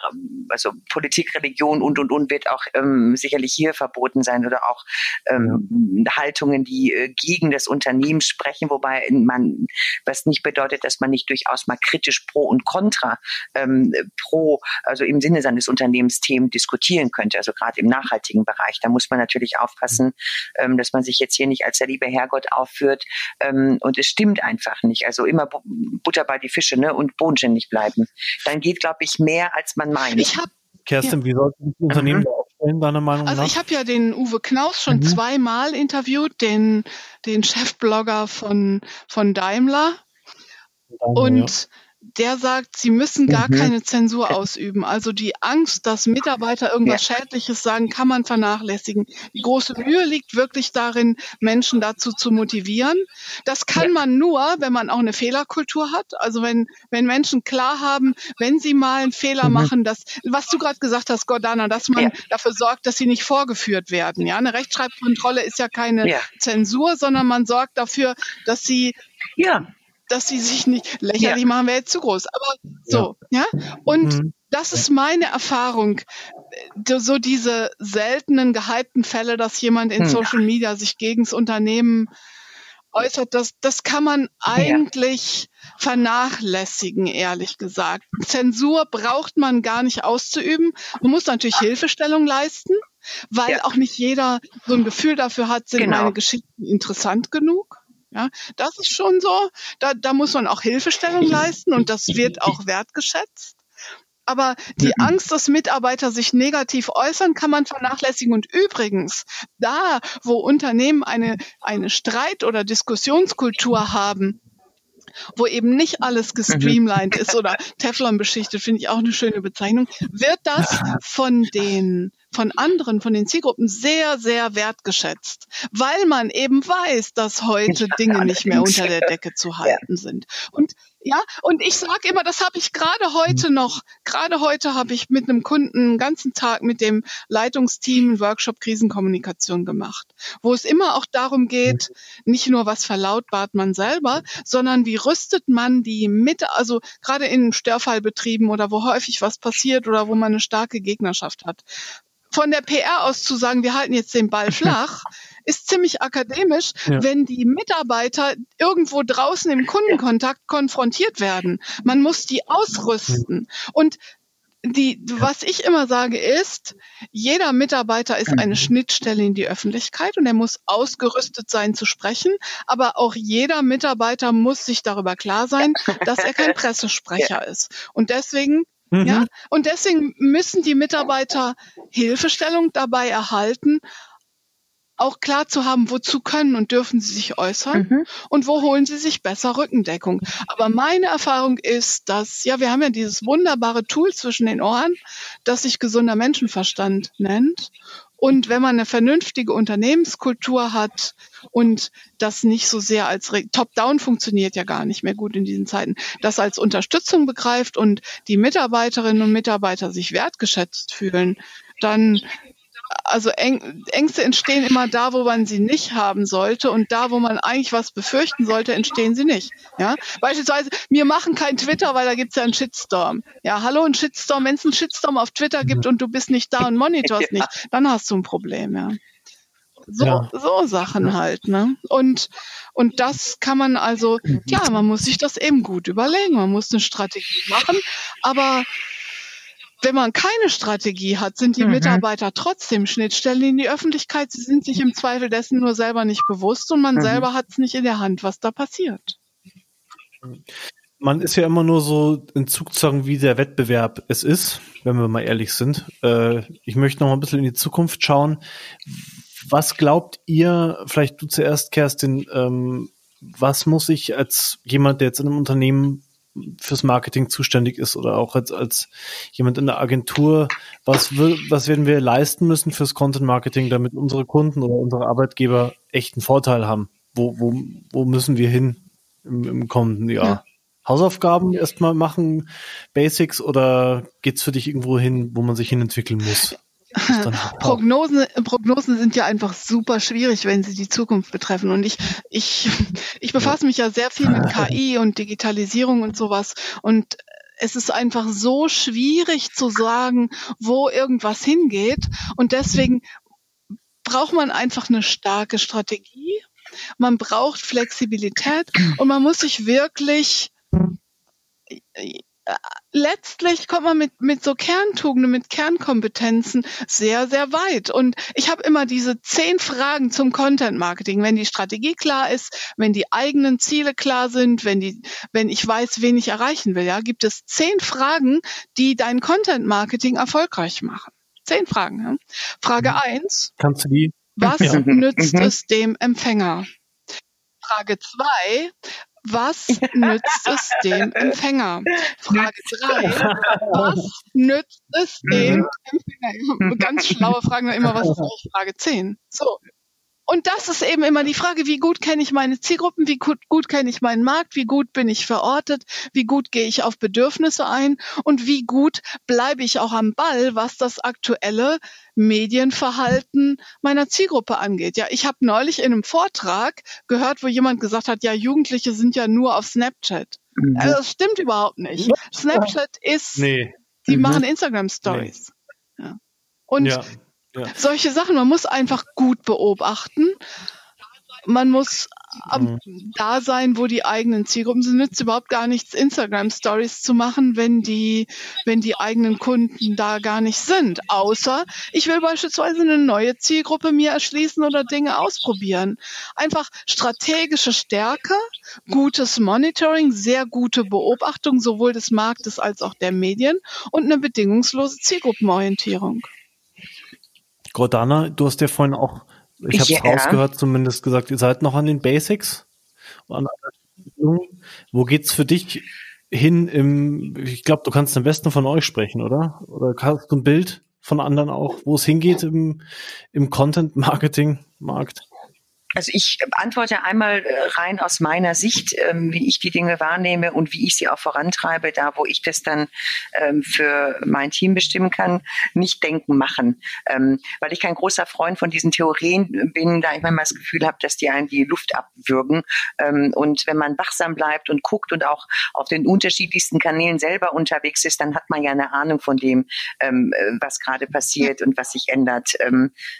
also Politik, Religion und und und wird auch ähm, sicherlich hier verboten sein oder auch ähm, Haltungen, die äh, gegen das Unternehmen sprechen, wobei man, was nicht bedeutet, dass man nicht durchaus mal kritisch pro und contra ähm, pro, also im Sinne seines Unternehmens Themen diskutieren könnte, also gerade im nachhaltigen Bereich. Da muss man natürlich aufpassen, ähm, dass man sich jetzt hier nicht als der liebe Herrgott aufführt. Ähm, und es stimmt einfach nicht nicht. Also immer Butter bei die Fische ne? und bodenständig bleiben. Dann geht, glaube ich, mehr, als man meint. Ich hab, Kerstin, ja. wie sollten die Unternehmen mhm. da aufstellen, deiner Meinung also nach? Also ich habe ja den Uwe Knaus schon mhm. zweimal interviewt, den, den Chefblogger von, von Daimler. Daimler und ja der sagt, sie müssen gar mhm. keine Zensur ausüben. Also die Angst, dass Mitarbeiter irgendwas ja. Schädliches sagen, kann man vernachlässigen. Die große Mühe liegt wirklich darin, Menschen dazu zu motivieren. Das kann ja. man nur, wenn man auch eine Fehlerkultur hat. Also wenn, wenn Menschen klar haben, wenn sie mal einen Fehler mhm. machen, dass, was du gerade gesagt hast, Gordana, dass man ja. dafür sorgt, dass sie nicht vorgeführt werden. Ja, eine Rechtschreibkontrolle ist ja keine Zensur, sondern man sorgt dafür, dass sie ja dass sie sich nicht lächerlich ja. machen, wäre jetzt zu groß. Aber so, ja. ja? Und mhm. das ist meine Erfahrung. So diese seltenen, gehypten Fälle, dass jemand in mhm. Social Media sich gegen das Unternehmen äußert, das, das kann man eigentlich ja. vernachlässigen, ehrlich gesagt. Zensur braucht man gar nicht auszuüben. Man muss natürlich Hilfestellung leisten, weil ja. auch nicht jeder so ein Gefühl dafür hat, sind genau. meine Geschichten interessant genug. Ja, das ist schon so. Da, da muss man auch Hilfestellung leisten und das wird auch wertgeschätzt. Aber die Angst, dass Mitarbeiter sich negativ äußern, kann man vernachlässigen. Und übrigens, da, wo Unternehmen eine, eine Streit- oder Diskussionskultur haben, wo eben nicht alles gestreamlined ist oder Teflon beschichtet, finde ich auch eine schöne Bezeichnung, wird das von den von anderen, von den Zielgruppen sehr, sehr wertgeschätzt, weil man eben weiß, dass heute Dinge nicht mehr unter der Decke zu halten sind. Und ja, und ich sage immer, das habe ich gerade heute mhm. noch, gerade heute habe ich mit einem Kunden einen ganzen Tag mit dem Leitungsteam einen Workshop Krisenkommunikation gemacht, wo es immer auch darum geht, nicht nur was verlautbart man selber, sondern wie rüstet man die mit, also gerade in Störfallbetrieben oder wo häufig was passiert oder wo man eine starke Gegnerschaft hat von der PR aus zu sagen, wir halten jetzt den Ball flach, ist ziemlich akademisch, ja. wenn die Mitarbeiter irgendwo draußen im Kundenkontakt konfrontiert werden. Man muss die ausrüsten. Und die, was ich immer sage ist, jeder Mitarbeiter ist eine Schnittstelle in die Öffentlichkeit und er muss ausgerüstet sein zu sprechen. Aber auch jeder Mitarbeiter muss sich darüber klar sein, dass er kein Pressesprecher ist. Und deswegen Mhm. Ja, und deswegen müssen die Mitarbeiter Hilfestellung dabei erhalten, auch klar zu haben, wozu können und dürfen sie sich äußern mhm. und wo holen sie sich besser Rückendeckung. Aber meine Erfahrung ist, dass, ja, wir haben ja dieses wunderbare Tool zwischen den Ohren, das sich gesunder Menschenverstand nennt. Und wenn man eine vernünftige Unternehmenskultur hat und das nicht so sehr als Top-Down funktioniert ja gar nicht mehr gut in diesen Zeiten, das als Unterstützung begreift und die Mitarbeiterinnen und Mitarbeiter sich wertgeschätzt fühlen, dann also Ängste entstehen immer da, wo man sie nicht haben sollte und da, wo man eigentlich was befürchten sollte, entstehen sie nicht. Ja, beispielsweise wir machen kein Twitter, weil da gibt's ja einen Shitstorm. Ja, hallo, ein Shitstorm. Wenn es einen Shitstorm auf Twitter gibt und du bist nicht da und monitorst nicht, dann hast du ein Problem. Ja. So, ja. so Sachen halt, ne? Und, und das kann man also, ja, man muss sich das eben gut überlegen. Man muss eine Strategie machen, aber wenn man keine Strategie hat, sind die mhm. Mitarbeiter trotzdem Schnittstellen in die Öffentlichkeit. Sie sind sich im Zweifel dessen nur selber nicht bewusst und man mhm. selber hat es nicht in der Hand, was da passiert. Man ist ja immer nur so in Zugzwang, wie der Wettbewerb es ist, wenn wir mal ehrlich sind. Äh, ich möchte noch mal ein bisschen in die Zukunft schauen. Was glaubt ihr, vielleicht du zuerst, Kerstin, ähm, was muss ich als jemand, der jetzt in einem Unternehmen fürs Marketing zuständig ist oder auch als, als jemand in der Agentur, was, was werden wir leisten müssen fürs Content Marketing, damit unsere Kunden oder unsere Arbeitgeber echten Vorteil haben? Wo, wo, wo müssen wir hin im, im kommenden Jahr? Ja. Hausaufgaben erstmal machen, Basics oder geht's für dich irgendwo hin, wo man sich hin entwickeln muss? Prognosen, Prognosen sind ja einfach super schwierig, wenn sie die Zukunft betreffen. Und ich, ich, ich befasse mich ja sehr viel mit KI und Digitalisierung und sowas. Und es ist einfach so schwierig zu sagen, wo irgendwas hingeht. Und deswegen braucht man einfach eine starke Strategie. Man braucht Flexibilität und man muss sich wirklich letztlich kommt man mit, mit so Kerntugenden, mit Kernkompetenzen sehr, sehr weit. Und ich habe immer diese zehn Fragen zum Content Marketing. Wenn die Strategie klar ist, wenn die eigenen Ziele klar sind, wenn die, wenn ich weiß, wen ich erreichen will, ja, gibt es zehn Fragen, die dein Content Marketing erfolgreich machen. Zehn Fragen. Ja? Frage mhm. eins. Kannst du die? Was ja. nützt mhm. es dem Empfänger? Frage zwei, was nützt es dem Empfänger? Frage drei. Was nützt es dem Empfänger? Ganz schlaue Fragen immer, was ist eigentlich Frage zehn? So. Und das ist eben immer die Frage, wie gut kenne ich meine Zielgruppen, wie gut, gut kenne ich meinen Markt, wie gut bin ich verortet, wie gut gehe ich auf Bedürfnisse ein und wie gut bleibe ich auch am Ball, was das aktuelle Medienverhalten meiner Zielgruppe angeht. Ja, ich habe neulich in einem Vortrag gehört, wo jemand gesagt hat, ja, Jugendliche sind ja nur auf Snapchat. Mhm. Also das stimmt überhaupt nicht. Snapchat ist, nee. die mhm. machen Instagram Stories. Nee. Ja. Und ja. Ja. Solche Sachen, man muss einfach gut beobachten. Man muss mhm. da sein, wo die eigenen Zielgruppen sind. Nützt überhaupt gar nichts, Instagram Stories zu machen, wenn die, wenn die eigenen Kunden da gar nicht sind. Außer ich will beispielsweise eine neue Zielgruppe mir erschließen oder Dinge ausprobieren. Einfach strategische Stärke, gutes Monitoring, sehr gute Beobachtung sowohl des Marktes als auch der Medien und eine bedingungslose Zielgruppenorientierung. Gordana, du hast ja vorhin auch, ich habe es ja. rausgehört, zumindest gesagt, ihr seid noch an den Basics. Wo geht's für dich hin im, ich glaube, du kannst am besten von euch sprechen, oder? Oder hast du ein Bild von anderen auch, wo es hingeht im, im Content-Marketing-Markt? Also ich antworte einmal äh, rein aus meiner Sicht, ähm, wie ich die Dinge wahrnehme und wie ich sie auch vorantreibe, da wo ich das dann ähm, für mein Team bestimmen kann, nicht denken, machen. Ähm, weil ich kein großer Freund von diesen Theorien bin, da ich manchmal das Gefühl habe, dass die einen die Luft abwürgen. und wenn man wachsam bleibt und guckt und auch auf den unterschiedlichsten Kanälen selber unterwegs ist, dann hat man ja eine Ahnung von dem, äh, was gerade passiert und was sich ändert.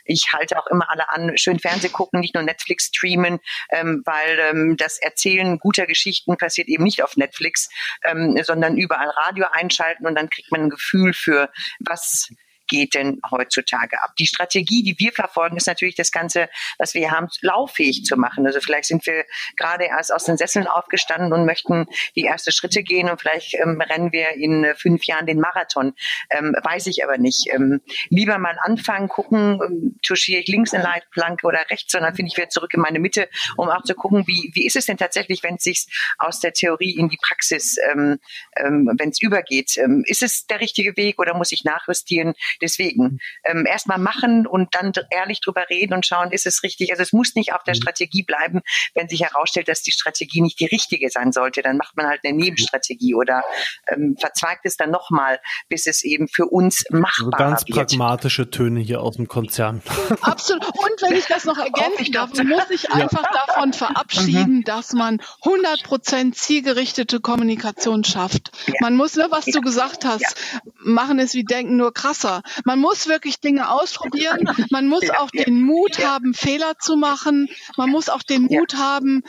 ich halte auch immer alle an, schön Fernseh gucken, nicht nur Netflix Netflix streamen, ähm, weil ähm, das Erzählen guter Geschichten passiert eben nicht auf Netflix, ähm, sondern überall Radio einschalten und dann kriegt man ein Gefühl für, was geht denn heutzutage ab? Die Strategie, die wir verfolgen, ist natürlich das Ganze, was wir haben, lauffähig zu machen. Also vielleicht sind wir gerade erst aus den Sesseln aufgestanden und möchten die ersten Schritte gehen und vielleicht ähm, rennen wir in äh, fünf Jahren den Marathon. Ähm, weiß ich aber nicht. Ähm, lieber mal anfangen, gucken, ähm, touchiere ich links eine Leitplanke oder rechts, sondern finde ich wieder zurück in meine Mitte, um auch zu gucken, wie, wie ist es denn tatsächlich, wenn es sich aus der Theorie in die Praxis, ähm, ähm, wenn es übergeht. Ist es der richtige Weg oder muss ich nachjustieren? Deswegen ähm, erstmal machen und dann ehrlich drüber reden und schauen, ist es richtig. Also es muss nicht auf der mhm. Strategie bleiben, wenn sich herausstellt, dass die Strategie nicht die richtige sein sollte. Dann macht man halt eine Nebenstrategie oder ähm, verzweigt es dann nochmal, bis es eben für uns machbar also ganz wird. pragmatische Töne hier aus dem Konzern. Absolut. Und wenn ich das noch ergänzen darf, muss ich einfach ja. davon verabschieden, mhm. dass man 100% zielgerichtete Kommunikation schafft. Ja. Man muss, ne, was ja. du gesagt hast, machen es wie denken, nur krasser. Man muss wirklich Dinge ausprobieren. Man muss auch den Mut haben, Fehler zu machen. Man muss auch den Mut haben,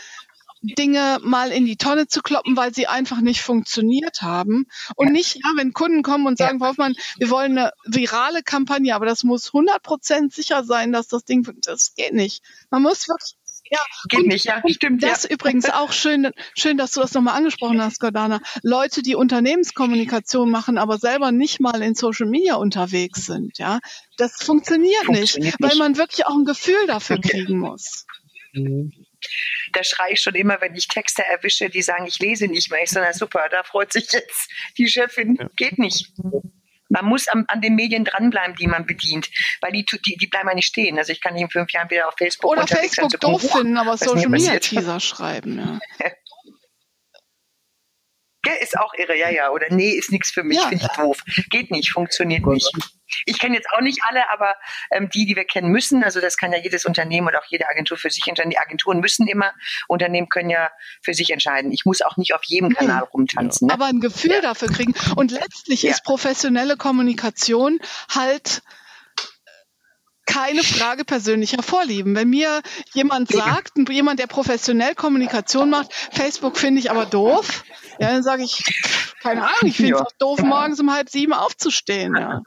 Dinge mal in die Tonne zu kloppen, weil sie einfach nicht funktioniert haben. Und nicht, ja, wenn Kunden kommen und sagen, ja. Hoffmann, wir wollen eine virale Kampagne, aber das muss 100% sicher sein, dass das Ding, das geht nicht. Man muss wirklich ja, geht nicht, ja, stimmt. Das ja. übrigens auch schön, schön, dass du das nochmal angesprochen hast, Gordana. Leute, die Unternehmenskommunikation machen, aber selber nicht mal in Social Media unterwegs sind, ja. Das funktioniert, funktioniert nicht, nicht, weil man wirklich auch ein Gefühl dafür kriegen muss. Da schreie ich schon immer, wenn ich Texte erwische, die sagen, ich lese nicht mehr. Ich sage, na super, da freut sich jetzt die Chefin. Geht nicht. Man muss an, an den Medien dranbleiben, die man bedient, weil die, die, die bleiben ja nicht stehen. Also ich kann nicht in fünf Jahren wieder auf Facebook Oder Facebook doof finden, aber Social Media Teaser schreiben, ja. Ist auch irre, ja, ja. Oder nee, ist nichts für mich, ja. finde ich doof. Geht nicht, funktioniert nicht. Ich kenne jetzt auch nicht alle, aber ähm, die, die wir kennen müssen, also das kann ja jedes Unternehmen und auch jede Agentur für sich entscheiden. Die Agenturen müssen immer, Unternehmen können ja für sich entscheiden. Ich muss auch nicht auf jedem Nein. Kanal rumtanzen. Ne? Aber ein Gefühl ja. dafür kriegen. Und letztlich ja. ist professionelle Kommunikation halt keine Frage persönlicher Vorlieben. Wenn mir jemand sagt, jemand, der professionell Kommunikation macht, Facebook finde ich aber doof, ja, dann sage ich, keine Ahnung, ich finde es ja. auch doof, morgens um halb sieben aufzustehen. Ja.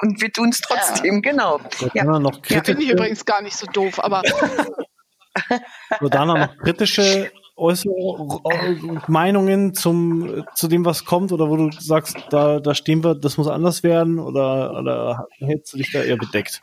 Und wir tun es trotzdem, ja. genau. Ja. Noch ja, finde ich übrigens gar nicht so doof, aber. Dana noch kritische äußere Meinungen zum, zu dem, was kommt, oder wo du sagst, da, da stehen wir, das muss anders werden, oder, oder hältst du dich da eher bedeckt?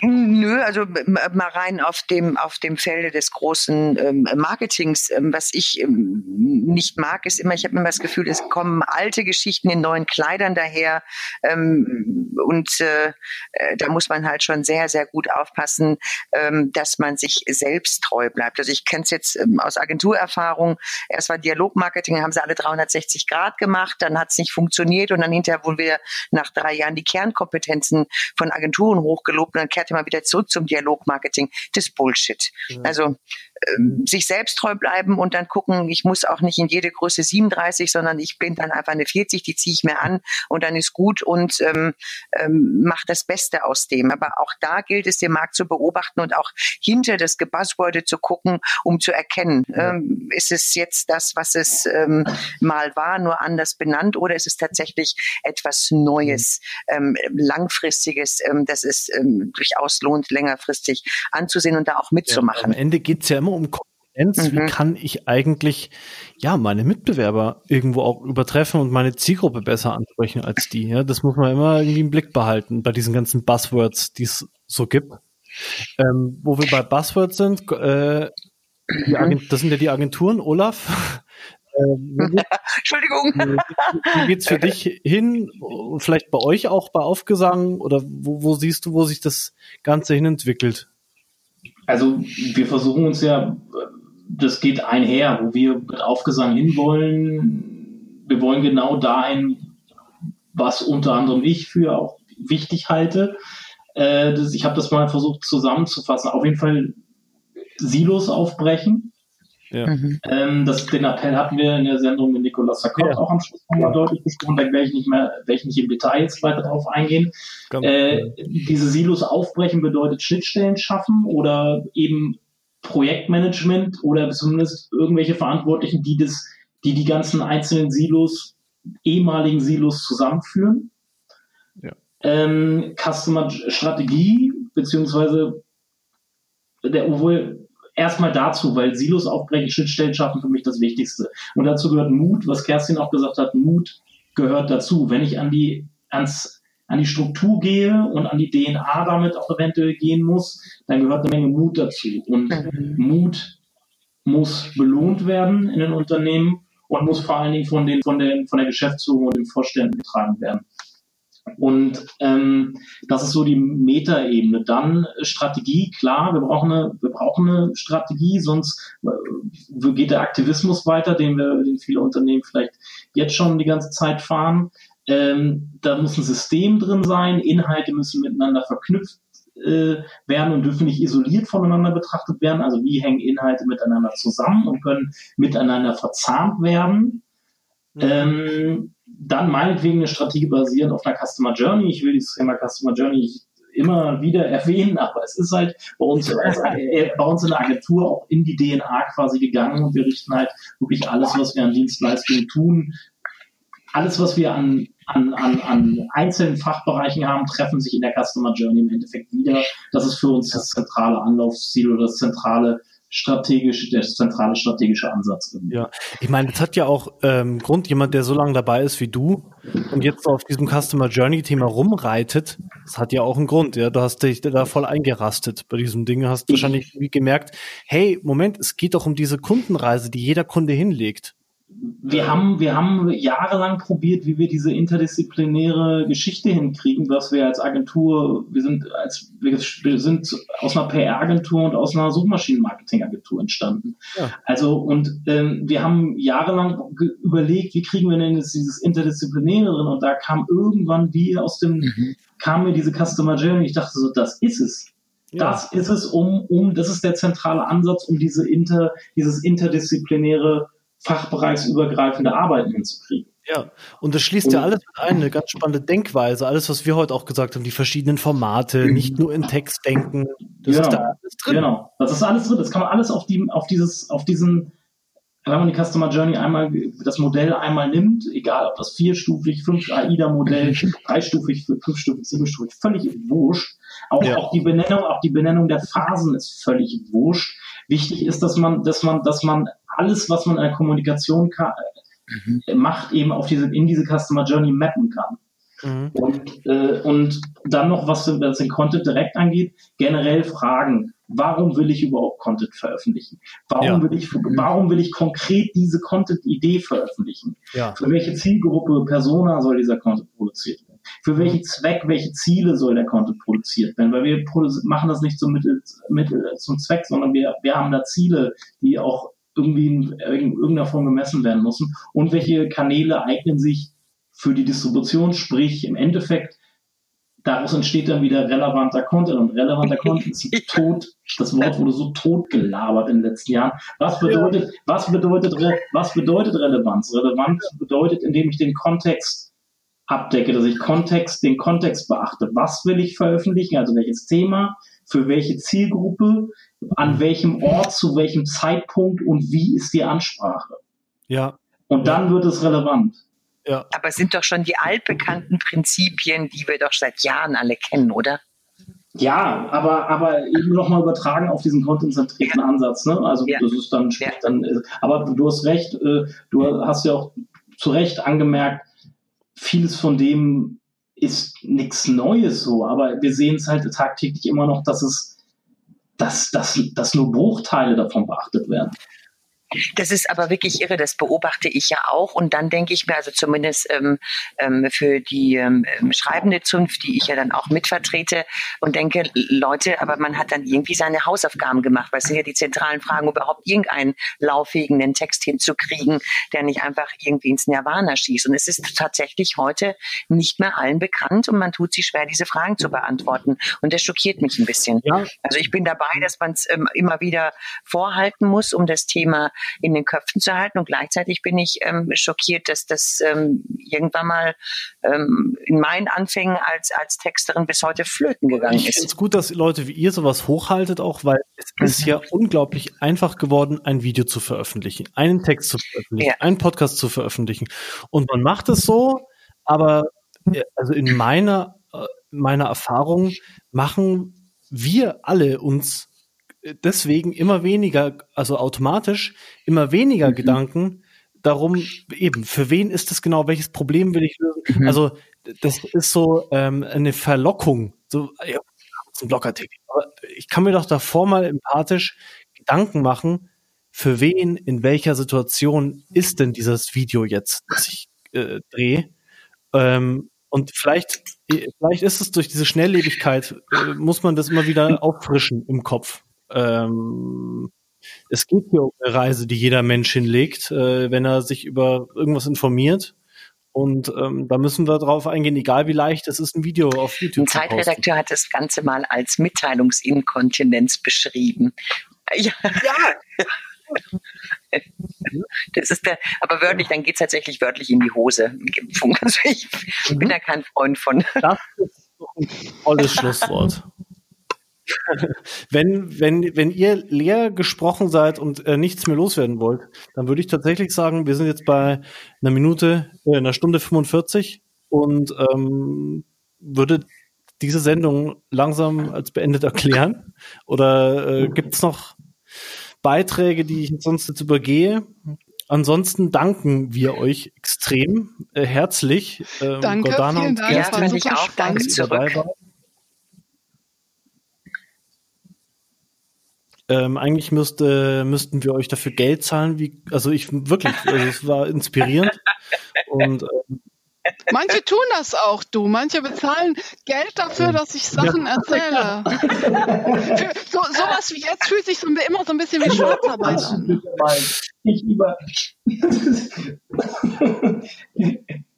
Nö, also mal rein auf dem auf dem Felde des großen ähm, Marketings. Ähm, was ich ähm, nicht mag, ist immer, ich habe immer das Gefühl, es kommen alte Geschichten in neuen Kleidern daher ähm, und äh, äh, da muss man halt schon sehr sehr gut aufpassen, ähm, dass man sich selbst treu bleibt. Also ich kenne es jetzt ähm, aus Agenturerfahrung. Erst war Dialogmarketing, haben sie alle 360 Grad gemacht, dann hat es nicht funktioniert und dann hinterher wurden wir nach drei Jahren die Kernkompetenzen von Agenturen hochgelobt und dann kehrte man wieder zurück zum Dialogmarketing. Das Bullshit. Ja. Also sich selbst treu bleiben und dann gucken, ich muss auch nicht in jede Größe 37, sondern ich bin dann einfach eine 40, die ziehe ich mir an und dann ist gut und ähm, ähm, mache das Beste aus dem. Aber auch da gilt es, den Markt zu beobachten und auch hinter das Gebuzzworde zu gucken, um zu erkennen, ähm, ist es jetzt das, was es ähm, mal war, nur anders benannt oder ist es tatsächlich etwas Neues, ähm, langfristiges, ähm, das es ähm, durchaus lohnt, längerfristig anzusehen und da auch mitzumachen. Ja, am Ende geht's ja immer um Konkurrenz. Mhm. Wie kann ich eigentlich ja meine Mitbewerber irgendwo auch übertreffen und meine Zielgruppe besser ansprechen als die? Ja, das muss man immer irgendwie im Blick behalten bei diesen ganzen Buzzwords, die es so gibt. Ähm, wo wir bei Buzzwords sind, äh, das sind ja die Agenturen, Olaf. Ähm, Entschuldigung. Wie, geht's für dich hin? Vielleicht bei euch auch bei Aufgesang? Oder wo, wo siehst du, wo sich das Ganze hin entwickelt? Also wir versuchen uns ja, das geht einher, wo wir mit Aufgesang hinwollen. Wir wollen genau dahin, was unter anderem ich für auch wichtig halte. Äh, das, ich habe das mal versucht zusammenzufassen. Auf jeden Fall Silos aufbrechen. Ja. Mhm. Ähm, das, den Appell hatten wir in der Sendung mit Nicolas Sarkot ja. auch am Schluss nochmal deutlich besprochen. Da werde ich nicht mehr, werde ich nicht im Detail jetzt weiter drauf eingehen. Äh, diese Silos aufbrechen bedeutet Schnittstellen schaffen oder eben Projektmanagement oder zumindest irgendwelche Verantwortlichen, die das, die die ganzen einzelnen Silos, ehemaligen Silos zusammenführen. Ja. Ähm, Customer Strategie, beziehungsweise der, obwohl erstmal dazu, weil Silos aufbrechen, Schnittstellen schaffen für mich das Wichtigste. Und dazu gehört Mut, was Kerstin auch gesagt hat, Mut gehört dazu. Wenn ich an die, ans, an die Struktur gehe und an die DNA damit auch eventuell gehen muss, dann gehört eine Menge Mut dazu. Und mhm. Mut muss belohnt werden in den Unternehmen und muss vor allen Dingen von, den, von, den, von der Geschäftsführung und den Vorständen getragen werden. Und ähm, das ist so die Metaebene. Dann Strategie, klar, wir brauchen eine, wir brauchen eine Strategie, sonst äh, geht der Aktivismus weiter, den wir, den viele Unternehmen vielleicht jetzt schon die ganze Zeit fahren. Ähm, da muss ein System drin sein, Inhalte müssen miteinander verknüpft äh, werden und dürfen nicht isoliert voneinander betrachtet werden. Also wie hängen Inhalte miteinander zusammen und können miteinander verzahnt werden. Mhm. Ähm, dann meinetwegen eine Strategie basierend auf einer Customer Journey. Ich will dieses Thema Customer Journey immer wieder erwähnen, aber es ist halt bei uns, äh, bei uns in der Agentur auch in die DNA quasi gegangen und wir richten halt wirklich alles, was wir an Dienstleistungen tun, alles, was wir an, an, an, an einzelnen Fachbereichen haben, treffen sich in der Customer Journey im Endeffekt wieder. Das ist für uns das zentrale Anlaufziel oder das zentrale strategisch, der zentrale strategische Ansatz. Irgendwie. Ja, ich meine, das hat ja auch ähm, Grund, jemand, der so lange dabei ist wie du und jetzt auf diesem Customer Journey Thema rumreitet, das hat ja auch einen Grund, ja. Du hast dich da voll eingerastet bei diesem Ding, hast wahrscheinlich gemerkt, hey, Moment, es geht doch um diese Kundenreise, die jeder Kunde hinlegt wir haben, wir haben jahrelang probiert, wie wir diese interdisziplinäre Geschichte hinkriegen, was wir als Agentur, wir sind als, wir sind aus einer PR-Agentur und aus einer Suchmaschinenmarketing-Agentur entstanden. Ja. Also, und ähm, wir haben jahrelang überlegt, wie kriegen wir denn jetzt dieses Interdisziplinäre drin? Und da kam irgendwann wie aus dem, mhm. kam mir diese Customer Journey. Ich dachte so, das ist es. Ja. Das ist es, um, um, das ist der zentrale Ansatz, um diese inter, dieses interdisziplinäre fachbereichsübergreifende Arbeiten hinzukriegen. Ja, und das schließt und, ja alles mit ein, eine ganz spannende Denkweise, alles, was wir heute auch gesagt haben, die verschiedenen Formate, nicht nur in Text denken. Das genau, ist da alles drin. Genau, das ist alles drin. Das kann man alles auf, die, auf dieses, auf diesen, wenn man die Customer Journey einmal, das Modell einmal nimmt, egal ob das vierstufig, fünf AIDA-Modell, dreistufig, fünfstufig, siebenstufig, völlig wurscht. Auch, ja. auch die Benennung, auch die Benennung der Phasen ist völlig wurscht. Wichtig ist, dass man, dass man, dass man alles, was man in der Kommunikation kann, mhm. macht, eben auf diese, in diese Customer Journey mappen kann. Mhm. Und, äh, und dann noch, was, was den Content direkt angeht, generell Fragen. Warum will ich überhaupt Content veröffentlichen? Warum ja. will ich, warum will ich konkret diese Content-Idee veröffentlichen? Ja. Für welche Zielgruppe, Persona soll dieser Content produziert werden? Für welchen mhm. Zweck, welche Ziele soll der Content produziert werden? Weil wir machen das nicht zum Mittel, Mittel zum Zweck, sondern wir, wir haben da Ziele, die auch irgendwie in, irgendeiner Form gemessen werden müssen und welche Kanäle eignen sich für die Distribution, sprich im Endeffekt daraus entsteht dann wieder relevanter Content und relevanter Content ist tot, das Wort wurde so tot gelabert in den letzten Jahren. Was bedeutet, was bedeutet, was bedeutet Relevanz? Relevanz bedeutet, indem ich den Kontext abdecke, dass ich Kontext, den Kontext beachte. Was will ich veröffentlichen? Also welches Thema? Für welche Zielgruppe? An welchem Ort, zu welchem Zeitpunkt und wie ist die Ansprache. Ja. Und dann wird es relevant. Ja. Aber es sind doch schon die altbekannten Prinzipien, die wir doch seit Jahren alle kennen, oder? Ja, aber, aber eben nochmal übertragen auf diesen content-zentrierten ja. Ansatz. Ne? Also ja. das ist dann, ja. dann, aber du hast recht, äh, du hast ja auch zu Recht angemerkt, vieles von dem ist nichts Neues so, aber wir sehen es halt tagtäglich immer noch, dass es dass, dass, dass nur Bruchteile davon beachtet werden. Das ist aber wirklich irre, das beobachte ich ja auch. Und dann denke ich mir, also zumindest ähm, ähm, für die ähm, schreibende Zunft, die ich ja dann auch mitvertrete, und denke, Leute, aber man hat dann irgendwie seine Hausaufgaben gemacht, weil es sind ja die zentralen Fragen, überhaupt irgendeinen lauffähigen Text hinzukriegen, der nicht einfach irgendwie ins Nirvana schießt. Und es ist tatsächlich heute nicht mehr allen bekannt und man tut sich schwer, diese Fragen zu beantworten. Und das schockiert mich ein bisschen. Ja. Also ich bin dabei, dass man es ähm, immer wieder vorhalten muss, um das Thema in den Köpfen zu halten. Und gleichzeitig bin ich ähm, schockiert, dass das ähm, irgendwann mal ähm, in meinen Anfängen als, als Texterin bis heute flöten gegangen ist. Ich finde es gut, dass Leute wie ihr sowas hochhaltet, auch weil es mhm. ist ja unglaublich einfach geworden, ein Video zu veröffentlichen, einen Text zu veröffentlichen, ja. einen Podcast zu veröffentlichen. Und man macht es so, aber äh, also in meiner, äh, meiner Erfahrung machen wir alle uns deswegen immer weniger, also automatisch immer weniger mhm. Gedanken darum, eben, für wen ist das genau, welches Problem will ich lösen? Mhm. Also das ist so ähm, eine Verlockung. So, ja, ein Blogartikel. Aber ich kann mir doch davor mal empathisch Gedanken machen, für wen, in welcher Situation ist denn dieses Video jetzt, das ich äh, drehe? Ähm, und vielleicht, vielleicht ist es durch diese Schnelllebigkeit, äh, muss man das immer wieder auffrischen im Kopf ähm, es geht hier um eine Reise, die jeder Mensch hinlegt, äh, wenn er sich über irgendwas informiert. Und ähm, da müssen wir drauf eingehen, egal wie leicht es ist, ein Video auf YouTube ein. Ein Zeitredakteur hat das Ganze mal als Mitteilungsinkontinenz beschrieben. Ja. ja. Das ist der, aber wörtlich, dann geht es tatsächlich wörtlich in die Hose. Also ich bin da kein Freund von. Das ist doch Tolles Schlusswort. Wenn, wenn, wenn ihr leer gesprochen seid und äh, nichts mehr loswerden wollt, dann würde ich tatsächlich sagen, wir sind jetzt bei einer Minute, äh, einer Stunde 45 und ähm, würde diese Sendung langsam als beendet erklären? Oder äh, gibt es noch Beiträge, die ich sonst jetzt übergehe? Ansonsten danken wir euch extrem äh, herzlich. Ähm, Danke, Gordana vielen Dank. Ja, fand ich auch. Danke zurück. Ähm, eigentlich müsste, müssten wir euch dafür Geld zahlen, wie, also ich wirklich, also es war inspirierend. Und ähm, Manche tun das auch, du. Manche bezahlen Geld dafür, dass ich Sachen erzähle. Für, so, sowas wie jetzt fühlt sich so, immer so ein bisschen wie Schwarzarbeit an. Ich über.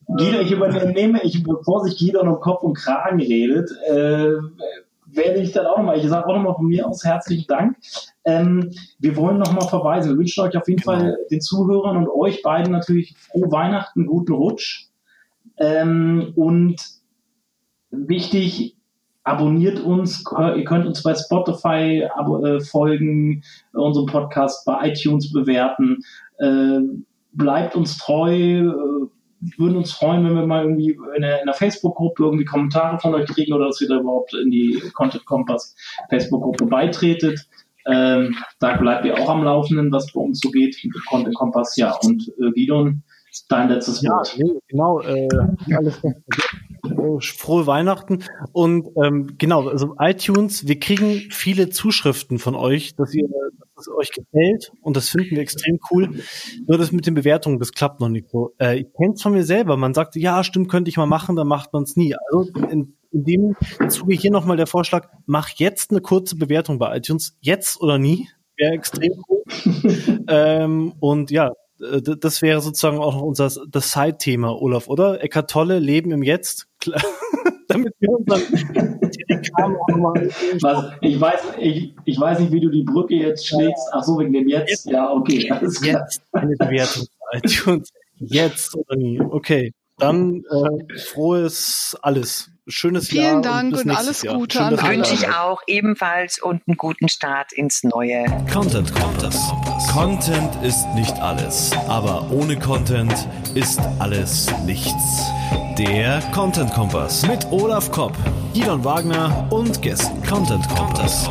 Guido, ich übernehme, ich, bevor sich Guido um Kopf und Kragen redet, äh, werde ich dann auch nochmal, ich sage auch nochmal von mir aus herzlichen Dank. Ähm, wir wollen nochmal verweisen. Wir wünschen euch auf jeden genau. Fall den Zuhörern und euch beiden natürlich frohe Weihnachten, guten Rutsch. Ähm, und wichtig, abonniert uns, ihr könnt uns bei Spotify äh, folgen, unseren Podcast bei iTunes bewerten, äh, bleibt uns treu, äh, würden uns freuen, wenn wir mal irgendwie in der, in der Facebook-Gruppe irgendwie Kommentare von euch kriegen oder dass ihr da überhaupt in die Content Kompass Facebook-Gruppe beitretet. Ähm, da bleibt ihr auch am Laufenden, was bei uns so geht mit Content Kompass. Ja, und äh, Gidon, dein letztes Wort. Ja, nee, genau. Äh, alles Frohe Weihnachten. Und ähm, genau, also iTunes, wir kriegen viele Zuschriften von euch, dass ihr dass es euch gefällt und das finden wir extrem cool. Nur das mit den Bewertungen, das klappt noch nicht so. Äh, ich kenne es von mir selber. Man sagt, ja, stimmt, könnte ich mal machen, dann macht man es nie. Also in, in dem Zuge hier nochmal der Vorschlag, mach jetzt eine kurze Bewertung bei iTunes, jetzt oder nie. Wäre extrem cool. ähm, und ja, äh, das wäre sozusagen auch noch unser das Side-Thema, Olaf, oder? Eckart Tolle, Leben im Jetzt. Damit wir uns dann Was, ich, weiß, ich, ich weiß nicht, wie du die Brücke jetzt schlägst. Ach so, wegen dem Jetzt. jetzt ja, okay. Alles klar. Jetzt eine Bewertung iTunes. Jetzt oder nie. Okay. Dann äh, frohes alles. Schönes Vielen Jahr. Vielen Dank und, und alles Jahr. Gute Schön, an Wünsche ich auch ebenfalls und einen guten Start ins neue. Content Kompass. Content ist nicht alles, aber ohne Content ist alles nichts. Der Content Kompass mit Olaf Kopp, Idon Wagner und Gästen. Content Kompass.